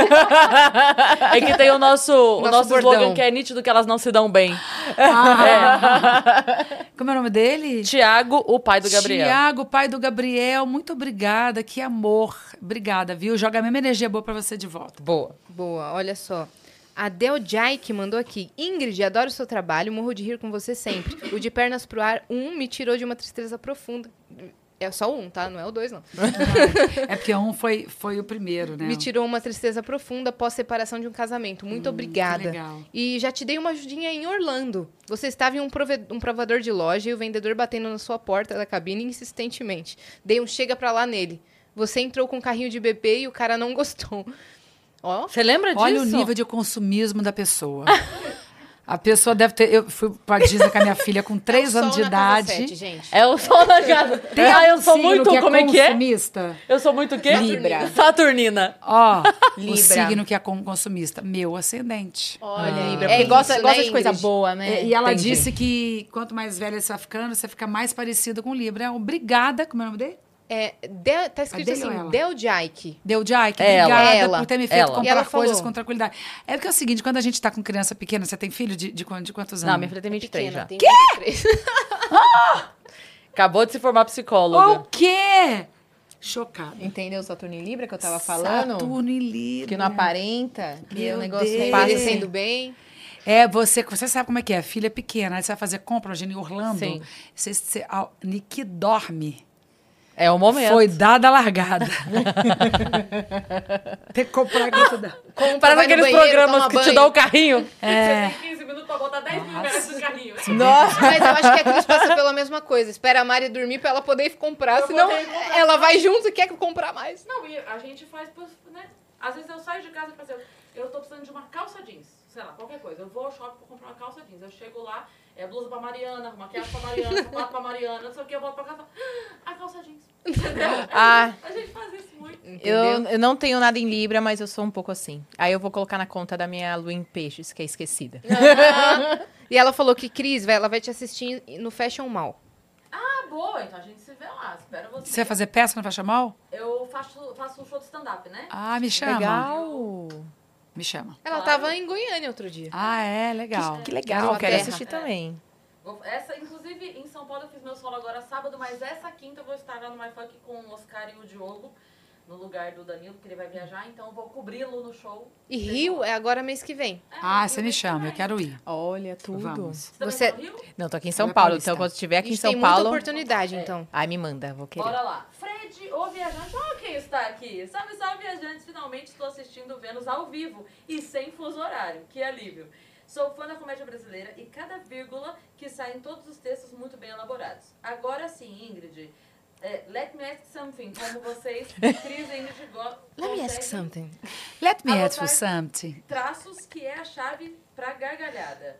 é que tem o nosso, o Nosso bordão. slogan que é nítido que elas não se dão bem. Ah. Como é o nome dele? Tiago, o pai do Gabriel. Tiago, pai do Gabriel, muito obrigada. Que amor. Obrigada, viu? Joga a mesma energia boa pra você de volta. Boa. Boa, olha só. A Del Jaik mandou aqui. Ingrid, adoro o seu trabalho, morro de rir com você sempre. O de pernas pro ar, um me tirou de uma tristeza profunda. É só um, tá? Não é o dois, não. É porque um foi, foi o primeiro, né? Me tirou uma tristeza profunda pós separação de um casamento. Muito obrigada. que legal. E já te dei uma ajudinha em Orlando. Você estava em um, prove- um provador de loja e o vendedor batendo na sua porta da cabine insistentemente. Dei um chega pra lá nele. Você entrou com um carrinho de bebê e o cara não gostou. Ó, Você lembra disso? Olha o nível de consumismo da pessoa. A pessoa deve ter. Eu fui pra Disney com a minha filha com três é o anos de idade. sete, gente. É o sol na casa. Tem ah, eu sou muito. que é como é que é? consumista? Eu sou muito o quê? Libra. Saturnina. Ó, o Libra. signo que é com- consumista. Meu ascendente. Olha, Ah. Libra. É gosta, isso, gosta né, de coisa Ingrid? boa, né? E ela Entendi. disse que quanto mais velha você vai ficando, você fica mais parecida com Libra. Obrigada. Como é o nome dele? É, Del- tá escrito dele ou assim? Del Jaik. Deu Jack. Ela. Obrigada Ela. por ter me feito Ela. Comprar ela coisas falou- com tranquilidade. É porque é o seguinte, quando a gente tá com criança pequena, você tem filho de, de, de quantos anos? Não, minha filha tem 23 Pequena, já. tem 23. Acabou de se formar psicóloga. O quê? Chocada. Entendeu o Saturno em Libra que eu tava falando? Saturno e Libra. Que não aparenta, que Meu o negócio Deus. é Parecendo bem. É, você, você sabe como é que é? Filha pequena, aí você vai fazer compra hoje em Orlando. Sim. Você, você, a Nick dorme. É o momento. Foi dada a largada. Tem que comprar isso da... Compra, aqueles banheiro, programas que te banho. dão o carrinho. É. Você tem 15 minutos pra botar 10 mil reais no carrinho. Nossa! Mas eu acho que a Cris passa pela mesma coisa. Espera a Mari dormir pra ela poder comprar, Eu senão poder comprar. ela vai junto e quer comprar mais. Não, e a gente faz, por- né? Às vezes eu saio de casa e falo assim, eu tô precisando de uma calça jeans, sei lá, qualquer coisa. Eu vou ao shopping pra comprar uma calça jeans. Eu chego lá, é blusa pra Mariana, maquiagem pra Mariana, sapato pra Mariana, não sei o que, eu volto pra casa e falo, ah, a calça jeans. Entendeu? Ah. A gente faz isso muito. Eu, eu não tenho nada em Libra, mas eu sou um pouco assim. Aí eu vou colocar na conta da minha lua em peixes, que é esquecida. E ela falou que, Cris, vai- ela vai te assistir no Fashion Mall. Ah, boa, então a gente se vê lá, espero você. Você vai fazer peça no Faixa Mal? Eu faço, faço um show de stand-up, né? Ah, me chama. Legal! Me chama. Ela Claro. tava em Goiânia outro dia. Ah, é, legal. Que legal, Sua quero assistir também. Essa, inclusive, em São Paulo eu fiz meu solo agora sábado, mas essa quinta eu vou estar lá no My Funk com o Oscar e o Diogo, no lugar do Danilo, porque ele vai viajar, então eu vou cobri-lo no show. E Rio é agora mês que vem. É, Ah, você me que chama, eu quero ir. Olha, tudo. Vamos. Você Você- tá no Rio? Não, tô aqui em São é Paulo, paulista. então quando estiver aqui em São tem muita Paulo. oportunidade, então. Ai, me manda, vou querer. Bora lá. Fred, o viajante. Olha quem está aqui. Salve, salve, viajantes. Finalmente estou assistindo Vênus ao vivo e sem fuso horário. Que alívio. Sou fã da comédia brasileira e cada vírgula que sai em todos os textos muito bem elaborados. Agora sim, Ingrid. é, let me ask something. Como vocês, Cris e Ingrid, go- Let me ask something. Let me ask you something. traços que é a chave para gargalhada.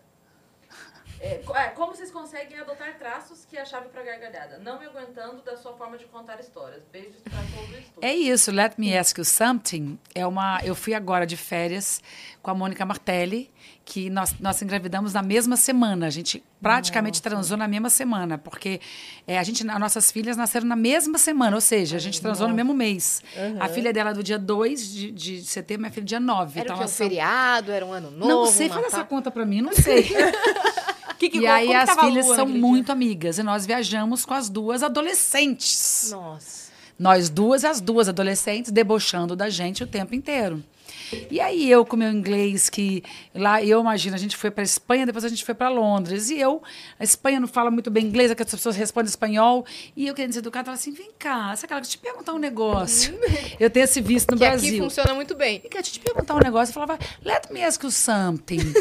É, é, como vocês conseguem adotar traços que é a chave para gargalhada? Não me aguentando da sua forma de contar histórias. Beijos para todo o estúdio. É isso, Let Me Ask You Something. É uma, eu fui agora de férias com a Mônica Martelli, que nós, nós engravidamos na mesma semana. A gente praticamente transou na mesma semana, porque é, a gente, as nossas filhas nasceram na mesma semana, ou seja, a gente transou no mesmo mês. A filha dela é do dia 2 de, de setembro, minha filha é dia 9. Era o que, um são- feriado, era um ano novo, Não sei, faz essa conta pra mim, não sei. Que, que, e aí as filhas são muito amigas. E nós viajamos com as duas adolescentes. Nossa. Nós duas, as duas adolescentes, debochando da gente o tempo inteiro. E aí eu com meu inglês que lá eu imagino a gente foi para Espanha depois a gente foi para Londres. E eu a Espanha não fala muito bem inglês é que as pessoas respondem espanhol. E eu querendo ser educada falava assim vem cá você quer te perguntar um negócio? Eu tenho esse visto no que Brasil. aqui funciona muito bem. e quer te perguntar um negócio. Eu falava let me ask you something.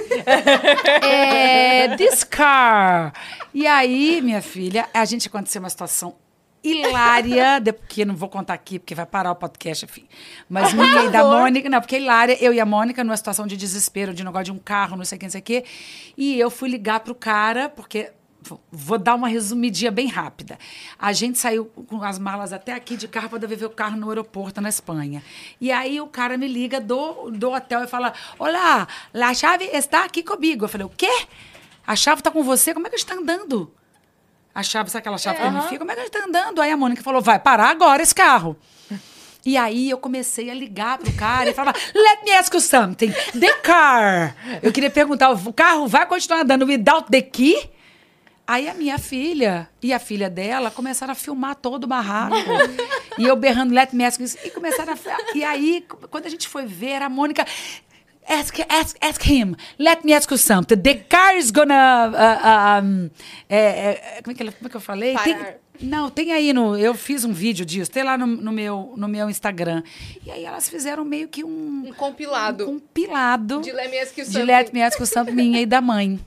É, this car. E aí minha filha a gente aconteceu uma situação hilária, de- porque não vou contar aqui, porque vai parar o podcast, enfim. Mas minha e da Mônica, não, porque hilária, eu e a Mônica, numa situação de desespero, de negócio de um carro, não sei o que, não sei o quê. E eu fui ligar pro cara, porque. vou- Vou dar uma resumidinha bem rápida. A gente saiu com as malas até aqui de carro para devolver o carro no aeroporto na Espanha. E aí o cara me liga do, do hotel e fala: Olá, a chave está aqui comigo. Eu falei: O quê? A chave está com você? Como é que está andando? A chave, sabe aquela chave que ele fica? Como é que ele tá andando? Aí a Mônica falou: vai parar agora esse carro. E aí eu comecei a ligar pro cara e falava, let me ask you something. The car. Eu queria perguntar, o carro vai continuar andando without the key? Aí a minha filha e a filha dela começaram a filmar todo o barraco. e eu berrando, let me ask you. E começaram a. E aí, quando a gente foi ver, a Mônica. Ask, ask, ask him. Let me ask you something. The car is gonna. uh, um, é, é, como, é que, como é que eu falei? Tem- não, tem aí no. Eu fiz um vídeo disso, tem lá no, no meu, no meu Instagram. E aí elas fizeram meio que um. Um compilado. Um compilado. De Let Me Ask You de Something. Let Me Ask You Something minha e da mãe.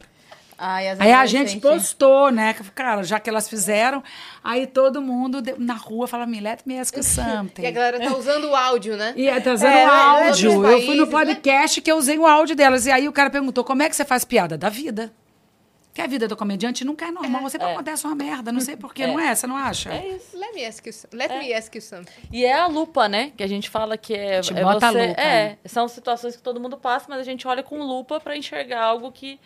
Ai, as Aí a gente postou, né? que, Cara, já que elas fizeram, aí todo mundo de- na rua fala, me let me ask you something. E a galera tá usando o áudio, né? E é, trazendo É, o né, áudio. outros Eu fui no países, né? podcast que eu usei o áudio delas. E aí o cara perguntou, como é que você faz piada? Da vida. Que a vida do comediante nunca é normal. Sempre acontece uma merda. Não sei porquê, não é? Você não acha? É isso. Let me ask you, let me ask you something. E é a lupa, né? Que a gente fala que é. Te é bota a você, lupa, é, né? são situações que todo mundo passa, mas a gente olha com lupa pra enxergar algo que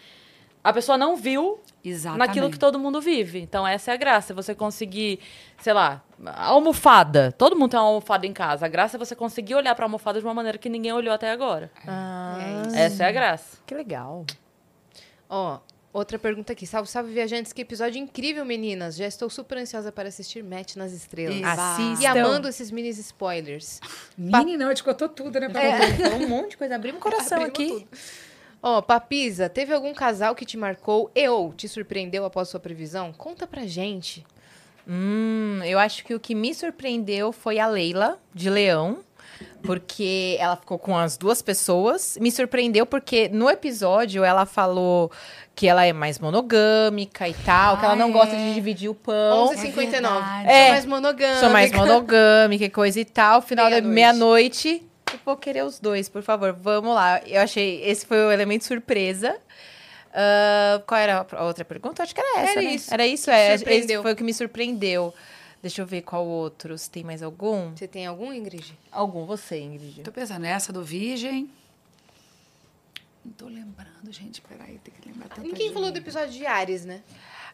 a pessoa não viu Exatamente. naquilo que todo mundo vive. Então, essa é a graça. Você conseguir, sei lá, a almofada. Todo mundo tem uma almofada em casa. A graça é você conseguir olhar pra almofada de uma maneira que ninguém olhou até agora. Ah, Essa é a graça. que legal. Ó, outra pergunta aqui. Salve, salve, viajantes. Que episódio incrível, meninas. Já estou super ansiosa para assistir Match nas Estrelas. Assistam. E amando esses mini spoilers. Mini, não, te contou tudo, né? É, um monte de coisa. Abrimos o coração Abrimos aqui. tudo. Ó, Papisa, teve algum casal que te marcou e ou te surpreendeu após sua previsão? Conta pra gente. Hum, eu acho que o que me surpreendeu foi a Leila, de Leão. Porque ela ficou com as duas pessoas. Me surpreendeu porque no episódio ela falou que ela é mais monogâmica e tal, que ela não Ah, gosta é. de dividir o pão. 11h59. verdade. Sou É. mais monogâmica. Sou mais monogâmica e coisa e tal. Final da Meia-noite. Vou querer os dois, por favor. Vamos lá. Eu achei. Esse foi o elemento surpresa. Ah, qual era a outra pergunta? Acho que era essa. Era né? isso. Era isso, é. Esse foi o que me surpreendeu. Deixa eu ver qual outro. Se tem mais algum? Você tem algum, Ingrid? Algum, você, Ingrid. Tô pensando, essa do Virgem. Não tô lembrando, gente. Peraí, tem que lembrar tanta Ninguém falou do episódio de Ares, né?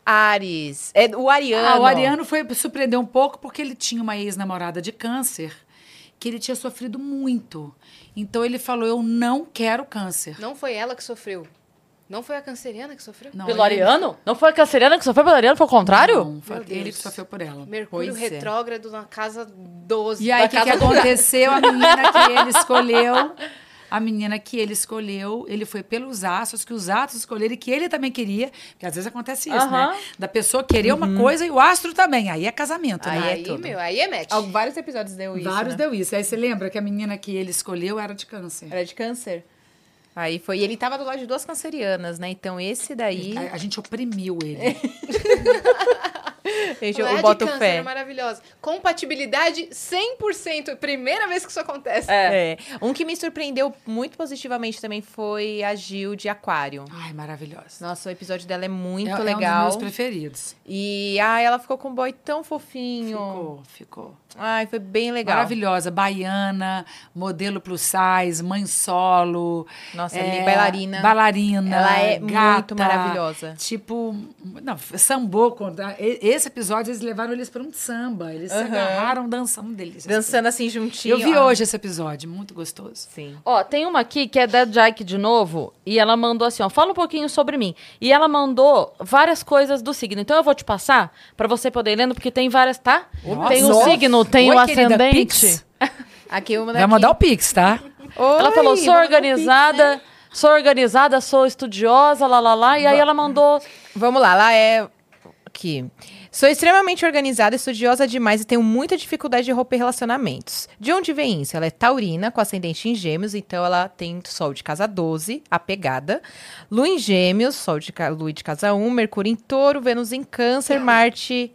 Ares. É, o Ariano. Ah, o Ariano foi surpreender um pouco porque ele tinha uma ex-namorada de câncer que ele tinha sofrido muito. Então ele falou: Eu não quero câncer. Não foi ela que sofreu. Não foi a canceriana que sofreu? Não, pelo ele- Ariano? Não foi a canceriana que sofreu pelo Ariano? Foi o contrário? Não, foi Meu ele Deus. que sofreu por ela. Mercúrio Pois é. retrógrado na casa 12. E aí, o que, que aconteceu? A menina que ele escolheu, a menina que ele escolheu, ele foi pelos astros, que os astros escolheram e que ele também queria, porque às vezes acontece isso, né? Da pessoa querer uma coisa e o astro também. Aí é casamento, Aí né? é Aí, tudo. meu, aí é match. Vários episódios deu isso. Vários né? deu isso. Aí você lembra que a menina que ele escolheu era de câncer. Era de câncer. Aí foi. E ele tava do lado de duas cancerianas, né? Então esse daí. A, a gente oprimiu ele. Gente, é eu de boto câncer, fé. é maravilhosa. Compatibilidade 100%. Primeira vez que isso acontece. É. Um que me surpreendeu muito positivamente também foi a Gil de Aquário. Ai, maravilhosa. Nossa, o episódio dela é muito é, é um dos legal. meus preferidos. e ai, ela ficou com um boy tão fofinho. Ficou, ficou. Ai, foi bem legal. Maravilhosa. Baiana, modelo plus size, mãe solo. Nossa, ali, bailarina. Bailarina. Ela é gata, muito maravilhosa. Tipo, não, sambou. com- Esse episódio eles levaram eles para um samba. Eles se agarraram dançando deles. Dançando assim juntinho. Eu vi Ah, hoje esse episódio, muito gostoso. Sim. Ó, tem uma aqui que é da Jack de novo, e ela mandou assim, ó, fala um pouquinho sobre mim. E ela mandou várias coisas do signo. Então eu vou te passar pra você poder ir lendo, porque tem várias, tá? Nossa. Tem o signo, tem Oi, o ascendente. Pix? Aqui uma daqui. Vai mandar o Pix, tá? Ela Oi, falou, sou organizada, Pix, né? sou organizada, sou estudiosa, lá, lá, lá. E aí ela mandou... Vamos lá, lá é. Aqui. Sou extremamente organizada, estudiosa demais e tenho muita dificuldade de romper relacionamentos. De onde vem isso? Ela é taurina, com ascendente em gêmeos, então ela tem sol de casa 12, apegada. Lua em gêmeos, sol de lua de casa 1, Mercúrio em touro, Vênus em câncer, Marte...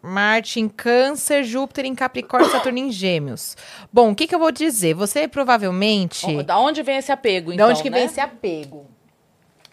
Marte em câncer, Júpiter em capricórnio, Saturno em gêmeos. Bom, o que, que eu vou dizer? Você provavelmente... Da onde vem esse apego, Da então, onde que né? vem esse apego?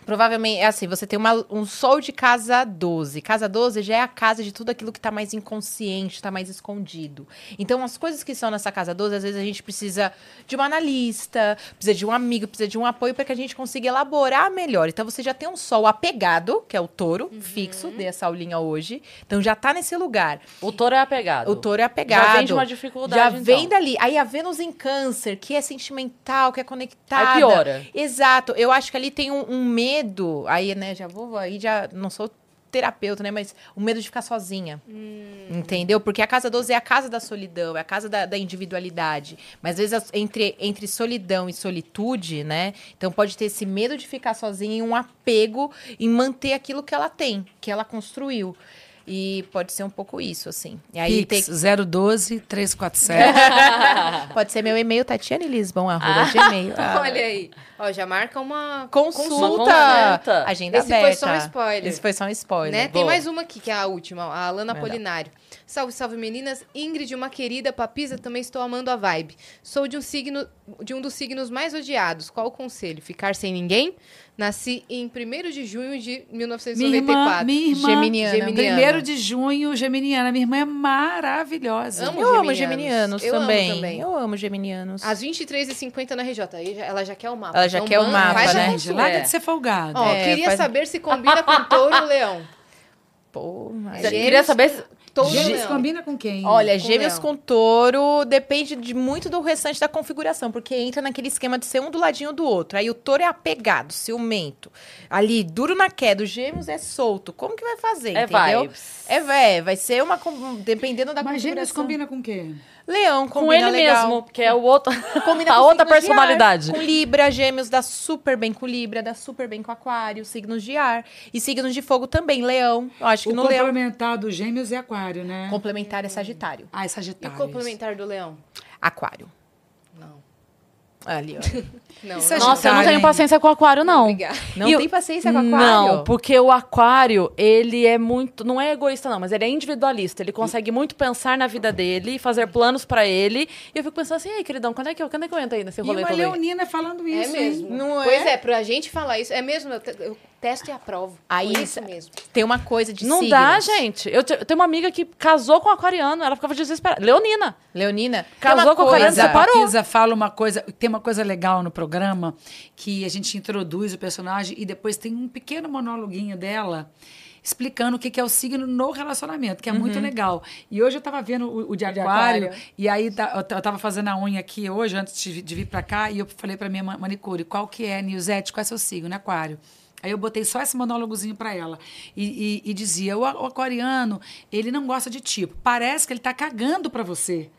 Provavelmente, é assim, você tem uma- um sol de casa 12. Casa 12 já é a casa de tudo aquilo que tá mais inconsciente, tá mais escondido. Então, as coisas que são nessa casa 12, às vezes a gente precisa de uma analista, precisa de um amigo, precisa de um apoio para que a gente consiga elaborar melhor. Então, você já tem um sol apegado, que é o touro, fixo, dei essa aulinha hoje. Então, já tá nesse lugar. O touro é apegado. O touro é apegado. Já vem de uma dificuldade, Já então. vem dali. Aí a Vênus em câncer, que é sentimental, que é conectada. Aí piora. Exato. Eu acho que ali tem um, um medo. Aí, né, já vou, aí já não sou terapeuta, né? Mas o medo de ficar sozinha. Entendeu? Porque a casa 12 é a casa da solidão, é a casa da, da individualidade. Mas às vezes entre, entre solidão e solitude, né? Então pode ter esse medo de ficar sozinha e um apego em manter aquilo que ela tem, que ela construiu. E pode ser um pouco isso, assim. E aí tem, Pix 012 347. Pode ser meu e-mail, Tatiane Lisbon, arroba gmail. Ah. Olha aí. Ó, já marca uma Consulta. Uma consulta. Agenda Esse foi aberta. só um spoiler. Esse foi só um spoiler. Né? Tem mais uma aqui, que é a última, a Alana. Polinário. Salve, salve meninas. Ingrid, uma querida papisa, também estou amando a vibe. Sou de um signo, de um dos signos mais odiados. Qual o conselho? Ficar sem ninguém? Nasci em 1 de junho de minha 1994. irmã, minha irmã, Geminiana. Geminiana. primeiro de junho, geminiana. Minha irmã é maravilhosa. Amo Eu amo geminianos. Eu amo também. também. Eu amo geminianos. Às 23h50 na RJ. Ela já quer o mapa. Ela já Então, quer o mapa, né? consulta. Larga É. de ser folgado. Ó, É, queria faz- saber se combina com touro ou leão. Pô, mas- Gêmeos- queria saber se... Touro ou Gêmeos leão. combina com quem? Olha, Com gêmeos leão. com touro depende de muito do restante da configuração, porque entra naquele esquema de ser um do ladinho do outro. Aí o touro é apegado, ciumento. Ali, duro na queda. O gêmeos é solto. Como que vai fazer, É entendeu? vibes. É, vai, vai ser uma... Dependendo da Mas gêmeos configuração. combina com quem? Leão Com combina ele legal. mesmo, que é o outro... Combina a com outra ar. personalidade. Com Libra, Gêmeos dá super bem com Libra, dá super bem com Aquário, signos de ar. E signos de fogo também, Leão. Eu acho que O no Leão. complementar dos gêmeos é aquário, né? Complementar é Sagitário. Ah, é E Sagitário. o complementar do leão? Aquário. Não. Ali, ó. Não, é não. Nossa, eu não tenho paciência com aquário, não. Obrigada. Não E tem paciência com Aquário? Não, porque o aquário, ele é muito. Não é egoísta, não, mas ele é individualista. Ele consegue muito pensar na vida dele, fazer planos pra ele. E eu fico pensando assim, ei, queridão, quando é que eu, quando é que eu entro aí nesse E rolê uma todo aí? leonina falando É isso, mesmo. hein? Não é? Pois é, pra gente falar isso, é mesmo, eu, eu testo e aprovo. Aí Por isso- mesmo. Tem uma coisa de Não signos. dá, gente. Eu, te- eu tenho uma amiga que casou com um aquariano, ela ficava desesperada. Leonina. Leonina, Casou uma com o Aquariano, separou. A Pisa fala uma coisa, tem uma coisa legal no programa que a gente introduz o personagem e depois tem um pequeno monóloguinho dela explicando o que é o signo no relacionamento, que é muito legal. E hoje eu estava vendo o, o de de aquário, aquário. e aí tá- eu estava fazendo a unha aqui hoje, antes de, de vir para cá, e eu falei para minha ma- manicure, qual que é, Nilzete, qual é seu signo, aquário? Aí eu botei só esse monólogozinho para ela. E, e- e dizia, o, aquariano, ele não gosta de tipo. Parece que ele tá cagando para você.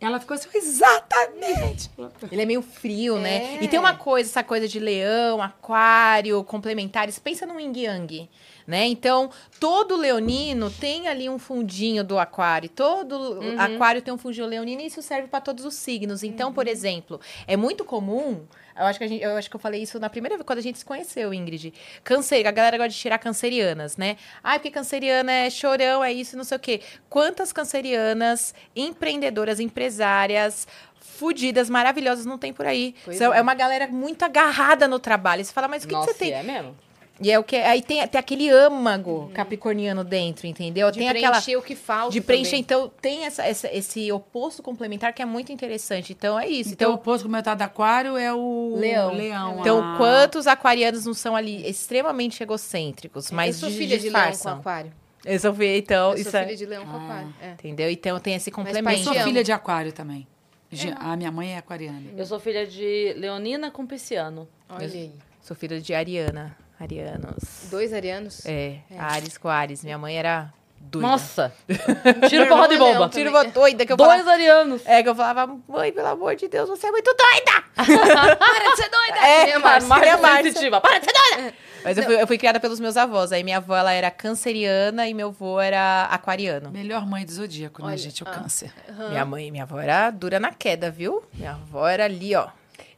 Ela ficou assim, exatamente. Ele é meio frio, né? É. E tem uma coisa, essa coisa de leão, aquário, complementares. Pensa no yin yang, né? Então, todo leonino tem ali um fundinho do aquário. Todo aquário tem um fundinho leonino e isso serve para todos os signos. Então, por exemplo, é muito comum... Eu acho, que a gente, eu acho que eu falei isso na primeira vez, quando a gente se conheceu, Ingrid. Câncer, a galera gosta de tirar cancerianas, né? Ai, porque canceriana é chorão, é isso, não sei o quê. Quantas cancerianas, empreendedoras, empresárias, fudidas, maravilhosas não tem por aí? São- é. é. uma galera muito agarrada no trabalho. Você fala, mas o que, que Nossa, você tem? é mesmo? E é o que aí tem, tem aquele âmago capricorniano dentro, entendeu? De tem preencher aquela o que falta de preencher, também. então tem essa, essa- esse oposto complementar que é muito interessante. Então é isso. Então, o Então, oposto comentário do aquário é o Leão. leão. então ah. quantos aquarianos não são ali extremamente egocêntricos, mas Eu sou de- filha de leão com aquário. Eu sou filha, então. Eu isso sou é- filha de leão com aquário. É. Entendeu? Então tem esse Eu complemento. sou Paixão. filha de aquário também. Ge- A minha mãe é aquariana. Eu sou filha de Leonina com Pisciano. Olha aí. Sou filha de Ariana. Arianos. Dois arianos. É, Ares com Ares. Minha mãe era doida. Nossa! Tiro porrada de é bomba. Tiro uma doida que eu Dois falava. arianos. É, que eu falava, mãe, pelo amor de Deus, você é muito doida! Para de ser doida! É, Minha Márcia. Sensitiva. Para de ser doida! Mas eu fui, eu fui criada pelos meus avós. Aí minha avó, ela era canceriana e meu avô era aquariano. Melhor mãe do zodíaco, né, Olha, gente? O ah. câncer. Minha mãe, minha avó era dura na queda, viu? Minha avó era ali, ó.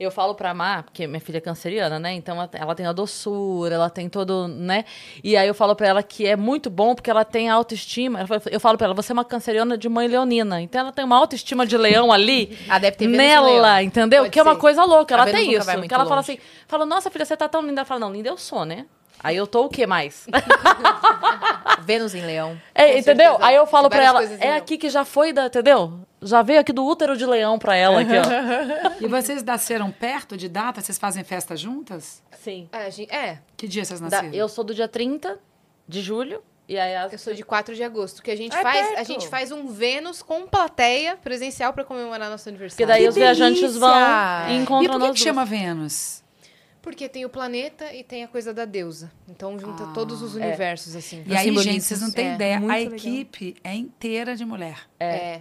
Eu falo pra Má, porque minha filha é canceriana, né? Então ela, tem a doçura, ela tem todo, né? E aí eu falo pra ela que é muito bom porque ela tem autoestima. Fala- Eu falo pra ela, você é uma canceriana de mãe leonina. Então ela tem uma autoestima de leão ali Ah, deve ter Vênus nela, entendeu? Pode que é uma ser. coisa louca. A Ela Vênus tem isso. Que ela fala longe. assim, fala, nossa filha, você tá tão linda. Ela fala, não, linda eu sou, né? Aí eu tô o quê mais? Vênus em Leão. É, entendeu? certeza. Aí eu falo pra Várias ela, é leão. aqui que já foi da, entendeu? Já veio aqui do útero de leão pra ela aqui, ó. E vocês nasceram perto de data? Vocês fazem festa juntas? Sim. É, a gente- é, Que dia vocês Da- nasceram? eu sou do dia 30 de julho. E aí as... eu sou de 4 de agosto. Que a gente É faz, a perto. gente faz um Vênus com plateia presencial pra comemorar nosso Porque aniversário. daí Que os viajantes delícia! vão e E encontram por que, que chama Vênus? Porque tem o planeta e tem a coisa da deusa. Então junta Ah, todos os universos, assim. E aí, simbolismos. gente, vocês não têm É, ideia. muito A legal. equipe é inteira de mulher. É.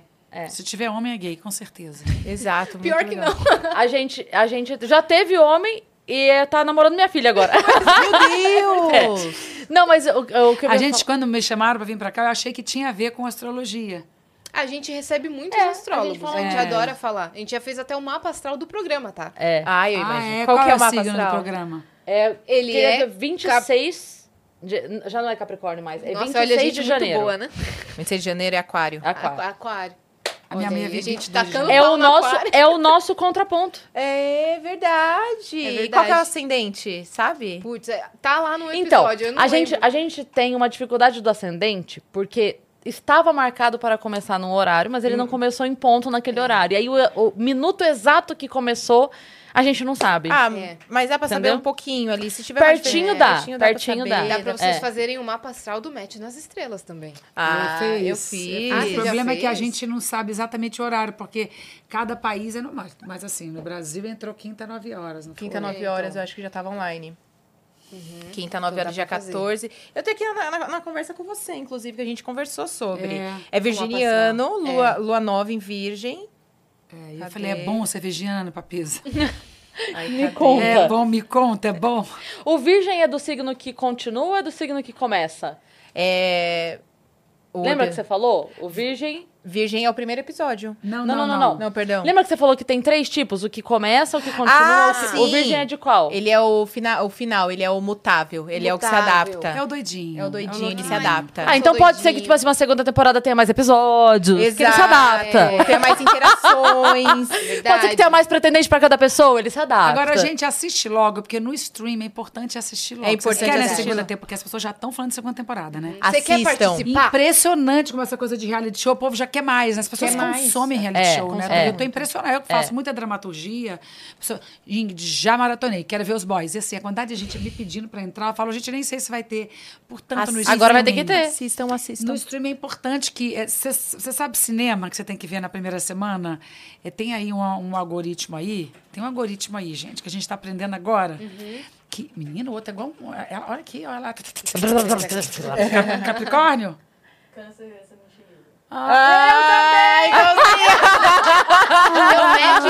Se tiver homem, é gay, com certeza. Exato. Pior muito que legal. não. A gente, a gente já teve homem e é, tá namorando minha filha agora. Meu Deus! não, mas o, o que eu A gente, falar- quando me chamaram pra vir pra cá, eu achei que tinha a ver com astrologia. A gente recebe muitos É, a astrólogos. gente fala A gente, muito. adora falar. A gente já fez até o mapa astral do programa, tá? É. Ai, eu Ah, imagino. é? Qual, que é o mapa signo do astral? programa? é Ele que é é dia 26... de- já não é Capricórnio mais. É Nossa, 26 olha, a gente de muito janeiro. boa, né? 26 de janeiro é aquário. Aquário. Aquário. A minha mãe é a gente 22 de tacando janeiro. É o, no nosso, aquário. é o nosso contraponto. É verdade. É verdade. Qual que é o ascendente, sabe? Putz, é, tá lá no Então, episódio. eu não a gente, a gente tem uma dificuldade do ascendente, porque estava marcado para começar num horário, mas ele Hum. não começou em ponto naquele horário. E aí, o, o minuto exato que começou, a gente não sabe. Ah, É. mas dá pra saber Entendeu? um pouquinho ali. Se tiver Pertinho dá, pertinho dá, pertinho saber. dá. Dá pra vocês É. fazerem o mapa astral do Match nas estrelas também. Ah, Eu eu fiz. fiz. Ah, o problema é que a gente não sabe exatamente o horário, porque cada país é no mais. Mas assim, no Brasil entrou quinta, nove horas. Não Quinta, foi? nove então. horas, eu acho que já tava online. Quinta, nove Então horas, dia pra fazer. 14. Eu tô aqui na, na- na conversa com você, inclusive, que a gente conversou sobre. É. É, virginiano, lua, lua nova em virgem. É, eu Cadê? falei, é bom ser virginiano, papisa. Me cadê? conta. É bom, me conta, é bom. O virgem é do signo que continua ou é do signo que começa? É... o Lembra de- que você falou? O virgem... Virgem é o primeiro episódio. Não, Não, não, não, não. não, Não, perdão. Lembra que você falou que tem três tipos? O que começa, o que continua, Ah, o, que... sim. o virgem é de qual? Ele é o, fina, o final, ele é o mutável. Ele é o que se Mutável. adapta. É o doidinho. É o doidinho, ele louquinho. se adapta. Ah, então sou pode ser que, tipo assim, uma segunda temporada tenha mais episódios. Que ele se Exato. adapta. É, Tem mais interações. Pode ser que tenha mais pretendente pra cada pessoa, ele se adapta. Agora, a gente assiste logo, porque no stream é importante assistir logo. É importante Vocês querem assistir a segunda temporada, porque as pessoas já estão falando de segunda temporada, né? Você quer Assistam. participar? Impressionante como essa coisa de reality show, o povo já quer mais, né? As pessoas Quer mais. consomem reality É, show, né? consomem. Eu tô impressionada. Eu que faço muita dramaturgia. Pessoa, já maratonei, quero ver os boys. E assim, a quantidade de gente me pedindo pra entrar, eu falo, gente, nem sei se vai ter. Portanto, no. Agora vai ter que ter. Assistam, assistam. No stream é importante que. Você sabe cinema que você tem que ver na primeira semana? É, tem aí um, um algoritmo aí. Tem um algoritmo aí, gente, que a gente está aprendendo agora. Que, menino, o outro é igual. ela- olha aqui, olha lá. Cap- Capricórnio?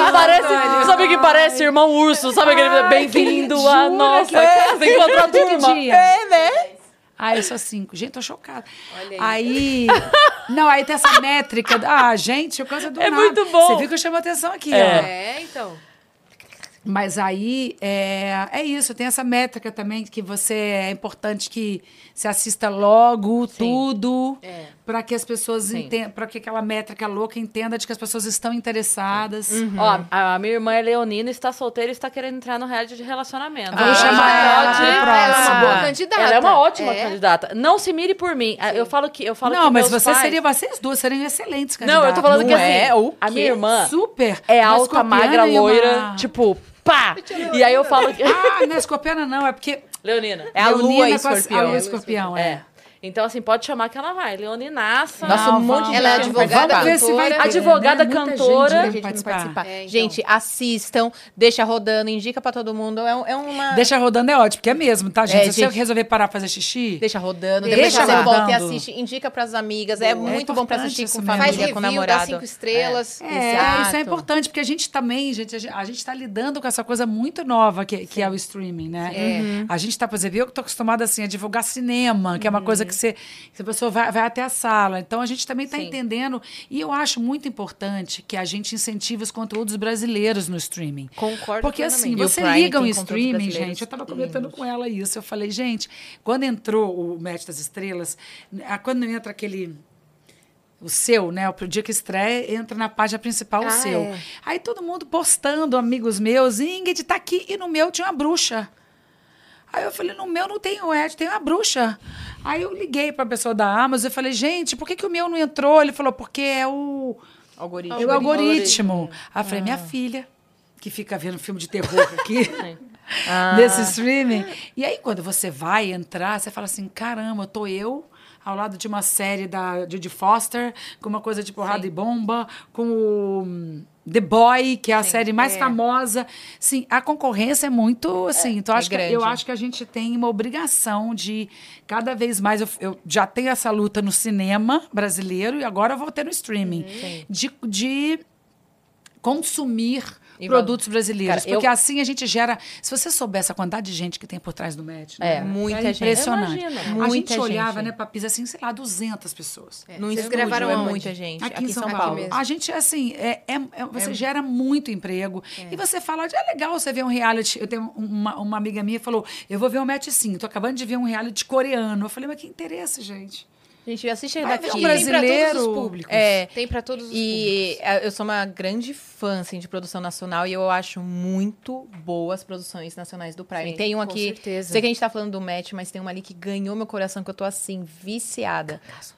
Ai, Parece, sabe o que parece? Irmão urso, sabe aquele bem-vindo jura nossa que- casa, encontrou a Que turma. dia? É, né? Ah, eu sou cinco. Gente, tô chocada. Olha aí. Aí. Não, aí tem essa métrica. Ah, gente, coisa do É nada. muito bom. Você viu que eu chamo atenção aqui, É. ó. É, então. Mas aí é, é isso, tem essa métrica também que você é importante que se assista logo tudo É. para que as pessoas Sim. entendam, para que aquela métrica louca entenda de que as pessoas estão interessadas. Ó, a minha irmã é leonina, está solteira e está querendo entrar no reality de relacionamento. Vamos Ah, chamar ela pode- pro Ela é uma boa candidata. Ela é uma ótima É. candidata. Não se mire por mim. Ah, Eu falo que eu falo Não, que mas você pais- seria, vocês duas seriam excelentes Não, candidatas. eu tô falando Não que assim, é? O a minha irmã super. é Uma alta, magra, e uma- loira, tipo, pá. E aí eu falo que Ah, não é escorpiana não, é porque Leonina. É a lua Leonina e com a- escorpião. A lua escorpião, é. É. Então, assim, pode chamar que ela vai. Leoninaça. Nossa, um monte de Ela é advogada, participar. ver se vai cantora. ter, Advogada, né? Cantora. gente gente vai participar. participar. É, então. Gente, assistam, deixa rodando, indica pra todo mundo. É, é uma. Deixa rodando é ótimo, porque é mesmo, tá, gente? É, Se gente. você resolver parar pra fazer xixi, Deixa rodando, Deixa depois você rodando. volta e assiste, indica pras amigas. É, muito bom pra assistir com. Faz família, review, com dá namorado. cinco estrelas. É, Exato. isso é importante, porque a gente também, gente, a gente- a gente está lidando com essa coisa muito nova que, que é o streaming, né? É. A gente está, por exemplo, eu que estou acostumada assim, a divulgar cinema, que é uma coisa Uhum. Que você, que a pessoa vai, vai até a sala. Então a gente também está entendendo. E eu acho muito importante que a gente incentive os conteúdos brasileiros no streaming. Concordo Porque assim, o você liga um tem conteúdos streaming, gente. Eu estava comentando com ela isso. Eu falei, gente, quando entrou o Match das Estrelas, a- quando entra aquele. O seu, né? O dia que estreia, entra na página principal o Ah, seu. é. Aí todo mundo postando, amigos meus, Ingrid tá aqui, e no meu tinha uma bruxa. Aí eu falei, no meu não tem o Ed, tem uma bruxa. Aí eu liguei para a pessoa da Amazon e falei, gente, por que, que o meu não entrou? Ele falou, porque é o, Algoritmo. é o algoritmo. Aí eu falei, minha filha, que fica vendo filme de terror aqui, nesse streaming. E aí, quando você vai entrar, você fala assim, caramba, tô eu ao lado de uma série da Judy Foster, com uma coisa de porrada e bomba, com o hum, The Boy, que é a série mais famosa. Sim, a concorrência é muito, assim, então é acho que, eu acho que a gente tem uma obrigação de, cada vez mais, eu, eu já tenho essa luta no cinema brasileiro e agora eu vou ter no streaming, de, de consumir E produtos brasileiros. Cara, eu- porque assim a gente gera. Se você soubesse a quantidade de gente que tem por trás do match, né? É, muita gente. impressionante. Imagina. A gente olhava, gente. né, Papis, assim, sei lá, 200 pessoas. No Vocês estúdio gravaram é muita gente. Aqui, em São, Aqui Paulo. mesmo. A gente, assim, é, é- é- você gera muito emprego. E você fala, é legal você ver um reality. Eu tenho uma, uma amiga minha que falou: eu vou ver um match sim, tô acabando de ver um reality coreano. Eu falei, mas que interesse, gente. Gente, assiste ver daqui. um Tem pra brasileiro. todos os públicos. É. Tem pra todos os públicos. E é, eu sou uma grande fã assim, de produção nacional e eu acho muito boas produções nacionais do Prime. Sim, tem um com aqui. certeza. Sei que a gente tá falando do match, mas tem uma ali que ganhou meu coração, que eu tô assim, viciada. Cangaço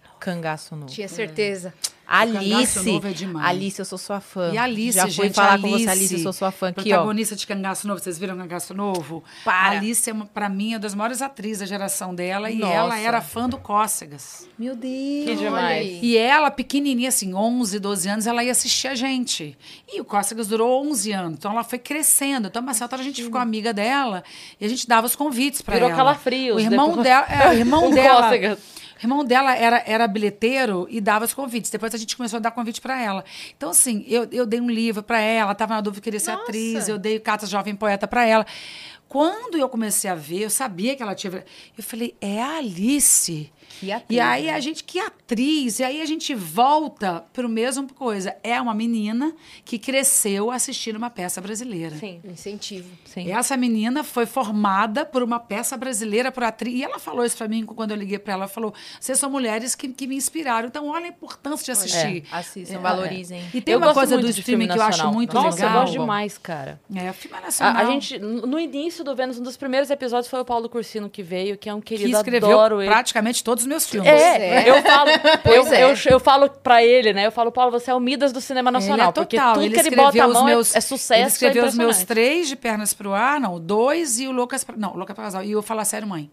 novo. Tinha certeza. Cangaço Alice. Novo é demais. Alice, eu sou sua fã. E a Alice, Já fui gente, falar Alice, com você, Alice, eu sou sua fã aqui, ó. protagonista de Cangaço Novo. Vocês viram Cangaço Novo? Para. A Alice, é uma, pra mim, é uma das maiores atrizes da geração dela. E Nossa. ela era fã do Cócegas. Meu Deus. Que demais. E ela, pequenininha, assim, 11, 12 anos, ela ia assistir a gente. E o Cócegas durou 11 anos. Então, ela foi crescendo. Então, uma certa hora, a gente ficou amiga dela e a gente dava os convites pra Virou ela. calafrios O irmão depois. dela... É, o irmão O dela... Cócegas. O irmão dela era, era bilheteiro e dava os convites. Depois a gente começou a dar convite para ela. Então, assim, eu, eu dei um livro para ela, estava na dúvida, queria ser Nossa. atriz, eu dei Carta Jovem Poeta para ela. Quando eu comecei a ver, eu sabia que ela tinha. Eu falei, é a Alice. Que atriz, E aí né? a gente, que atriz, e aí a gente volta para o mesmo coisa. É uma menina que cresceu assistindo uma peça brasileira. Sim. Incentivo. Sim. Essa menina foi formada por uma peça brasileira, por atriz. E ela falou isso pra mim quando eu liguei pra ela. Ela falou: vocês são mulheres que, que me inspiraram. Então, olha a importância de assistir. É, assistam, É, valorizem. E tem eu uma coisa do streaming filme que eu acho nacional. muito Nossa, legal. eu gosto demais, cara. É, o filme é A, nacional. a gente, no no início do Vênus, um dos primeiros episódios foi o Paulo Cursino que veio, que é um que querido, escreveu adoro ele. praticamente todos os meus filmes. É, é. eu falo, eu, é. eu, eu falo pra ele, né? Eu falo, Paulo, você é o Midas do cinema nacional. Ele é porque total. tudo ele que ele escreveu bota a os mão é- meus, é, sucesso. Ele escreveu é os meus três de pernas pro ar, não, dois e o Loucas pra, não, Loucas pra casal e o Falar Sério Mãe.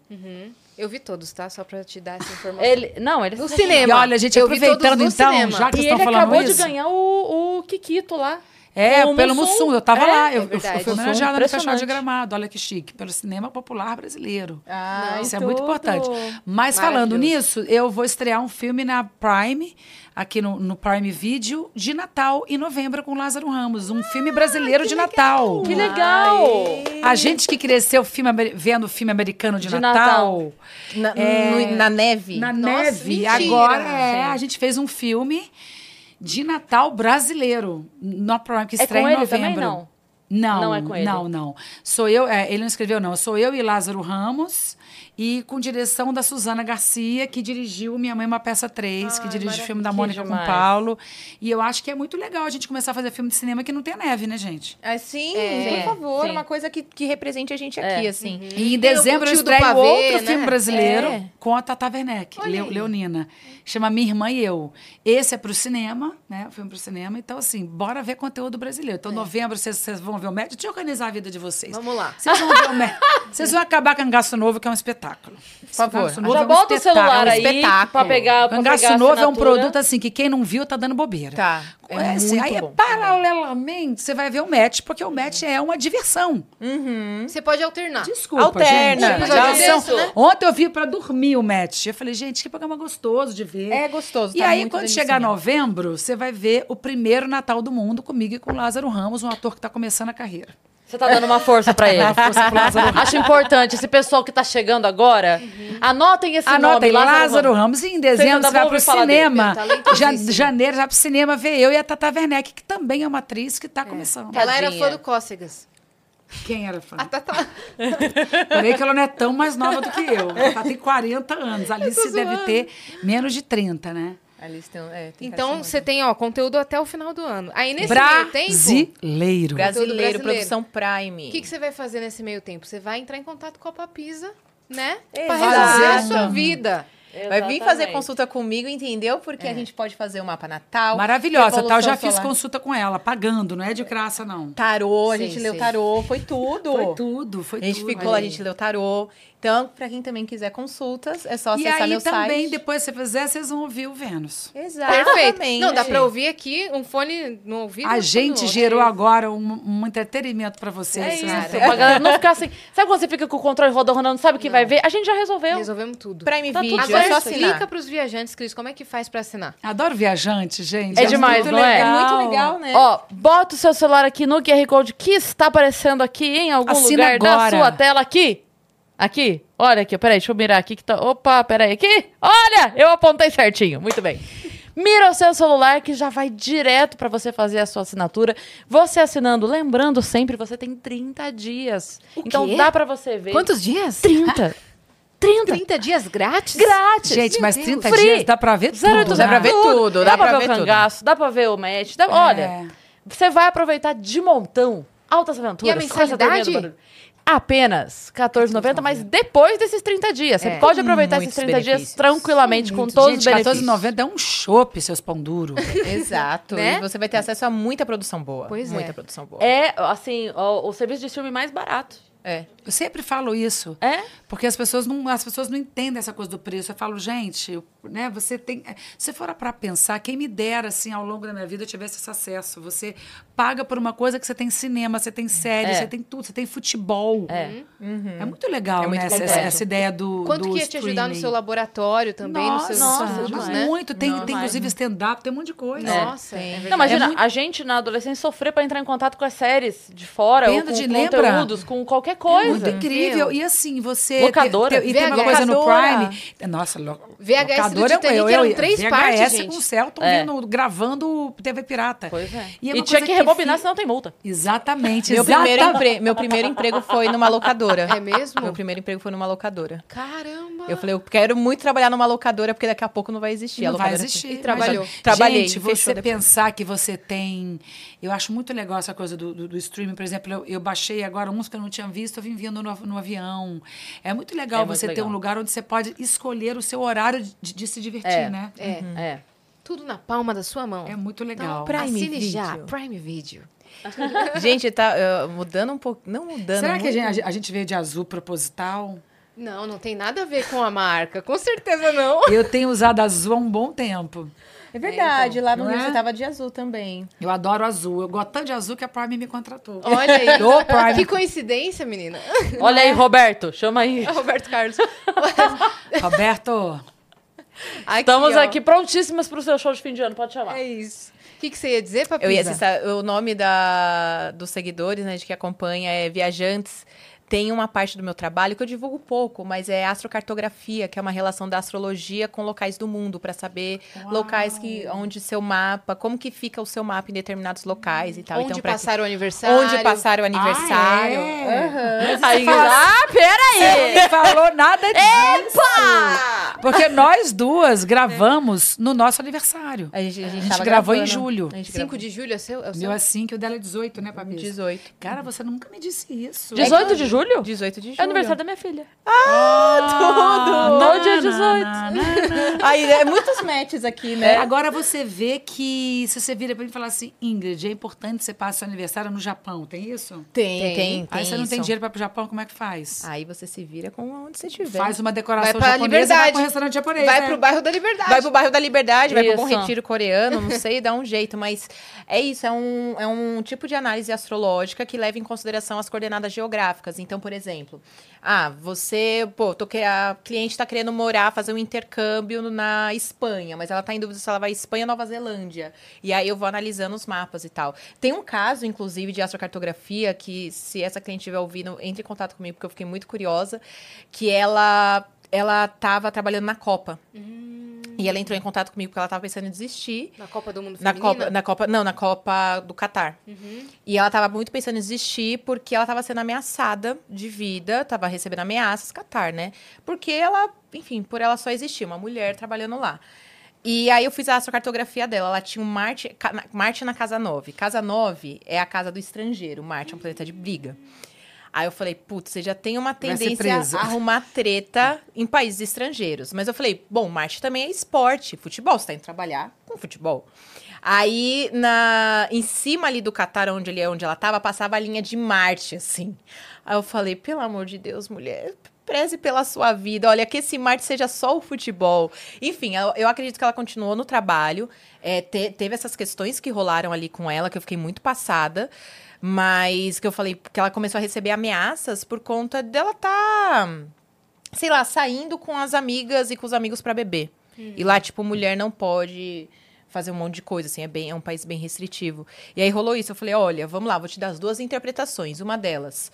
Eu vi todos, tá? Só pra te dar essa informação. Ele, não, ele No E cinema. olha, gente, Eu aproveitando então, cinema. já que E vocês ele estão falando acabou isso. de ganhar o, o Kikito lá. É, pelo Mussum. Mussum, eu tava É, lá, é eu, eu verdade. fui homenageada no Festival de. Gramado, olha que chique, pelo cinema popular brasileiro. Ah, Isso é muito tudo. importante. Mas falando nisso, eu vou estrear um filme na Prime, aqui no, no Prime Video, de Natal, em novembro, com Lázaro Ramos. Um filme brasileiro de Natal. Que legal! A gente que cresceu filme, vendo filme americano de, De Natal, na, É, no- na neve. na Nossa, neve. mentira. Agora é, a gente fez um filme de Natal brasileiro no Prime, que É estreia com em ele novembro. também, não? Não, Não é com ele? Não, não. Sou eu, é, ele não escreveu, não. Sou eu e Lázaro Ramos, e com direção da Suzana Garcia, que dirigiu Minha Mãe é uma Peça 3, que dirige o filme da Mônica com o demais. Paulo. E eu acho que é muito legal a gente começar a fazer filme de cinema que não tem neve, né, gente? É, sim, É, por favor, sim. uma coisa que, que represente a gente aqui, É. assim. E em o dezembro eu estreio Pavê, outro né? filme brasileiro É. com a Tata Werneck, aí. Leonina. Chama Minha Irmã e Eu. Esse é pro cinema, né? O filme pro cinema. Então, assim, bora ver conteúdo brasileiro. Então, novembro, vocês, vocês vão ver o médico. Deixa eu organizar a vida de vocês. Vamos lá. Vocês vão ver o médico. Vocês vão acabar com Gasto Novo, que é um espetáculo. Espetáculo. Por favor. Novo Já é um bota o celular espetáculo. aí espetáculo. pra pegar, pra Cangaço pegar Novo é um produto assim que quem não viu tá dando bobeira. Tá. É É, assim, muito aí bom. paralelamente você vai ver o match, porque o match é uma diversão. Você pode alternar. Desculpa, Alterna. gente. Né? Ontem eu vi pra dormir o match. Eu falei, gente, que programa gostoso de ver. É gostoso, E tá aí, muito quando chegar novembro, você vai ver o primeiro Natal do mundo comigo e com o Lázaro Ramos, um ator que tá começando a carreira. Você tá dando uma força pra ele. Uma força pro Lázaro Ramos. Acho importante, esse pessoal que tá chegando agora, anotem esse Anota aí, nome. Lázaro Ramos. E em dezembro você vai pro cinema. Ja, talentosíssimo. janeiro você vai pro cinema ver eu e a Tata Werneck, que também é uma atriz que tá É. começando. Ela era fã do Cócegas. Quem era fã? A Tata... Porém que ela não é tão mais nova do que eu. Ela tem 40 anos. A Alice deve ter menos de 30, né? É, tem Então você tem, ó, conteúdo até o final do ano. Aí nesse meio tempo, Brasileiro. Brasileiro, brasileiro. produção Prime. o que, que você vai fazer nesse meio tempo? Você vai entrar em contato com a Papisa, né? Pra Exato. resolver a sua vida. Vai vir fazer Exatamente. consulta comigo, entendeu? Porque a gente pode fazer o mapa natal. Maravilhosa, tá? Eu já fiz consulta com ela, pagando, não é de graça, não. Tarô, a Sim, gente leu sim. tarô, foi tudo. Foi tudo, foi A gente tudo. ficou lá, a gente leu tarô. Então, pra quem também quiser consultas, é só E acessar aí meu também, site. depois se você fizer, vocês vão ouvir o Vênus. Exatamente. Perfeito. Não, dá pra ouvir aqui um fone no ouvido. A gente outro. gerou agora um, um entretenimento pra vocês. É vocês isso, não Cara. têm- pra galera não ficar assim. Sabe quando você fica com o controle rodando, não sabe o que vai ver? A gente já resolveu. Resolvemos tudo. Prime Tá tudo Video, Agora é só explica assinar. pros viajantes, Cris, como é que faz pra assinar? Adoro viajante, gente. É demais, muito não é? É legal. muito legal, né? Ó, bota o seu celular aqui no QR Code que está aparecendo aqui em algum Assina lugar da agora. sua tela aqui. Aqui. Olha aqui, peraí, deixa eu mirar aqui que tá. Opa, peraí, aqui. Olha, eu apontei certinho. Muito bem. Mira o seu celular que já vai direto para você fazer a sua assinatura. Você assinando, lembrando sempre, você tem 30 dias. então quê? dá para você ver. Quantos dias? 30. 30. 30 dias grátis? Grátis. Gente, mas Deus. 30 Free. dias dá pra ver tudo. 0800 né? Dá pra ver tudo, Dá, dá pra, pra ver ver o tudo. cangaço, dá pra ver o match. dá- É. Olha, você vai aproveitar de montão. Altas aventuras. E a mensalidade? Apenas R$14,90, mas depois desses 30 dias. Você É. pode aproveitar esses Muitos 30 dias tranquilamente, com todos Gente, os benefícios. R$14,90 é um chopp, seus pão duro. Exato. Né? E você vai ter acesso a muita produção boa. Pois é. muita produção boa. É, assim, o, o serviço de streaming mais barato. É. Eu sempre falo isso. É? Porque as pessoas não, as pessoas não entendem essa coisa do preço. Eu falo, gente, né, você tem. Se for para pensar, quem me dera, assim, ao longo da minha vida, eu tivesse esse acesso. Você paga por uma coisa que você tem cinema, você tem série, É. você tem tudo, você tem futebol. É. É muito legal, É muito né? Essa, essa ideia do. Quanto do que ia te ajudar no seu laboratório também, Nossa, nos seus nossa, estudos, né? muito. Tem, Nossa. tem inclusive stand-up, tem um monte de coisa. Nossa, Tem. é verdade. Não, imagina, É muito- a gente na adolescência sofrer pra entrar em contato com as séries de fora, ou Lembra com de- lembra? conteúdos, com qualquer coisa. Muito incrível. E assim, você. Locadora. tem- e tem uma VHS. coisa no. Prime. Nossa, lo, VHS do locadora é Titanic eu, eu, eram três VHS partes, gente. com o Celton É. vindo, gravando TV Pirata. Pois é. E E, é uma tinha que que rebobinar, fi- senão tem multa. Exatamente. Meu primeiro, exatamente. empre- meu primeiro emprego foi numa locadora. É mesmo? Meu primeiro emprego foi numa locadora. Caramba! Eu falei, eu quero muito trabalhar numa locadora, porque daqui a pouco não vai existir. a Não vai existir. E trabalhou. Mas, Trabalhei, Gente, você depois. pensar que você tem... Eu acho muito legal essa coisa do, do, do streaming. Por exemplo, eu, eu baixei agora uns que eu não tinha visto, vim vindo no, no avião. É muito legal É muito você ter legal. um lugar onde você pode escolher o seu horário de, de se divertir, É. né? É, É. tudo na palma da sua mão. É muito legal. Então, Prime assine já, Video. Prime Video. Gente, tá uh, mudando um pouco. Não mudando. Será que a muito. gente, a gente veio de azul proposital? Não, não tem nada a ver com a marca. Com certeza não. Eu tenho usado azul há um bom tempo. É verdade, lá no Rio é? você tava de azul também. Eu adoro azul. Eu gosto tanto de azul que a Prime me contratou. Olha aí. Ô, Prime. Que coincidência, menina. Olha aí, Roberto, chama aí. Roberto Carlos. Roberto, Aqui, Estamos ó. aqui prontíssimas pro seu show de fim de ano, pode chamar. É isso. O que, que você ia dizer, Papisa? Eu ia acessar, o nome da, dos seguidores, né, de que acompanha é Viajantes. Tem uma parte do meu trabalho que eu divulgo pouco, mas é astrocartografia, que é uma relação da astrologia com locais do mundo, para saber locais que onde seu mapa, como que fica o seu mapa em determinados locais e tal. Onde então, pra- passar o aniversário. onde passar o aniversário. é? Aí, ah, peraí! Você não falou nada disso. Porque nós duas gravamos no nosso aniversário. A gente, a gente, A gente gravou em gravando. julho. A gente 5 de julho é seu? É o seu? meu é 5 e o dela é 18, né, Papi? 18. Cara, você nunca me disse isso. 18 de julho? 18 de julho. É aniversário da minha filha. tudo! No dia 18. Aí, é muitos matches aqui, né? Agora você vê que, se você vira pra mim e falar assim, Ingrid, é importante você passar seu aniversário no Japão, tem isso? Tem, Tem. tem, tem. Aí você não tem isso. dinheiro pra ir pro Japão, como é que faz? Aí você se vira com onde você tiver. Faz uma Vai decoração pra japonesa e vai Liberdade. pro restaurante japonês, Vai né? pro bairro da Liberdade. Vai pro bairro da Liberdade, vai pro Bom Isso. Retiro coreano, não sei, dá um jeito, mas é isso, é um, é um tipo de análise astrológica que leva em consideração as coordenadas geográficas. Então, por exemplo, ah, você, pô, tô a cliente tá querendo morar, fazer um intercâmbio na Espanha, mas ela tá em dúvida se ela vai Espanha ou Nova Zelândia. E aí eu vou analisando os mapas e tal. Tem um caso, inclusive, de astrocartografia que, se essa cliente estiver ouvindo, entre em contato comigo, porque eu fiquei muito curiosa, que ela ela tava trabalhando na Copa. E ela entrou em contato comigo porque ela tava pensando em desistir. Na Copa do Mundo Na Feminina? Copa, na Copa, não, na Copa do Catar. E ela tava muito pensando em desistir porque ela tava sendo ameaçada de vida, tava recebendo ameaças, Catar, né? Porque ela, enfim, por ela só existir, uma mulher trabalhando lá. E aí eu fiz a astrocartografia dela. Ela tinha um Marte, Marte na casa 9. Casa 9 é a casa do estrangeiro. Marte é um planeta de briga. Aí eu falei, putz, você já tem uma tendência a arrumar treta em países estrangeiros. Mas eu falei, bom, Marte também é esporte, futebol, você tá indo trabalhar com futebol. Aí, na, em cima ali do Catar, onde, ele, onde ela tava, passava a linha de Marte, assim. Aí eu falei, pelo amor de Deus, mulher, preze pela sua vida. Olha, que esse Marte seja só o futebol. Enfim, eu, eu acredito que ela continuou no trabalho. É, te- teve essas questões que rolaram ali com ela, que eu fiquei muito passada. Mas que eu falei que ela começou a receber ameaças por conta dela tá, sei lá, saindo com as amigas e com os amigos pra beber. E lá, tipo, mulher não pode fazer um monte de coisa, assim, é, bem, é um país bem restritivo. E aí rolou isso, eu falei, olha, vamos lá, vou te dar as duas interpretações. Uma delas,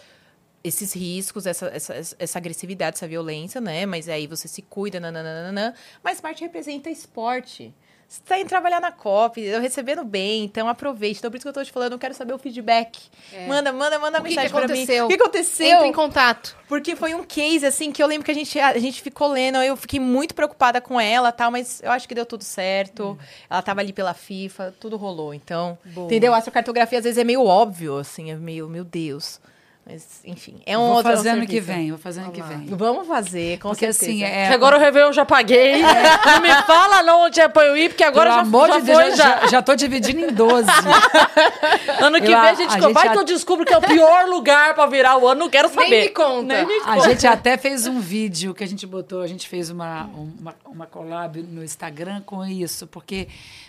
esses riscos, essa, essa, essa agressividade, essa violência, né? Mas aí você se cuida, nananana. Mas Marte representa esporte. Você tá indo trabalhar na COP, eu recebendo bem, então aproveite. Então, por isso que eu tô te falando, eu quero saber o feedback. Manda, manda, manda É. O que mensagem pra mim. aconteceu? O que aconteceu? Entra em contato. Porque foi um case, assim, que eu lembro que a gente, a gente ficou lendo, eu fiquei muito preocupada com ela tal, mas eu acho que deu tudo certo. Ela tava ali pela FIFA, tudo rolou. Então, entendeu? A astrocartografia às vezes é meio óbvio, assim, é meio, meu Deus. Mas, enfim, é um vou outro fazer ano que vem, vou fazer ano que vem. Vamos fazer, com Porque certeza. assim, é... Agora o Réveillon eu já paguei. Não me fala não onde é pra eu ir, porque agora Pelo já, amor já de Deus, foi, já, já. já, já tô dividindo em 12. Ano que Eu- vem a gente... a gente vai já- que eu descubro que é o pior lugar pra virar o ano, não quero saber. Nem me conta. Nem me A gente até fez um vídeo que a gente botou, a gente fez uma, uma, uma collab no Instagram com isso, porque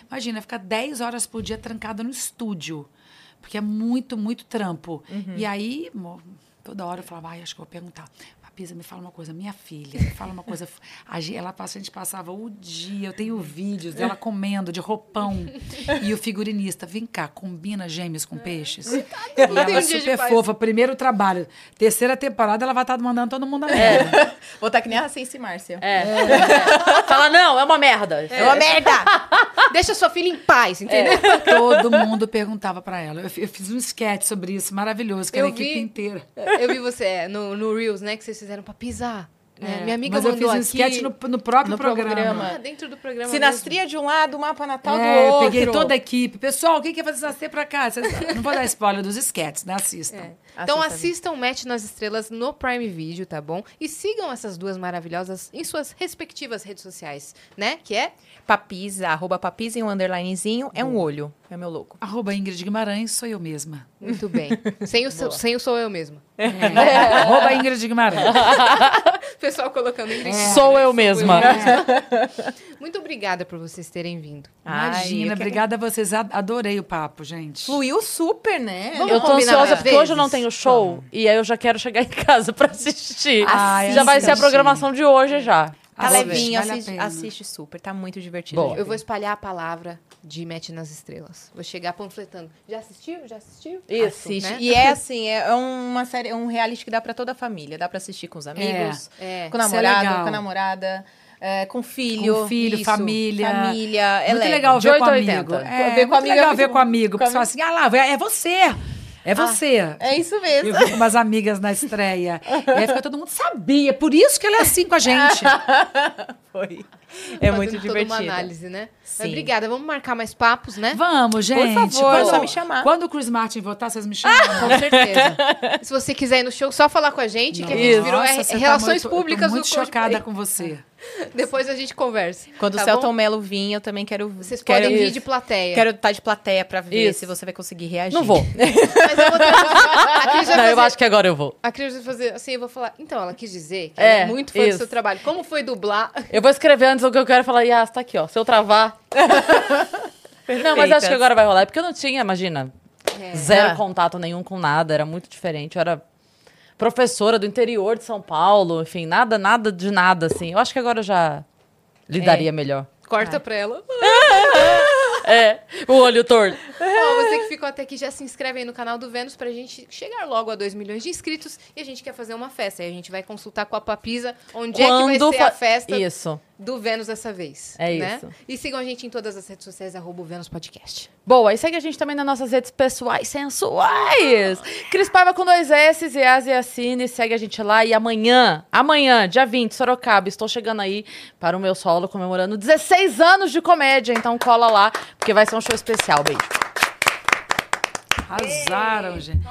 imagina, ficar 10 horas por dia trancada no estúdio, porque é muito, muito trampo. E aí, toda hora eu falava, ai, acho que vou perguntar. Pisa, me fala uma coisa, minha filha, me fala uma coisa. A gente, ela, a gente passava o dia, eu tenho vídeos dela comendo de roupão. E o figurinista, vem cá, combina gêmeos com peixes. E ela super fofa, primeiro trabalho. Terceira temporada, ela vai estar mandando todo mundo a merda. Vou estar que nem a Sense Márcia. É. Fala, não, é uma merda. É uma merda! Deixa sua filha em paz, entendeu? Todo mundo perguntava pra ela. Eu, eu fiz um sketch sobre isso, maravilhoso, com a equipe vi. inteira. Eu vi você é, no, no Reels, né? Que vocês fizeram pra pisar. né? Minha amiga Mas eu mandou fiz um aqui. sketch no, no próprio No programa. programa. Ah, dentro do programa Sinastria de um lado, mapa natal É, do eu outro. peguei toda a equipe. Pessoal, quem quer fazer sinastria pra cá? Não vou dar spoiler dos sketches, né? Assistam. mesmo. Então Assista, assistam o Match nas Estrelas no Prime Video, tá bom? E sigam essas duas maravilhosas em suas respectivas redes sociais, né? Que é Papisa, arroba papisa em um underlinezinho, é um olho. É meu logo. Arroba Ingrid Guimarães, sou eu mesma. muito bem. sem, o, seu- sem o sou eu mesmo. É. Arroba Ingrid Guimarães. Pessoal colocando em Sou eu mesma. Muito obrigada por vocês terem vindo. Ai, Imagina, que- obrigada a vocês. Adorei o papo, gente. Fluiu super, né? Vamos Eu tô ansiosa porque hoje eu não tenho show. E aí eu já quero chegar em casa pra assistir. Ai, já vai ser a programação de hoje já. Tá levinho, vale assiste, assiste super, tá muito divertido. Boa. Eu vou espalhar a palavra de Match nas Estrelas. Vou chegar panfletando. Já assistiu? Já assistiu? Isso. Assiste. né? E é assim, é uma série, é um reality que dá pra toda a família. Dá pra assistir com os amigos, É. com o é namorado, legal. com a namorada, é, com o filho. Com filho, Isso, família. Família. É Muito legal ver com 8 a amigo. 80. É, Ver com muito amigo é ver com amigo. Com Porque você fala assim, ah lá, é você. É você. É isso mesmo. Eu vi com umas amigas na estreia. e aí fica todo mundo sabia. Por isso que ela é assim com a gente. Foi. É muito Fazendo toda uma divertido. análise, né? Mas Sim. obrigada. Vamos marcar mais papos, né? Vamos, gente. favor, é Quando- só me chamar. Quando o Chris Martin voltar, vocês me chamam. Com certeza. Se você quiser ir no show, só falar com a gente, que a gente Isso. virou Nossa, é, você tá Relações muito- eu tô Públicas muito do chocada com você. Depois a gente conversa. Quando tá o Celton bom? Mello vir, eu também quero. Vocês quero, podem vir de plateia. Quero estar de plateia pra ver Isso. se você vai conseguir reagir. Não vou. Mas eu vou vai Não, eu fazer- acho que agora eu vou. A Cris vai fazer assim, eu vou falar. Então, ela quis dizer que É, ela é muito fã do isso. seu trabalho. Como foi dublar? Eu vou escrever antes o que eu quero falar. Yas, tá aqui, ó. Se eu travar. não, mas acho que agora vai rolar. É porque eu não tinha, imagina, É. zero Ah. contato nenhum com nada. Era muito diferente. Eu era professora do interior de São Paulo. Enfim, nada, nada de nada, assim. Eu acho que agora eu já lidaria melhor. Corta pra ela. É, o olho torto. Ó, você que ficou até aqui, já se inscreve aí no canal do Vênus pra gente chegar logo a 2 milhões de inscritos e a gente quer fazer uma festa. Aí a gente vai consultar com a Papisa onde é que vai ser a festa Isso. Do Vênus dessa vez. É né? isso. E sigam a gente em todas as redes sociais, arroba o Vênus Podcast. Boa, e segue a gente também nas nossas redes pessoais sensuais. Cris Paiva com dois S, e Assine, segue a gente lá. E amanhã, amanhã, dia 20, Sorocaba, estou chegando aí para o meu solo comemorando 16 anos de comédia. Então cola lá, porque vai ser um show especial. Beijo. Arrasaram, gente.